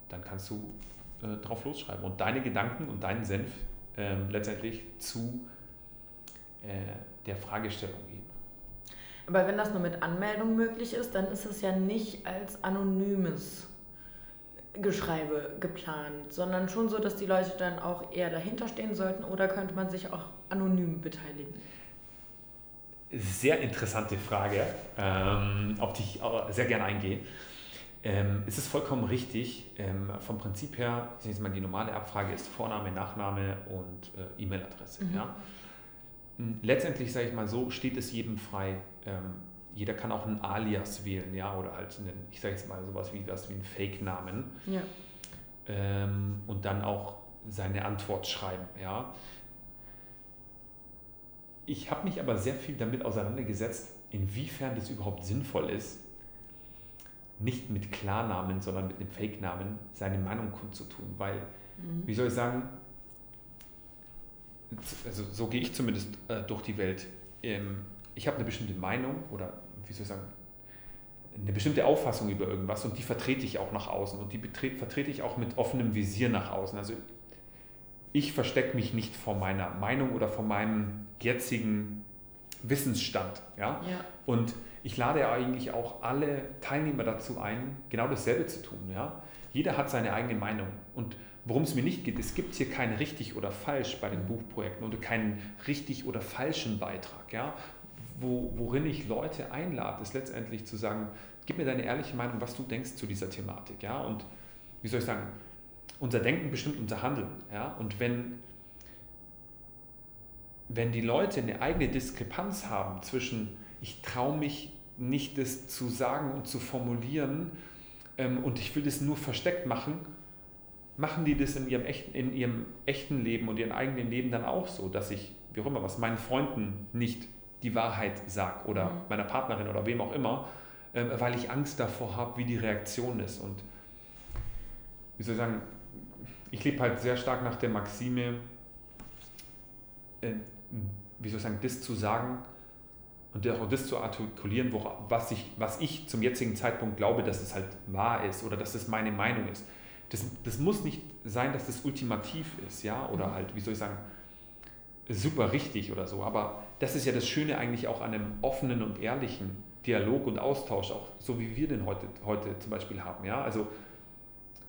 dann kannst du äh, drauf losschreiben und deine Gedanken und deinen Senf äh, letztendlich zu äh, der Fragestellung geben. Aber wenn das nur mit Anmeldung möglich ist, dann ist es ja nicht als anonymes Geschreibe geplant, sondern schon so, dass die Leute dann auch eher dahinter stehen sollten oder könnte man sich auch anonym beteiligen? Sehr interessante Frage, ähm, auf die ich sehr gerne eingehe. Ähm, es ist vollkommen richtig. Ähm, vom Prinzip her, ich jetzt mal, die normale Abfrage ist Vorname, Nachname und äh, E-Mail-Adresse. Mhm. Ja? Hm, letztendlich, sage ich mal so, steht es jedem frei. Ähm, jeder kann auch einen Alias wählen, ja, oder halt einen, ich sage jetzt mal sowas wie was wie einen Fake-Namen. Ja. Ähm, und dann auch seine Antwort schreiben, ja. Ich habe mich aber sehr viel damit auseinandergesetzt, inwiefern das überhaupt sinnvoll ist, nicht mit Klarnamen, sondern mit einem Fake-Namen seine Meinung kundzutun. Weil, mhm. wie soll ich sagen, also so gehe ich zumindest äh, durch die Welt. Ähm, ich habe eine bestimmte Meinung oder wie soll ich sagen, eine bestimmte Auffassung über irgendwas und die vertrete ich auch nach außen und die vertrete ich auch mit offenem Visier nach außen. Also ich verstecke mich nicht vor meiner Meinung oder vor meinem jetzigen Wissensstand. Ja? ja. Und ich lade eigentlich auch alle Teilnehmer dazu ein, genau dasselbe zu tun. Ja? Jeder hat seine eigene Meinung. Und worum es mir nicht geht, es gibt hier kein richtig oder falsch bei den Buchprojekten oder keinen richtig oder falschen Beitrag. Ja? Wo, worin ich Leute einlade, ist letztendlich zu sagen, gib mir deine ehrliche Meinung, was du denkst zu dieser Thematik. Ja? Und wie soll ich sagen, unser Denken bestimmt unser Handeln. Ja? Und wenn, wenn die Leute eine eigene Diskrepanz haben zwischen ich traue mich nicht, das zu sagen und zu formulieren ähm, und ich will das nur versteckt machen, machen die das in ihrem, echten, in ihrem echten Leben und ihrem eigenen Leben dann auch so, dass ich, wie auch immer, was meinen Freunden nicht die Wahrheit sage oder mhm. meiner Partnerin oder wem auch immer, äh, weil ich Angst davor habe, wie die Reaktion ist. Und wie soll ich sagen, ich lebe halt sehr stark nach der Maxime, äh, wie soll ich sagen, das zu sagen, und auch das zu artikulieren, was, ich, was ich zum jetzigen Zeitpunkt glaube, dass es halt wahr ist oder dass es meine Meinung ist. Das, das muss nicht sein, dass das ultimativ ist, ja, oder mhm. halt, wie soll ich sagen, super richtig oder so. Aber das ist ja das Schöne eigentlich auch an einem offenen und ehrlichen Dialog und Austausch, auch so wie wir den heute, heute zum Beispiel haben, ja. Also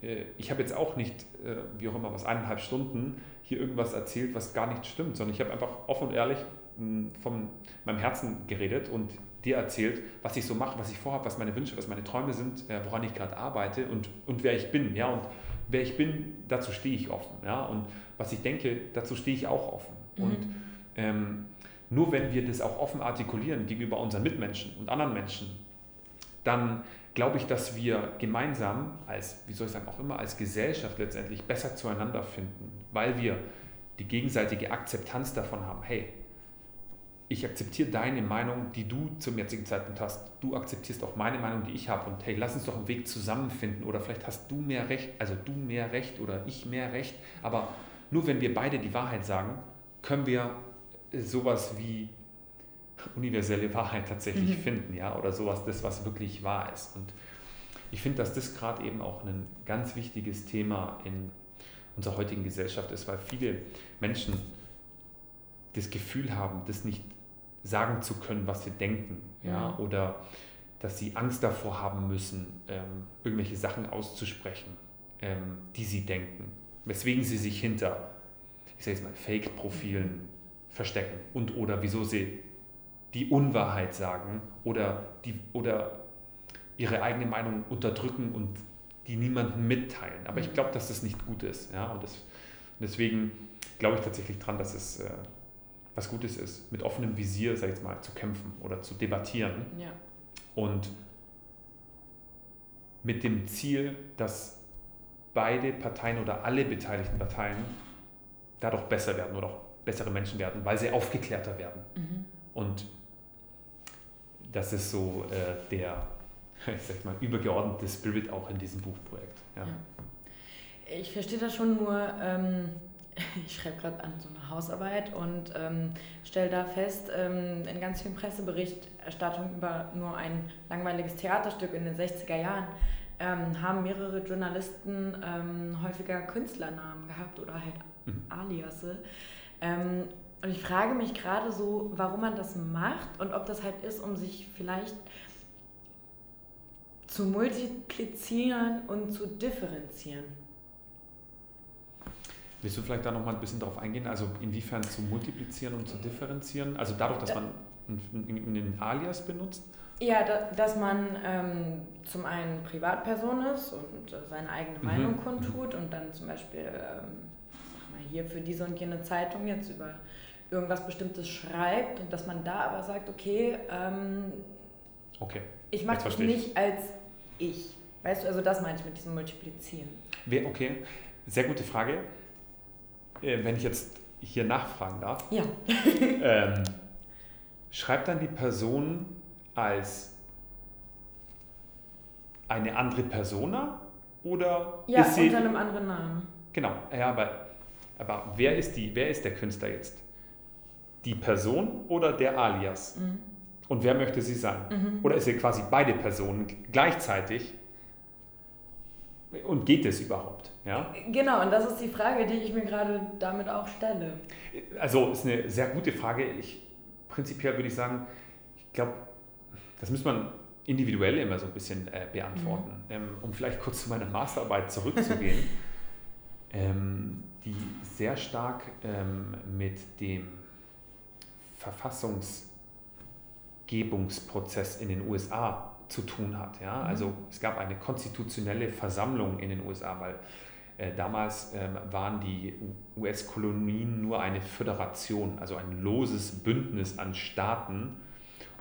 äh, ich habe jetzt auch nicht, äh, wie auch immer, was eineinhalb Stunden hier irgendwas erzählt, was gar nicht stimmt, sondern ich habe einfach offen und ehrlich von meinem Herzen geredet und dir erzählt, was ich so mache, was ich vorhabe, was meine Wünsche, was meine Träume sind, äh, woran ich gerade arbeite und, und wer ich bin. Ja? Und wer ich bin, dazu stehe ich offen. Ja? Und was ich denke, dazu stehe ich auch offen. Mhm. Und ähm, nur wenn wir das auch offen artikulieren gegenüber unseren Mitmenschen und anderen Menschen, dann glaube ich, dass wir gemeinsam als, wie soll ich sagen, auch immer als Gesellschaft letztendlich besser zueinander finden, weil wir die gegenseitige Akzeptanz davon haben, hey, ich akzeptiere deine Meinung, die du zum jetzigen Zeitpunkt hast. Du akzeptierst auch meine Meinung, die ich habe. Und hey, lass uns doch einen Weg zusammenfinden. Oder vielleicht hast du mehr Recht, also du mehr Recht oder ich mehr Recht. Aber nur wenn wir beide die Wahrheit sagen, können wir sowas wie universelle Wahrheit tatsächlich mhm. finden, ja, oder sowas, das, was wirklich wahr ist. Und ich finde, dass das gerade eben auch ein ganz wichtiges Thema in unserer heutigen Gesellschaft ist, weil viele Menschen das Gefühl haben, das nicht sagen zu können, was sie denken, ja, mhm. oder dass sie Angst davor haben müssen, ähm, irgendwelche Sachen auszusprechen, ähm, die sie denken, weswegen sie sich hinter, ich sage jetzt mal, Fake-Profilen verstecken und oder wieso sie die Unwahrheit sagen oder, die, oder ihre eigene Meinung unterdrücken und die niemandem mitteilen. Aber ich mhm. glaube, dass das nicht gut ist. Ja? Und das, deswegen glaube ich tatsächlich dran, dass es äh, was Gutes ist, mit offenem Visier, sag ich jetzt mal, zu kämpfen oder zu debattieren. Ja. Und mit dem Ziel, dass beide Parteien oder alle beteiligten Parteien dadurch besser werden oder auch bessere Menschen werden, weil sie aufgeklärter werden. Mhm. Und das ist so äh, der, ich sag mal, übergeordnete Spirit auch in diesem Buchprojekt. Ja. Ja. Ich verstehe das schon nur, ähm, ich schreibe gerade an so eine Hausarbeit und ähm, stelle da fest, ähm, in ganz vielen Presseberichterstattungen über nur ein langweiliges Theaterstück in den 60er Jahren ähm, haben mehrere Journalisten ähm, häufiger Künstlernamen gehabt oder halt mhm. Aliasse. Ähm, und ich frage mich gerade so, warum man das macht und ob das halt ist, um sich vielleicht zu multiplizieren und zu differenzieren. Willst du vielleicht da noch mal ein bisschen darauf eingehen? Also inwiefern zu multiplizieren und zu differenzieren? Also dadurch, dass man einen Alias benutzt? Ja, da, dass man ähm, zum einen Privatperson ist und äh, seine eigene mhm. Meinung mhm. kundtut und dann zum Beispiel ähm, sag mal, hier für diese und jene Zeitung jetzt über irgendwas Bestimmtes schreibt und dass man da aber sagt, okay, ähm, okay. ich mache das nicht als ich. Weißt du, also das meine ich mit diesem Multiplizieren. Okay, sehr gute Frage. Äh, wenn ich jetzt hier nachfragen darf. Ja. ähm, schreibt dann die Person als eine andere Persona oder ja, ist sie unter einem anderen Namen? Genau, ja, aber, aber wer ist die, wer ist der Künstler jetzt? Die Person oder der Alias? Mhm. Und wer möchte sie sein? Mhm. Oder ist sie quasi beide Personen gleichzeitig? Und geht es überhaupt? Ja? Genau, und das ist die Frage, die ich mir gerade damit auch stelle. Also ist eine sehr gute Frage. Ich, prinzipiell würde ich sagen, ich glaube, das muss man individuell immer so ein bisschen äh, beantworten. Mhm. Ähm, um vielleicht kurz zu meiner Masterarbeit zurückzugehen, ähm, die sehr stark ähm, mit dem Verfassungsgebungsprozess in den USA zu tun hat. Ja? Mhm. Also es gab eine konstitutionelle Versammlung in den USA, weil äh, damals ähm, waren die US-Kolonien nur eine Föderation, also ein loses Bündnis an Staaten,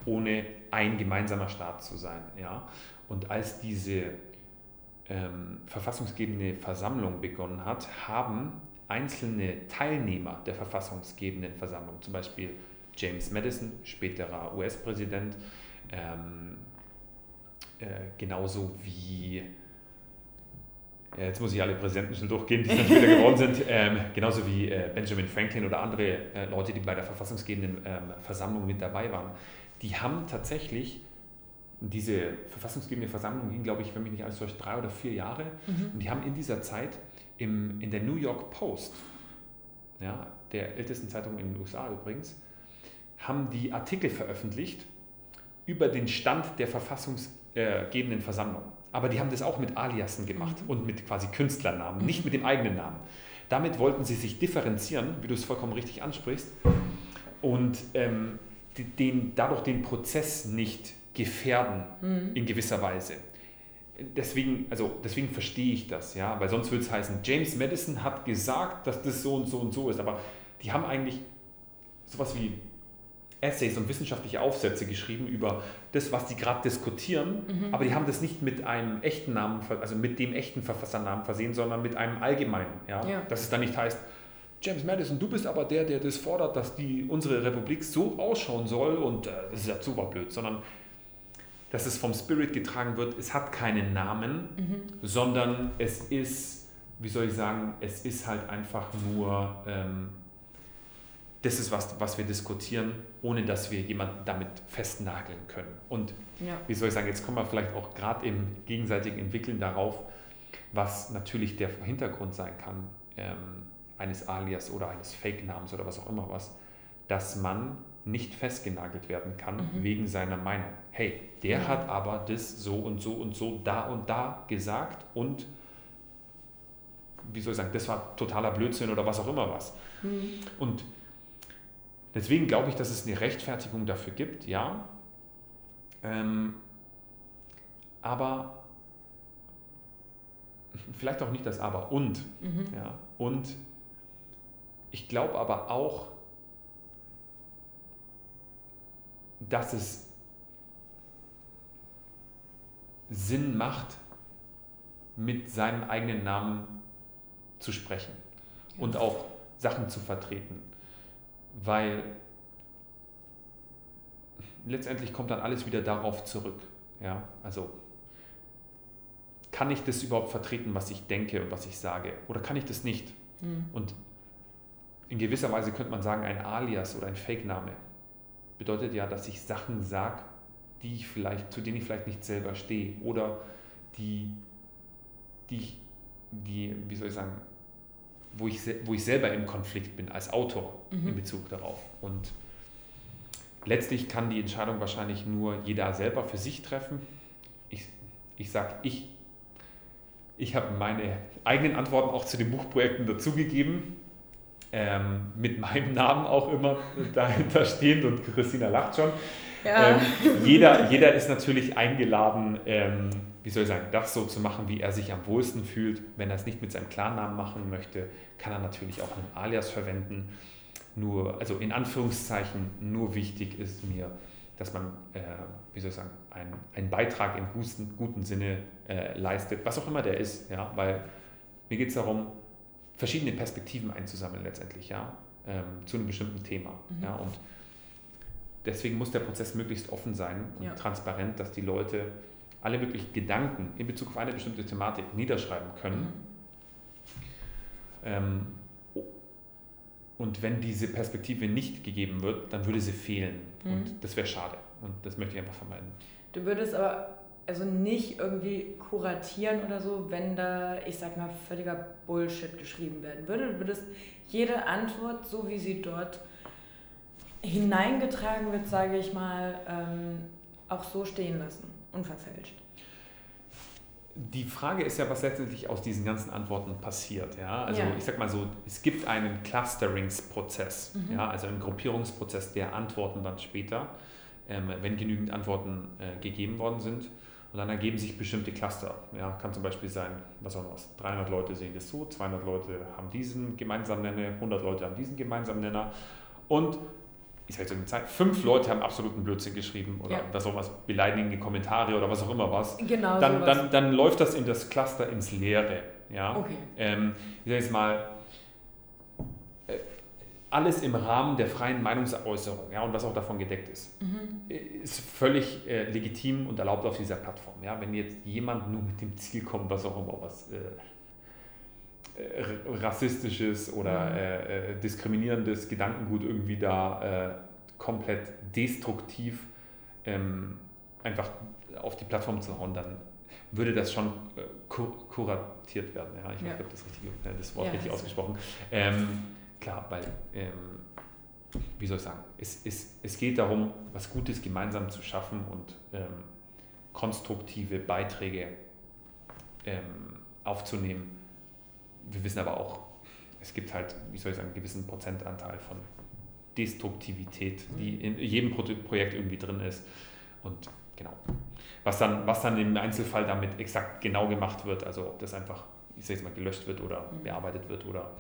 ohne ein gemeinsamer Staat zu sein. Ja? Und als diese ähm, verfassungsgebende Versammlung begonnen hat, haben einzelne Teilnehmer der verfassungsgebenden Versammlung, zum Beispiel James Madison, späterer US-Präsident, ähm, äh, genauso wie, äh, jetzt muss ich alle Präsidenten schon durchgehen, die dann später geworden sind, ähm, genauso wie äh, Benjamin Franklin oder andere äh, Leute, die bei der verfassungsgebenden ähm, Versammlung mit dabei waren, die haben tatsächlich diese verfassungsgebende Versammlung ging, glaube ich, wenn mich nicht alles durch drei oder vier Jahre. Mhm. Und die haben in dieser Zeit im, in der New York Post, ja, der ältesten Zeitung in den USA übrigens, haben die Artikel veröffentlicht über den Stand der verfassungsgebenden äh, gebenden Versammlung. Aber die haben das auch mit Aliasen gemacht mhm. und mit quasi Künstlernamen, nicht mit dem eigenen Namen. Damit wollten sie sich differenzieren, wie du es vollkommen richtig ansprichst, und ähm, den, dadurch den Prozess nicht gefährden mhm. in gewisser Weise. Deswegen, also deswegen verstehe ich das, ja, weil sonst würde es heißen, James Madison hat gesagt, dass das so und so und so ist, aber die haben eigentlich sowas wie Essays und wissenschaftliche Aufsätze geschrieben über das, was die gerade diskutieren, mhm. aber die haben das nicht mit einem echten Namen, also mit dem echten Verfassernamen versehen, sondern mit einem allgemeinen. Ja? ja. Dass es dann nicht heißt, James Madison, du bist aber der, der das fordert, dass die, unsere Republik so ausschauen soll und äh, das ist ja super blöd, sondern dass es vom Spirit getragen wird, es hat keinen Namen, mhm. sondern es ist, wie soll ich sagen, es ist halt einfach nur, ähm, das ist was, was wir diskutieren, ohne dass wir jemanden damit festnageln können. Und ja. wie soll ich sagen, jetzt kommen wir vielleicht auch gerade im gegenseitigen Entwickeln darauf, was natürlich der Hintergrund sein kann ähm, eines Alias oder eines Fake-Namens oder was auch immer was, dass man nicht festgenagelt werden kann mhm. wegen seiner Meinung. Hey, der ja. hat aber das so und so und so da und da gesagt und wie soll ich sagen, das war totaler Blödsinn oder was auch immer was. Mhm. Und deswegen glaube ich, dass es eine Rechtfertigung dafür gibt, ja. Ähm, aber vielleicht auch nicht das Aber und. Mhm. Ja, und ich glaube aber auch, dass es Sinn macht, mit seinem eigenen Namen zu sprechen und auch Sachen zu vertreten. Weil letztendlich kommt dann alles wieder darauf zurück. Ja, also kann ich das überhaupt vertreten, was ich denke und was ich sage? Oder kann ich das nicht? Mhm. Und in gewisser Weise könnte man sagen, ein Alias oder ein Fake-Name bedeutet ja, dass ich Sachen sage, die ich vielleicht, zu denen ich vielleicht nicht selber stehe oder die, die, die wie soll ich sagen, wo ich, wo ich selber im Konflikt bin als Autor mhm. in Bezug darauf. Und letztlich kann die Entscheidung wahrscheinlich nur jeder selber für sich treffen. Ich, ich sage, ich, ich habe meine eigenen Antworten auch zu den Buchprojekten dazugegeben ähm, mit meinem Namen auch immer dahinter stehend und Christina lacht schon. Ja. Ähm, jeder, jeder ist natürlich eingeladen, ähm, wie soll ich sagen, das so zu machen, wie er sich am wohlsten fühlt. Wenn er es nicht mit seinem Klarnamen machen möchte, kann er natürlich auch einen Alias verwenden. Nur, also in Anführungszeichen, nur wichtig ist mir, dass man, äh, wie soll ich sagen, einen Beitrag im guten, guten Sinne äh, leistet, was auch immer der ist, ja, weil mir geht es darum, verschiedene Perspektiven einzusammeln letztendlich, ja, ähm, zu einem bestimmten Thema. Mhm. Ja, und deswegen muss der Prozess möglichst offen sein und ja. transparent, dass die Leute alle möglichen Gedanken in Bezug auf eine bestimmte Thematik niederschreiben können. Mhm. Ähm, und wenn diese Perspektive nicht gegeben wird, dann würde sie fehlen. Mhm. Und das wäre schade. Und das möchte ich einfach vermeiden. Du würdest aber also nicht irgendwie kuratieren oder so, wenn da, ich sag mal, völliger Bullshit geschrieben werden würde. Du würdest jede Antwort, so wie sie dort hineingetragen wird, sage ich mal, ähm, auch so stehen lassen, unverfälscht. Die Frage ist ja, was letztendlich aus diesen ganzen Antworten passiert. Ja? Also ja. ich sag mal so, es gibt einen Clusteringsprozess, mhm. ja? also einen Gruppierungsprozess der Antworten dann später, ähm, wenn genügend Antworten äh, gegeben worden sind. Und dann ergeben sich bestimmte Cluster. Ja, kann zum Beispiel sein, was auch was, 300 Leute sehen das so, 200 Leute haben diesen gemeinsamen Nenner, 100 Leute haben diesen gemeinsamen Nenner. Und ich sage jetzt in der Zeit, fünf Leute haben absoluten Blödsinn geschrieben oder ja. was auch was, beleidigende Kommentare oder was auch immer was. Genau. Dann, dann, dann läuft das in das Cluster ins Leere. Ja? Okay. Ähm, ich sage jetzt mal, alles im Rahmen der freien Meinungsäußerung ja, und was auch davon gedeckt ist, mhm. ist völlig äh, legitim und erlaubt auf dieser Plattform. Ja. Wenn jetzt jemand nur mit dem Ziel kommt, was auch immer, was äh, äh, rassistisches oder mhm. Äh, äh, diskriminierendes Gedankengut irgendwie da äh, komplett destruktiv ähm, einfach auf die Plattform zu hauen, dann würde das schon kuratiert werden. Ja. Ich ja. habe das, richtige, das Wort ja, richtig ausgesprochen. Ähm, klar, weil, ähm, wie soll ich sagen, es, es, es geht darum, was Gutes gemeinsam zu schaffen und ähm, konstruktive Beiträge ähm, aufzunehmen. Wir wissen aber auch, es gibt halt, wie soll ich sagen, einen gewissen Prozentanteil von Destruktivität, die in jedem Projekt irgendwie drin ist. Und genau. Was dann, was dann im Einzelfall damit exakt genau gemacht wird, also ob das einfach, ich sage jetzt mal, gelöscht wird oder mhm. bearbeitet wird oder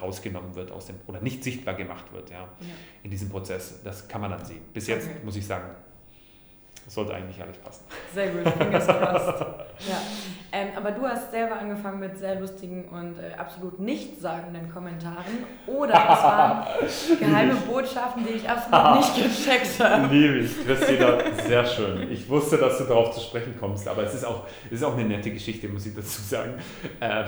rausgenommen wird aus dem oder nicht sichtbar gemacht wird ja, ja. in diesem Prozess. Das kann man dann sehen. Bis jetzt okay. muss ich sagen, sollte eigentlich alles passen. Sehr gut, fingers crossed. ja. Ähm, aber du hast selber angefangen mit sehr lustigen und äh, absolut nichtssagenden Kommentaren. Oder es waren geheime Botschaften, die ich absolut nicht gecheckt habe. Liebe ich, Christina, sehr schön. Ich wusste, dass du darauf zu sprechen kommst, aber es ist auch, es ist auch eine nette Geschichte, muss ich dazu sagen. Äh,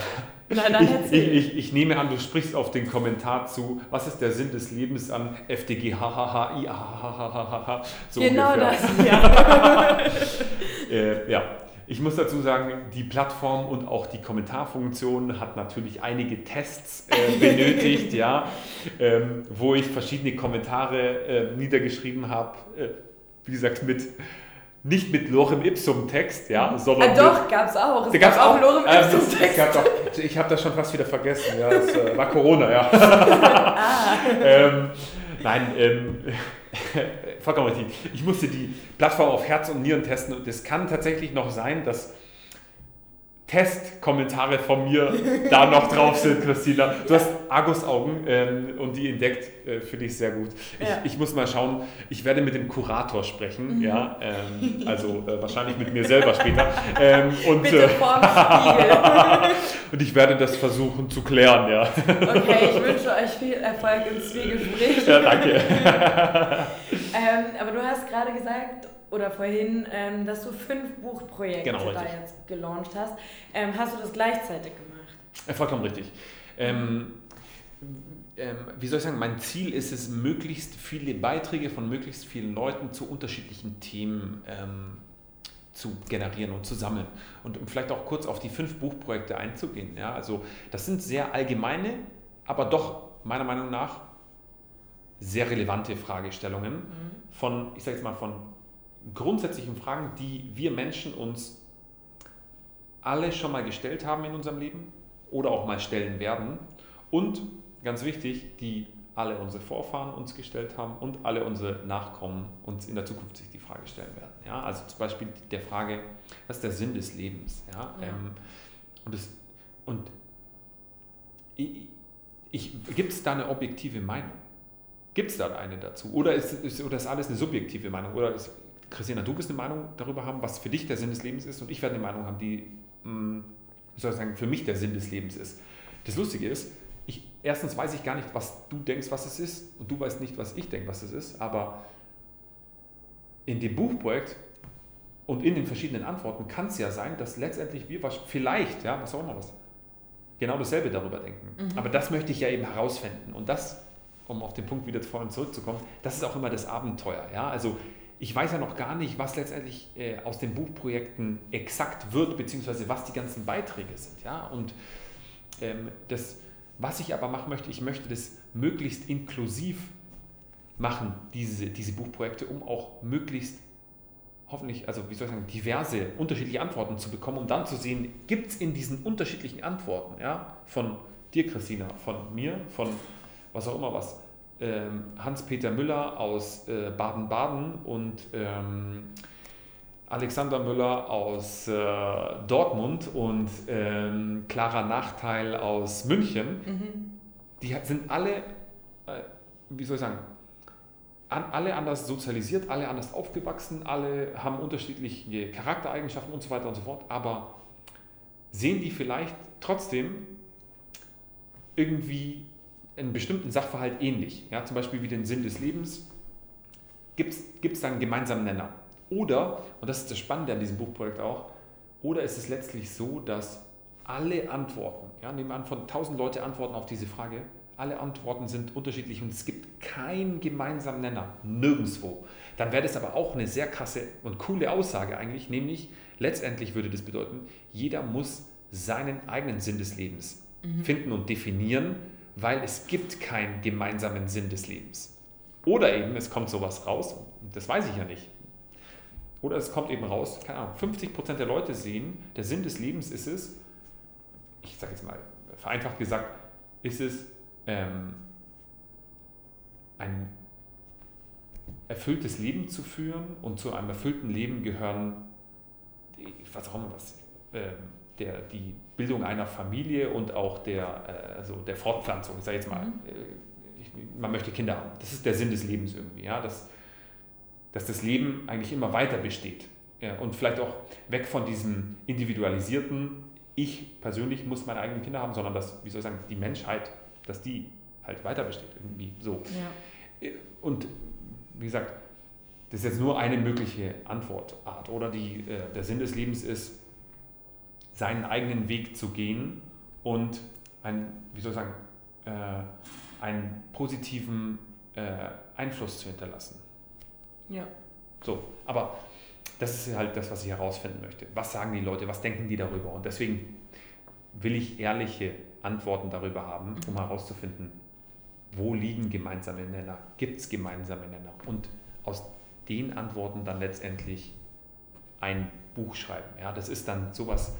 Nein, dann ich, ich, ich, nehme an, du sprichst auf den Kommentar zu, was ist der Sinn des Lebens an FDG, hahaha, i, hahaha, so Genau ungefähr. das, ja. äh, ja, ich muss dazu sagen, die Plattform und auch die Kommentarfunktion hat natürlich einige Tests äh, benötigt, ja, ähm, wo ich verschiedene Kommentare äh, niedergeschrieben habe, äh, wie gesagt, mit nicht mit Lorem Ipsum Text, ja, sondern. Ah, doch, gab es auch. Es gab auch Lorem ähm, Ipsum Text. Äh, ich habe das schon fast wieder vergessen, ja, das äh, war Corona, ja. ah. ähm, nein, ähm, vollkommen richtig. Ich musste die Plattform auf Herz und Nieren testen und es kann tatsächlich noch sein, dass Testkommentare von mir da noch drauf sind, Christina. Du hast Argusaugen ähm, und die entdeckt, äh, finde ich sehr gut. Ich, ja. ich, muss mal schauen, ich werde mit dem Kurator sprechen, mhm. ja, ähm, also äh, wahrscheinlich mit mir selber später. Ähm, und, Bitte äh, vorm Spiegel. und ich werde das versuchen zu klären, ja. Okay, ich wünsche euch viel Erfolg im Zwiegespräch. Ja, danke. Ähm, aber du hast gerade gesagt, oder vorhin, ähm, dass du fünf Buchprojekte genau, da jetzt gelauncht hast. Ähm, hast du das gleichzeitig gemacht? Vollkommen richtig. Ähm, ähm, wie soll ich sagen, mein Ziel ist es, möglichst viele Beiträge von möglichst vielen Leuten zu unterschiedlichen Themen ähm, zu generieren und zu sammeln. Und um vielleicht auch kurz auf die fünf Buchprojekte einzugehen. Ja, also das sind sehr allgemeine, aber doch meiner Meinung nach sehr relevante Fragestellungen mhm. von, ich sage jetzt mal, von grundsätzlichen Fragen, die wir Menschen uns alle schon mal gestellt haben in unserem Leben oder auch mal stellen werden. Und ganz wichtig, die alle unsere Vorfahren uns gestellt haben und alle unsere Nachkommen uns in der Zukunft sich die Frage stellen werden. Ja, also zum Beispiel der Frage, was ist der Sinn des Lebens? Ja, ja. Ähm, und das, und ich, ich, gibt es da eine objektive Meinung? Gibt es da eine dazu? Oder ist, ist, oder ist alles eine subjektive Meinung? Oder ist, Christina, du wirst eine Meinung darüber haben, was für dich der Sinn des Lebens ist und ich werde eine Meinung haben, die, hm, wie soll ich sagen, für mich der Sinn des Lebens ist. Das Lustige ist, ich, erstens weiß ich gar nicht, was du denkst, was es ist und du weißt nicht, was ich denke, was es ist, aber in dem Buchprojekt und in den verschiedenen Antworten kann es ja sein, dass letztendlich wir vielleicht, ja, was auch immer was, genau dasselbe darüber denken. Mhm. Aber das möchte ich ja eben herausfinden und das, um auf den Punkt wieder vorhin zurückzukommen, das ist auch immer das Abenteuer. Ja? Also ich weiß ja noch gar nicht, was letztendlich äh, aus den Buchprojekten exakt wird, beziehungsweise was die ganzen Beiträge sind. Ja? Und ähm, das, was ich aber machen möchte, ich möchte das möglichst inklusiv machen, diese, diese Buchprojekte, um auch möglichst hoffentlich, also wie soll ich sagen, diverse, unterschiedliche Antworten zu bekommen, um dann zu sehen, gibt es in diesen unterschiedlichen Antworten, ja, von dir, Christina, von mir, von was auch immer was, Hans-Peter Müller aus äh, Baden-Baden und ähm, Alexander Müller aus äh, Dortmund und ähm, Clara Nachteil aus München, mhm. die sind alle, äh, wie soll ich sagen, an, alle anders sozialisiert, alle anders aufgewachsen, alle haben unterschiedliche Charaktereigenschaften und so weiter und so fort, aber sehen die vielleicht trotzdem irgendwie einen bestimmten Sachverhalt ähnlich, ja, zum Beispiel wie den Sinn des Lebens, gibt es da einen gemeinsamen Nenner. Oder, und das ist das Spannende an diesem Buchprojekt auch, oder ist es letztlich so, dass alle Antworten, ja, nehmen wir an, von 1000 Leute antworten auf diese Frage, alle Antworten sind unterschiedlich und es gibt keinen gemeinsamen Nenner, nirgendwo. Dann wäre das aber auch eine sehr krasse und coole Aussage eigentlich, nämlich letztendlich würde das bedeuten, jeder muss seinen eigenen Sinn des Lebens mhm. finden und definieren weil es gibt keinen gemeinsamen Sinn des Lebens. Oder eben, es kommt sowas raus, das weiß ich ja nicht. Oder es kommt eben raus, keine Ahnung, 50% der Leute sehen, der Sinn des Lebens ist es, ich sage jetzt mal vereinfacht gesagt, ist es ähm, ein erfülltes Leben zu führen und zu einem erfüllten Leben gehören, was auch immer was, ähm, der, die Bildung einer Familie und auch der, äh, also der Fortpflanzung. Ich sage jetzt mal, mhm. Äh, ich, man möchte Kinder haben. Das ist der Sinn des Lebens irgendwie. Ja? Das, dass das Leben eigentlich immer weiter besteht. Ja, und vielleicht auch weg von diesem individualisierten, ich persönlich muss meine eigenen Kinder haben, sondern dass, wie soll ich sagen, die Menschheit, dass die halt weiter besteht. Irgendwie so. Ja. Und wie gesagt, das ist jetzt nur eine mögliche Antwortart. Oder die, äh, der Sinn des Lebens ist, seinen eigenen Weg zu gehen und ein, wie soll ich sagen, äh, einen positiven äh, Einfluss zu hinterlassen. Ja. So, aber das ist halt das, was ich herausfinden möchte. Was sagen die Leute, was denken die darüber? Und deswegen will ich ehrliche Antworten darüber haben, um herauszufinden, wo liegen gemeinsame Nenner, gibt es gemeinsame Nenner und aus den Antworten dann letztendlich ein Buch schreiben. Ja, das ist dann sowas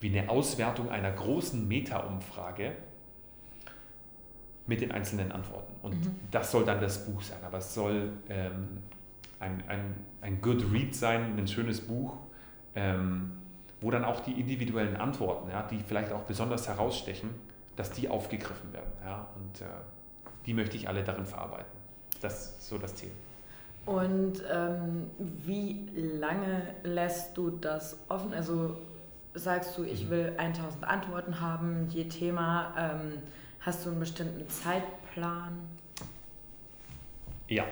wie eine Auswertung einer großen Meta-Umfrage mit den einzelnen Antworten. Und mhm. das soll dann das Buch sein. Aber es soll ähm, ein, ein, ein Good Read sein, ein schönes Buch, ähm, wo dann auch die individuellen Antworten, ja, die vielleicht auch besonders herausstechen, dass die aufgegriffen werden. Ja, und äh, die möchte ich alle darin verarbeiten. Das ist so das Ziel. Und ähm, wie lange lässt du das offen? Also sagst du, ich mhm. will 1000 Antworten haben, je Thema. Ähm, hast du einen bestimmten Zeitplan? Ja.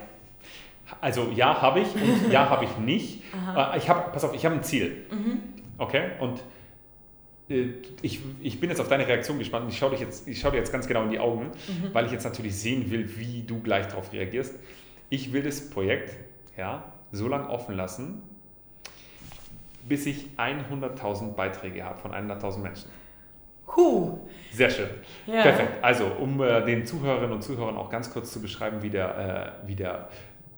Also ja, habe ich und ja, habe ich nicht. Aha. Äh, ich habe, pass auf, ich habe ein Ziel. Mhm. Okay? Und äh, ich, ich bin jetzt auf deine Reaktion gespannt ich schaue, jetzt, ich schaue dir jetzt ganz genau in die Augen, mhm. weil ich jetzt natürlich sehen will, wie du gleich darauf reagierst. Ich will das Projekt ja, so lange offen lassen, bis ich 100.000 Beiträge habe von 100.000 Menschen. Huh. Sehr schön. Ja. Perfekt. Also, um äh, den Zuhörerinnen und Zuhörern auch ganz kurz zu beschreiben, wie der, äh, wie der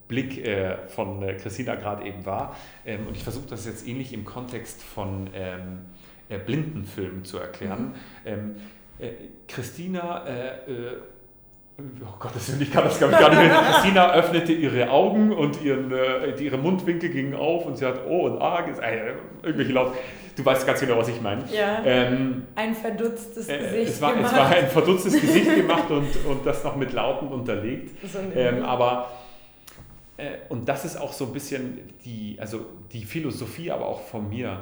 Blick äh, von äh, Christina gerade eben war. Ähm, und ich versuche das jetzt ähnlich im Kontext von ähm, äh, Blindenfilmen zu erklären. Mhm. Ähm, äh, Christina Oh Gott, ich kann das gar nicht mehr. Christina öffnete ihre Augen und ihren, äh, ihre Mundwinkel gingen auf und sie hat Oh und A gesagt, äh, irgendwelche Laut. Du weißt ganz genau, was ich meine. Ja. Ähm, ein verdutztes äh, Gesicht. Es war, gemacht. es war ein verdutztes Gesicht gemacht und, und das noch mit Lauten unterlegt. So ähm, aber äh, und das ist auch so ein bisschen die, also die Philosophie, aber auch von mir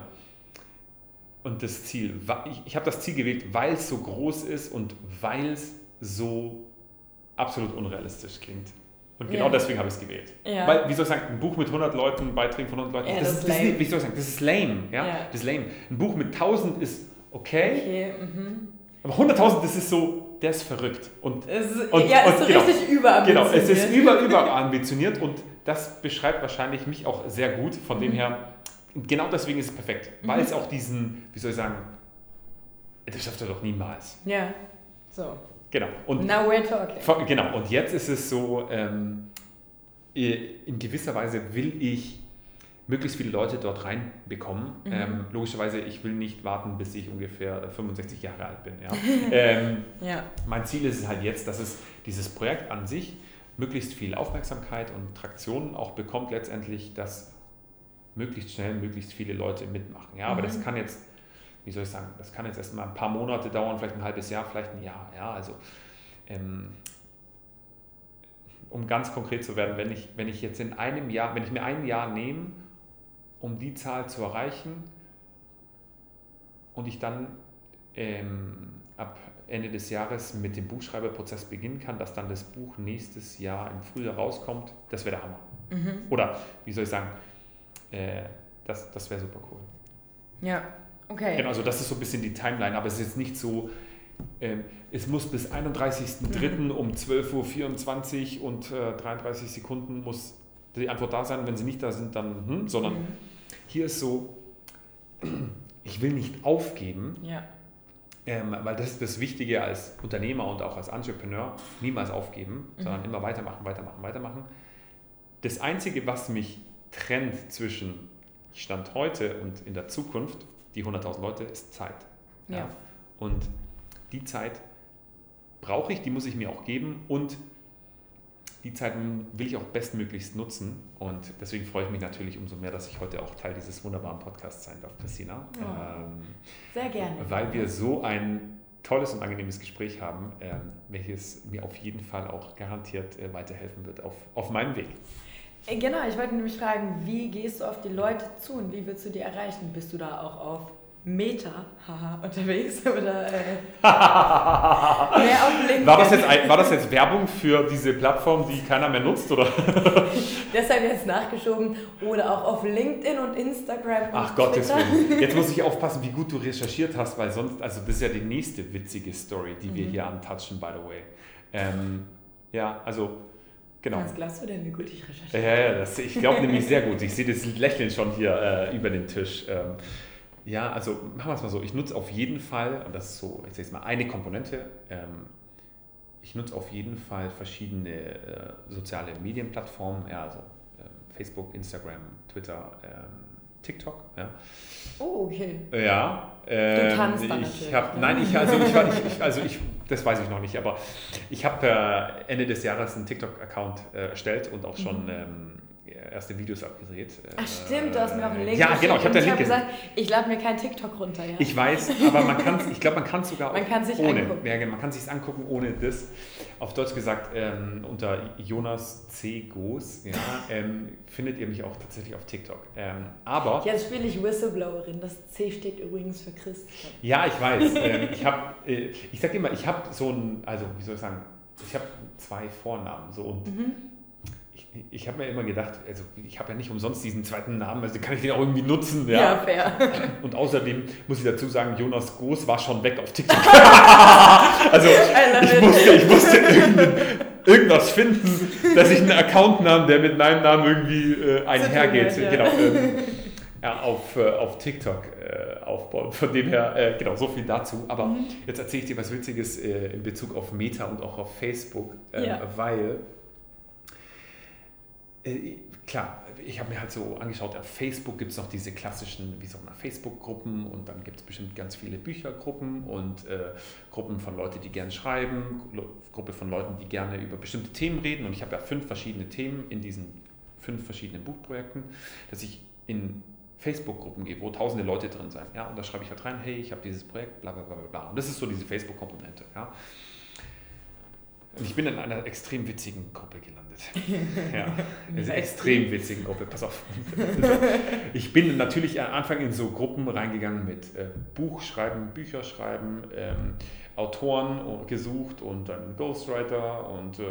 und das Ziel. Ich, ich habe das Ziel gewählt, weil es so groß ist und weil es so absolut unrealistisch klingt. Und genau ja. deswegen habe ich es gewählt. Ja. Weil, wie soll ich sagen, ein Buch mit 100 Leuten, Beiträgen von 100 Leuten, ja, das, das, ist, das ist, wie soll ich sagen, das ist lame. Ja? Das ist lame. Ein Buch mit 1000 ist okay, okay mhm. aber 100.000, das ist so, der ist verrückt. Und, ist, und, ja, ist so genau, richtig überambitioniert. Genau, es ist über, überambitioniert und das beschreibt wahrscheinlich mich auch sehr gut. Von mhm. dem her, genau deswegen ist es perfekt, weil mhm. es auch diesen, wie soll ich sagen, das schafft er doch niemals. Ja, so. Genau. Und Now we're talking. Genau. Und jetzt ist es so, ähm, in gewisser Weise will ich möglichst viele Leute dort reinbekommen. Mhm. Ähm, logischerweise, ich will nicht warten, bis ich ungefähr 65 Jahre alt bin. Ja? ähm, ja. Mein Ziel ist es halt jetzt, dass es dieses Projekt an sich möglichst viel Aufmerksamkeit und Traktion auch bekommt, letztendlich, dass möglichst schnell möglichst viele Leute mitmachen. Ja, aber mhm. das kann jetzt wie soll ich sagen, das kann jetzt erst mal ein paar Monate dauern, vielleicht ein halbes Jahr, vielleicht ein Jahr. Ja, also ähm, um ganz konkret zu werden, wenn ich, wenn ich jetzt in einem Jahr, wenn ich mir ein Jahr nehme, um die Zahl zu erreichen und ich dann ähm, ab Ende des Jahres mit dem Buchschreiberprozess beginnen kann, dass dann das Buch nächstes Jahr im Frühjahr rauskommt, das wäre der Hammer. Mhm. Oder wie soll ich sagen, äh, das, das wäre super cool. Ja, Okay. Genau, also das ist so ein bisschen die Timeline, aber es ist jetzt nicht so, ähm, es muss bis 31.03. Mhm. um 12.24 Uhr und äh, 33 Sekunden muss die Antwort da sein. Wenn sie nicht da sind, dann, hm, sondern mhm. hier ist so, ich will nicht aufgeben, ja. ähm, weil das ist das Wichtige als Unternehmer und auch als Entrepreneur, niemals aufgeben, mhm. sondern immer weitermachen, weitermachen, weitermachen. Das Einzige, was mich trennt zwischen Stand heute und in der Zukunft, die 100.000 Leute, ist Zeit. Ja. ja. Und die Zeit brauche ich, die muss ich mir auch geben und die Zeit will ich auch bestmöglichst nutzen. Und deswegen freue ich mich natürlich umso mehr, dass ich heute auch Teil dieses wunderbaren Podcasts sein darf, Christina. Ja, ähm, sehr gerne. Weil wir so ein tolles und angenehmes Gespräch haben, ähm, welches mir auf jeden Fall auch garantiert äh, weiterhelfen wird auf, auf meinem Weg. Äh, genau, ich wollte nämlich fragen, wie gehst du auf die Leute zu und wie willst du die erreichen? Bist du da auch auf Meta haha, unterwegs oder äh, mehr auf LinkedIn? War das, jetzt, war das jetzt Werbung für diese Plattform, die keiner mehr nutzt? Oder? Deshalb jetzt nachgeschoben oder auch auf LinkedIn und Instagram. Und Ach Gottes Willen. Jetzt muss ich aufpassen, wie gut du recherchiert hast, weil sonst, also das ist ja die nächste witzige Story, die mhm. wir hier antatschen, by the way. Ähm, ja, also Genau. Glaubst du denn, wie gut ich recherchiere? Ja, ja, das, ich glaube nämlich sehr gut. Ich sehe das Lächeln schon hier äh, über den Tisch. Ähm, ja, also machen wir es mal so. Ich nutze auf jeden Fall, und das ist so, ich sage jetzt mal eine Komponente, ähm, ich nutze auf jeden Fall verschiedene äh, soziale Medienplattformen, ja, also ähm, Facebook, Instagram, Twitter, ähm, TikTok. Ja. Oh, okay. Ja. Ähm, du tanzt dann ich hab, Nein, ich, also, ich, ich, also ich, das weiß ich noch nicht, aber ich habe äh, Ende des Jahres einen TikTok-Account äh, erstellt und auch schon mhm. ähm, erste Videos abgedreht. Ach stimmt, du hast mir auch einen Link Ja, genau, ich habe den Link gesagt, ich lade mir keinen TikTok runter. Ja. Ich weiß, aber man kann ich glaube, man kann es sogar man kann sich ohne. Angucken. Ja, genau, man kann sich angucken ohne das. Auf Deutsch gesagt, ähm, unter Jonas C. Goos ja, ähm, findet ihr mich auch tatsächlich auf TikTok. Ähm, aber Jetzt spiele ich Whistleblowerin. Das C steht übrigens für Christ. Ja, ich weiß. ähm, ich habe, äh, ich sage immer, ich habe so ein, also wie soll ich sagen, ich habe zwei Vornamen so und mhm ich habe mir immer gedacht, also ich habe ja nicht umsonst diesen zweiten Namen, also kann ich den auch irgendwie nutzen. Ja, ja fair. Und außerdem muss ich dazu sagen, Jonas Goos war schon weg auf TikTok. also ich musste, ich musste irgendwas finden, dass ich einen Account-Namen, der mit meinem Namen irgendwie äh, einhergeht, ja. genau, äh, ja, auf, äh, auf TikTok äh, aufbauen. Von dem her, äh, genau, so viel dazu. Aber mhm. jetzt erzähle ich dir was Witziges äh, in Bezug auf Meta und auch auf Facebook, ja. weil äh, klar, ich habe mir halt so angeschaut, auf Facebook gibt es noch diese klassischen, wie so Facebook-Gruppen und dann gibt es bestimmt ganz viele Büchergruppen und äh, Gruppen von Leuten, die gerne schreiben, Gruppe von Leuten, die gerne über bestimmte Themen reden und ich habe ja fünf verschiedene Themen in diesen fünf verschiedenen Buchprojekten, dass ich in Facebook-Gruppen gehe, wo tausende Leute drin sind. Ja, und da schreibe ich halt rein, hey, ich habe dieses Projekt, bla bla bla bla. Und das ist so diese Facebook-Komponente. Ja. Und ich bin in einer extrem witzigen Gruppe gelandet. Ja, eine extrem witzigen Gruppe, pass auf. Ich bin natürlich am Anfang in so Gruppen reingegangen mit äh, Buch schreiben, Bücher schreiben, ähm, Autoren gesucht und dann Ghostwriter und äh,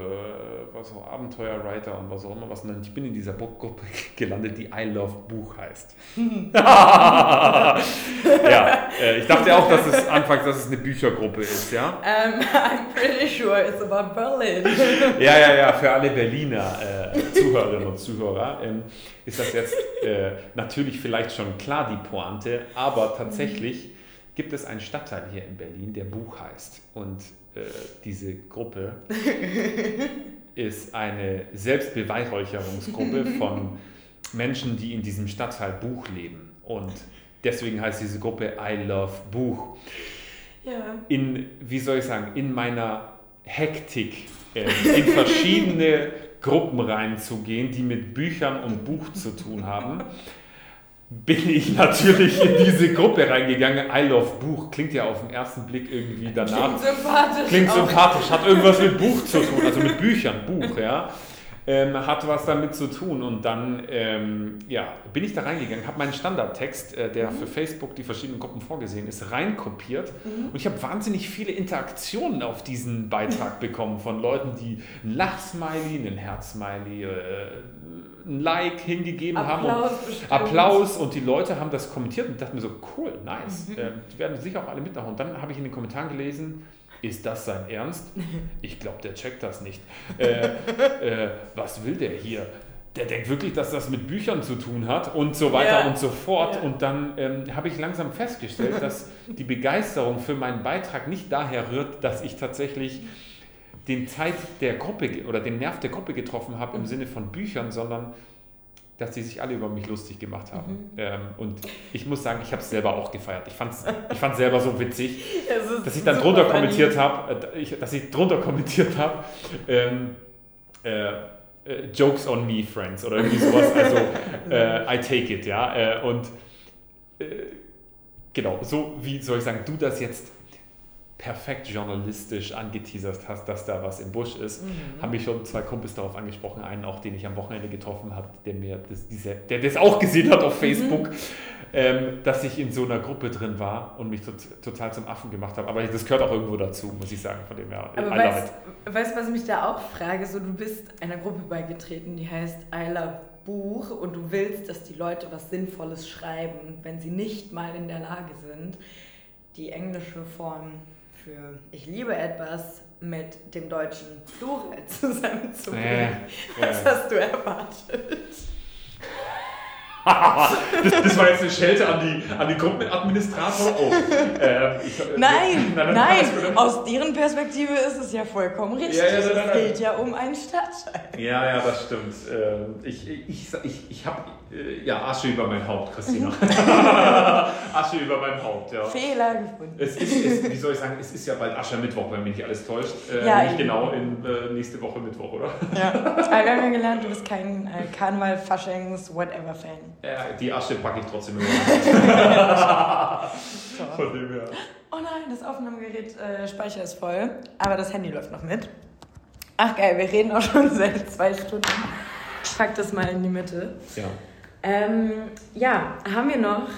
was auch Abenteuerwriter und was auch immer was. Und ich bin in dieser Gruppe gelandet, die I Love Buch heißt. ja, äh, ich dachte auch, dass es anfangs, dass es eine Büchergruppe ist, ja? Um, I'm pretty sure it's about Berlin. ja, ja, ja, für alle Berliner äh, Zuhörerinnen und Zuhörer ähm, ist das jetzt äh, natürlich vielleicht schon klar die Pointe, aber tatsächlich gibt es einen Stadtteil hier in Berlin, der Buch heißt. Und äh, diese Gruppe ist eine Selbstbeweihräucherungsgruppe von Menschen, die in diesem Stadtteil Buch leben. Und deswegen heißt diese Gruppe I Love Buch. Ja. In, wie soll ich sagen, in meiner Hektik, äh, in verschiedene Gruppen reinzugehen, die mit Büchern und Buch zu tun haben bin ich natürlich in diese Gruppe reingegangen. I Love Buch klingt ja auf den ersten Blick irgendwie danach. Klingt sympathisch. Klingt sympathisch, hat irgendwas mit Buch zu tun, also mit Büchern, Buch, ja. Ähm, hat was damit zu tun und dann ähm, ja, bin ich da reingegangen, habe meinen Standardtext, äh, der mhm. für Facebook die verschiedenen Gruppen vorgesehen ist, reinkopiert mhm. und ich habe wahnsinnig viele Interaktionen auf diesen Beitrag bekommen von Leuten, die ein Lachsmiley, ein Herzsmiley, äh, ein Like hingegeben Applaus haben. Und Applaus und die Leute haben das kommentiert und dachten mir so, cool, nice. Mhm. Äh, die werden sicher auch alle mitmachen. Und dann habe ich in den Kommentaren gelesen, ist das sein Ernst? Ich glaube, der checkt das nicht. Äh, äh, was will der hier? Der denkt wirklich, dass das mit Büchern zu tun hat und so weiter ja. und so fort. Ja. Und dann ähm, habe ich langsam festgestellt, dass die Begeisterung für meinen Beitrag nicht daher rührt, dass ich tatsächlich den Zeit der Gruppe oder den Nerv der Gruppe getroffen habe im mhm. Sinne von Büchern, sondern dass die sich alle über mich lustig gemacht haben. Mhm. Ähm, und ich muss sagen, ich habe es selber auch gefeiert. Ich fand es ich fand's selber so witzig, dass ich dann drunter kommentiert habe, äh, dass ich drunter kommentiert habe, ähm, äh, äh, Jokes on me, friends, oder irgendwie sowas. Also, äh, I take it, ja. Äh, und äh, genau, so wie soll ich sagen, du das jetzt perfekt journalistisch angeteasert hast, dass da was im Busch ist, mhm. haben mich schon zwei Kumpels darauf angesprochen. Einen auch, den ich am Wochenende getroffen habe, der mir das, diese, der das auch gesehen hat auf mhm. Facebook, mhm. ähm, dass ich in so einer Gruppe drin war und mich tot, total zum Affen gemacht habe. Aber das gehört auch irgendwo dazu, muss ich sagen, von dem her. Aber weißt du, was mich da auch frage? So, du bist einer Gruppe beigetreten, die heißt I Love Buch und du willst, dass die Leute was Sinnvolles schreiben, wenn sie nicht mal in der Lage sind, die englische Form für ich liebe etwas mit dem deutschen Plural zusammenzubringen. Äh, Was äh. hast du erwartet? das, das, war jetzt eine Schelte an die, an die Gruppenadministrator. Oh, äh, ich, nein, nein, nein. aus deren Perspektive ist es ja vollkommen richtig. Ja, ja, nein, es geht ja um einen Stadtteil. Ja, ja, das stimmt. Ähm, ich ich, ich, ich habe ja Asche über mein Haupt, Christina. Asche über mein Haupt, ja. Fehler gefunden. Es ist, es, wie soll ich sagen, es ist ja bald Aschermittwoch, wenn mich nicht alles täuscht. Äh, ja, nicht genau in äh, nächste Woche Mittwoch, oder? Ja, aber wir haben ja gelernt, du bist kein äh, Karneval, Faschings, whatever-Fan. Ja, die Asche packe ich trotzdem immer. Von dem her. Oh nein, das Aufnahmegerät äh, Speicher ist voll, aber das Handy läuft noch mit. Ach geil, wir reden auch schon seit zwei Stunden. Ich pack das mal in die Mitte. Ja. Ähm, ja, haben wir noch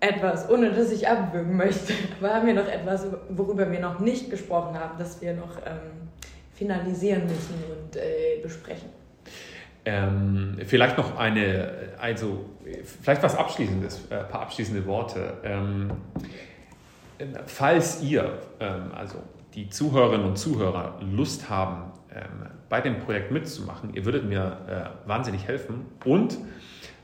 etwas, ohne dass ich abwürgen möchte, aber haben wir noch etwas, worüber wir noch nicht gesprochen haben, das wir noch ähm, finalisieren müssen und äh, besprechen? Ähm, vielleicht noch eine, also vielleicht was Abschließendes, ein äh, paar abschließende Worte. Ähm, falls ihr, ähm, also die Zuhörerinnen und Zuhörer, Lust haben, ähm, bei dem Projekt mitzumachen, ihr würdet mir äh, wahnsinnig helfen und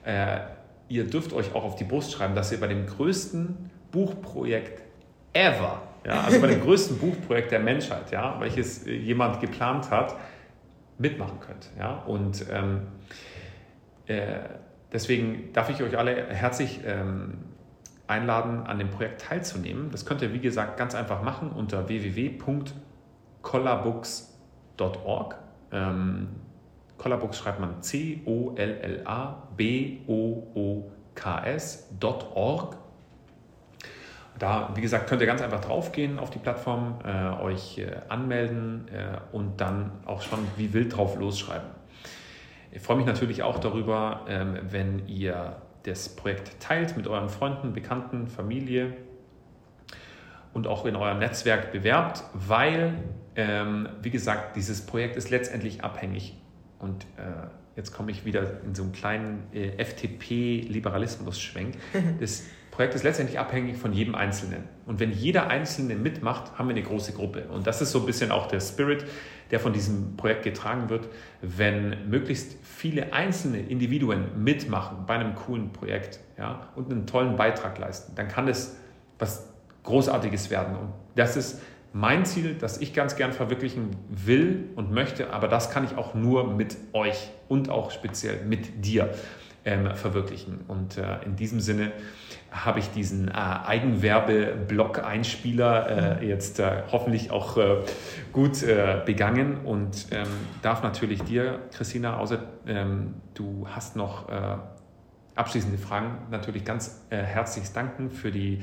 äh, ihr dürft euch auch auf die Brust schreiben, dass ihr bei dem größten Buchprojekt ever, ja, also bei dem größten Buchprojekt der Menschheit, ja, welches jemand geplant hat, mitmachen könnt. Ja? Und ähm, äh, deswegen darf ich euch alle herzlich ähm, einladen, an dem Projekt teilzunehmen. Das könnt ihr, wie gesagt, ganz einfach machen unter www.collabooks.org. Ähm, Collabooks schreibt man C-O-L-L-A-B-O-O-K-S.org. Da, wie gesagt, könnt ihr ganz einfach draufgehen auf die Plattform, äh, euch äh, anmelden äh, und dann auch schon wie wild drauf losschreiben. Ich freue mich natürlich auch darüber, ähm, wenn ihr das Projekt teilt mit euren Freunden, Bekannten, Familie und auch in eurem Netzwerk bewerbt, weil, ähm, wie gesagt, dieses Projekt ist letztendlich abhängig und äh, jetzt komme ich wieder in so einen kleinen äh, FTP-Liberalismus-Schwenk. Das Projekt ist letztendlich abhängig von jedem Einzelnen. Und wenn jeder Einzelne mitmacht, haben wir eine große Gruppe. Und das ist so ein bisschen auch der Spirit, der von diesem Projekt getragen wird. Wenn möglichst viele einzelne Individuen mitmachen bei einem coolen Projekt ja, und einen tollen Beitrag leisten, dann kann es was Großartiges werden. Und das ist mein Ziel, das ich ganz gern verwirklichen will und möchte, aber das kann ich auch nur mit euch und auch speziell mit dir ähm, verwirklichen. Und äh, in diesem Sinne habe ich diesen äh, Eigenwerbe-Blog-Einspieler äh, jetzt äh, hoffentlich auch äh, gut äh, begangen und ähm, darf natürlich dir, Christina, außer ähm, du hast noch äh, abschließende Fragen, natürlich ganz herzlich danken für die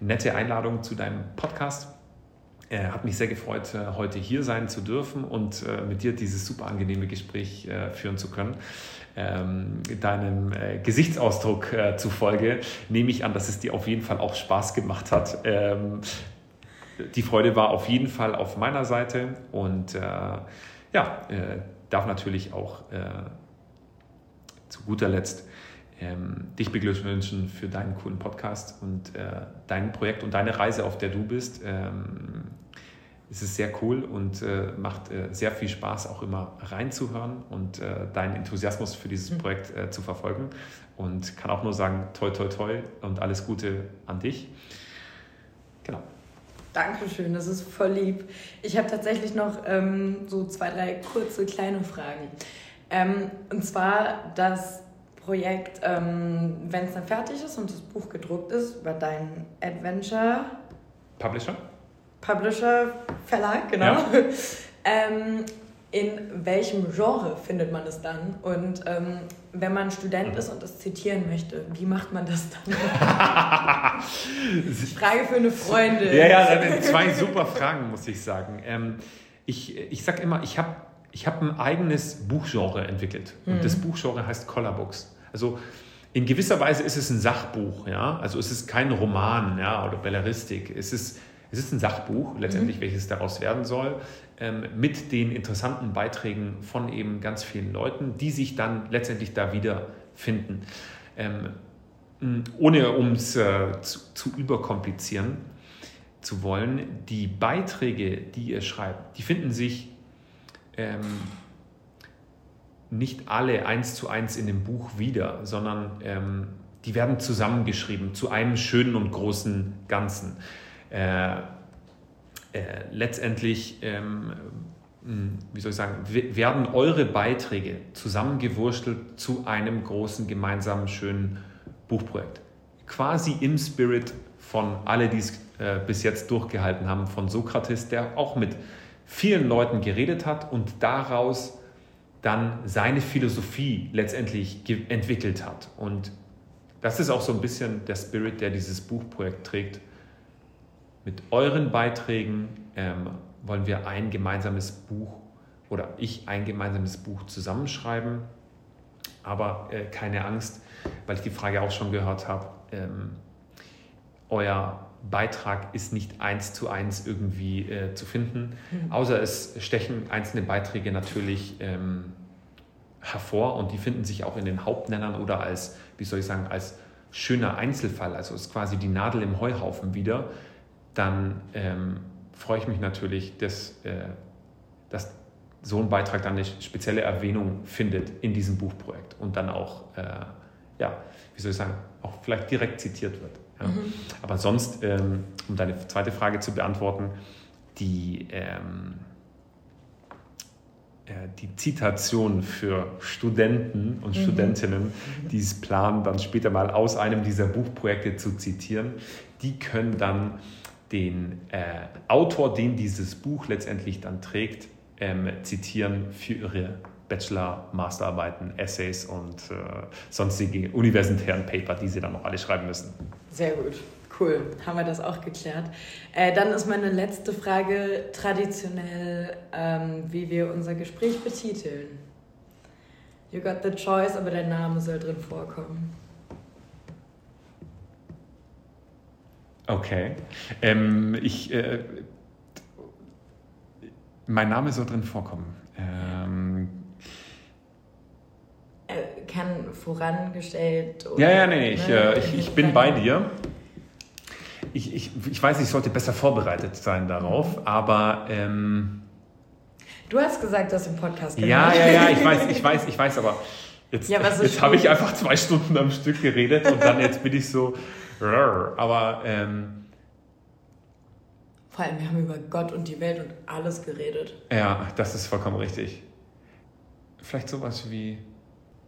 nette Einladung zu deinem Podcast. Hat mich sehr gefreut, heute hier sein zu dürfen und mit dir dieses super angenehme Gespräch führen zu können ähm, deinem äh, Gesichtsausdruck äh, zufolge nehme ich an, dass es dir auf jeden Fall auch Spaß gemacht hat. Ähm, die Freude war auf jeden Fall auf meiner Seite und äh, ja, äh, darf natürlich auch äh, zu guter Letzt ähm, dich beglückwünschen für deinen coolen Podcast und äh, dein Projekt und deine Reise, auf der du bist. Ähm, es ist sehr cool und äh, macht äh, sehr viel Spaß, auch immer reinzuhören und äh, deinen Enthusiasmus für dieses mhm. Projekt äh, zu verfolgen. Und kann auch nur sagen, toi, toi, toi und alles Gute an dich. Genau. Dankeschön, das ist voll lieb. Ich habe tatsächlich noch ähm, so zwei, drei kurze kleine Fragen. Ähm, und zwar das Projekt, ähm, wenn es dann fertig ist und das Buch gedruckt ist, über dein Adventure. Publisher? Publisher Verlag, genau. Ja. ähm, in welchem Genre findet man es dann? Und ähm, wenn man Student ist und es zitieren möchte, wie macht man das dann? Frage für eine Freundin. Ja, ja, zwei super Fragen, muss ich sagen. Ähm, ich ich sage immer, ich habe ich hab ein eigenes Buchgenre entwickelt. Und mhm. das Buchgenre heißt Collar Books. Also in gewisser Weise ist es ein Sachbuch, ja. Also es ist kein Roman, ja, oder Belleristik. Es ist, es ist ein Sachbuch, letztendlich, mhm. welches daraus werden soll ähm, mit den interessanten Beiträgen von eben ganz vielen Leuten, die sich dann letztendlich da wiederfinden. Ähm, ohne um es äh, zu, zu überkomplizieren zu wollen, die Beiträge, die ihr schreibt, die finden sich ähm, nicht alle eins zu eins in dem Buch wieder, sondern ähm, die werden zusammengeschrieben zu einem schönen und großen Ganzen. Äh, äh, letztendlich, ähm, hm, wie soll ich sagen, werden eure Beiträge zusammengewurstelt zu einem großen gemeinsamen schönen Buchprojekt. Quasi im Spirit von alle, die es äh, bis jetzt durchgehalten haben, von Sokrates, der auch mit vielen Leuten geredet hat und daraus dann seine Philosophie letztendlich entwickelt hat. Und das ist auch so ein bisschen der Spirit, der dieses Buchprojekt trägt. Mit euren Beiträgen ähm, wollen wir ein gemeinsames Buch oder ich ein gemeinsames Buch zusammenschreiben. Aber äh, keine Angst, weil ich die Frage auch schon gehört habe. Ähm, euer Beitrag ist nicht eins zu eins irgendwie äh, zu finden, mhm. außer es stechen einzelne Beiträge natürlich ähm, hervor und die finden sich auch in den Hauptnennern oder als, wie soll ich sagen, als schöner Einzelfall, also ist quasi die Nadel im Heuhaufen wieder dann ähm, freue ich mich natürlich, dass, äh, dass so ein Beitrag dann eine spezielle Erwähnung findet in diesem Buchprojekt und dann auch, äh, ja, wie soll ich sagen, auch vielleicht direkt zitiert wird. Ja. Mhm. Aber sonst, ähm, um deine zweite Frage zu beantworten, die, ähm, äh, die Zitation für Studenten und mhm. Studentinnen, die es planen, dann später mal aus einem dieser Buchprojekte zu zitieren, die können dann den äh, Autor, den dieses Buch letztendlich dann trägt, ähm, zitieren für ihre Bachelor, Masterarbeiten, Essays und äh, sonstige universitären Paper, die sie dann noch alle schreiben müssen. Sehr gut. Cool, haben wir das auch geklärt. Äh, dann ist meine letzte Frage traditionell, ähm, wie wir unser Gespräch betiteln. You got the choice, aber der Name soll drin vorkommen. Okay. Ähm, ich, äh, mein Name soll drin vorkommen. Ähm, äh, kann vorangestellt. Oder, ja, ja, nee, ich, ne? äh, ich, ich bin bei dir. Ich, ich, ich weiß, ich sollte besser vorbereitet sein darauf, aber. Ähm, du hast gesagt, dass im Podcast Ja, ja, ja, ich weiß, ich weiß, ich weiß, aber jetzt, ja, jetzt habe ich einfach zwei Stunden am Stück geredet und dann jetzt bin ich so. Aber ähm, vor allem, wir haben über Gott und die Welt und alles geredet. Ja, das ist vollkommen richtig. Vielleicht sowas wie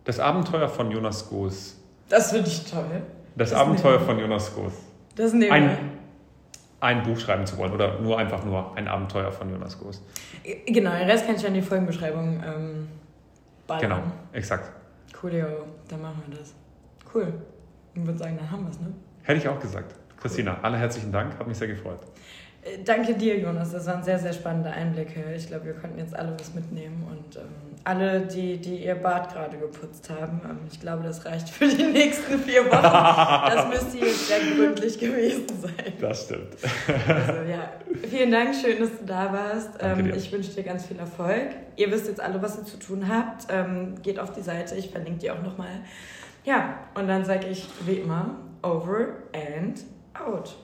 das Abenteuer von Jonas Goos. Das finde ich toll. Das, das Abenteuer von Jonas Goos. Das nehmen ein, ein Buch schreiben zu wollen oder nur einfach nur ein Abenteuer von Jonas Goos. Genau, den Rest kann ich ja in die Folgenbeschreibung ähm, ballern. Genau, exakt. Coolio, dann machen wir das. Cool. Ich würde sagen, dann haben wir es, ne? Hätte ich auch gesagt. Christina, alle herzlichen Dank, hat mich sehr gefreut. Äh, danke dir, Jonas. Das waren sehr, sehr spannende Einblicke. Ich glaube, wir konnten jetzt alle was mitnehmen und ähm, alle, die, die ihr Bad gerade geputzt haben, ähm, ich glaube, das reicht für die nächsten vier Wochen. das müsste jetzt sehr gründlich gewesen sein. Das stimmt. also ja, vielen Dank, schön, dass du da warst. Ähm, ich wünsche dir ganz viel Erfolg. Ihr wisst jetzt alle, was ihr zu tun habt. Ähm, geht auf die Seite, ich verlinke die auch nochmal. Ja, und dann sage ich wie immer, over and out.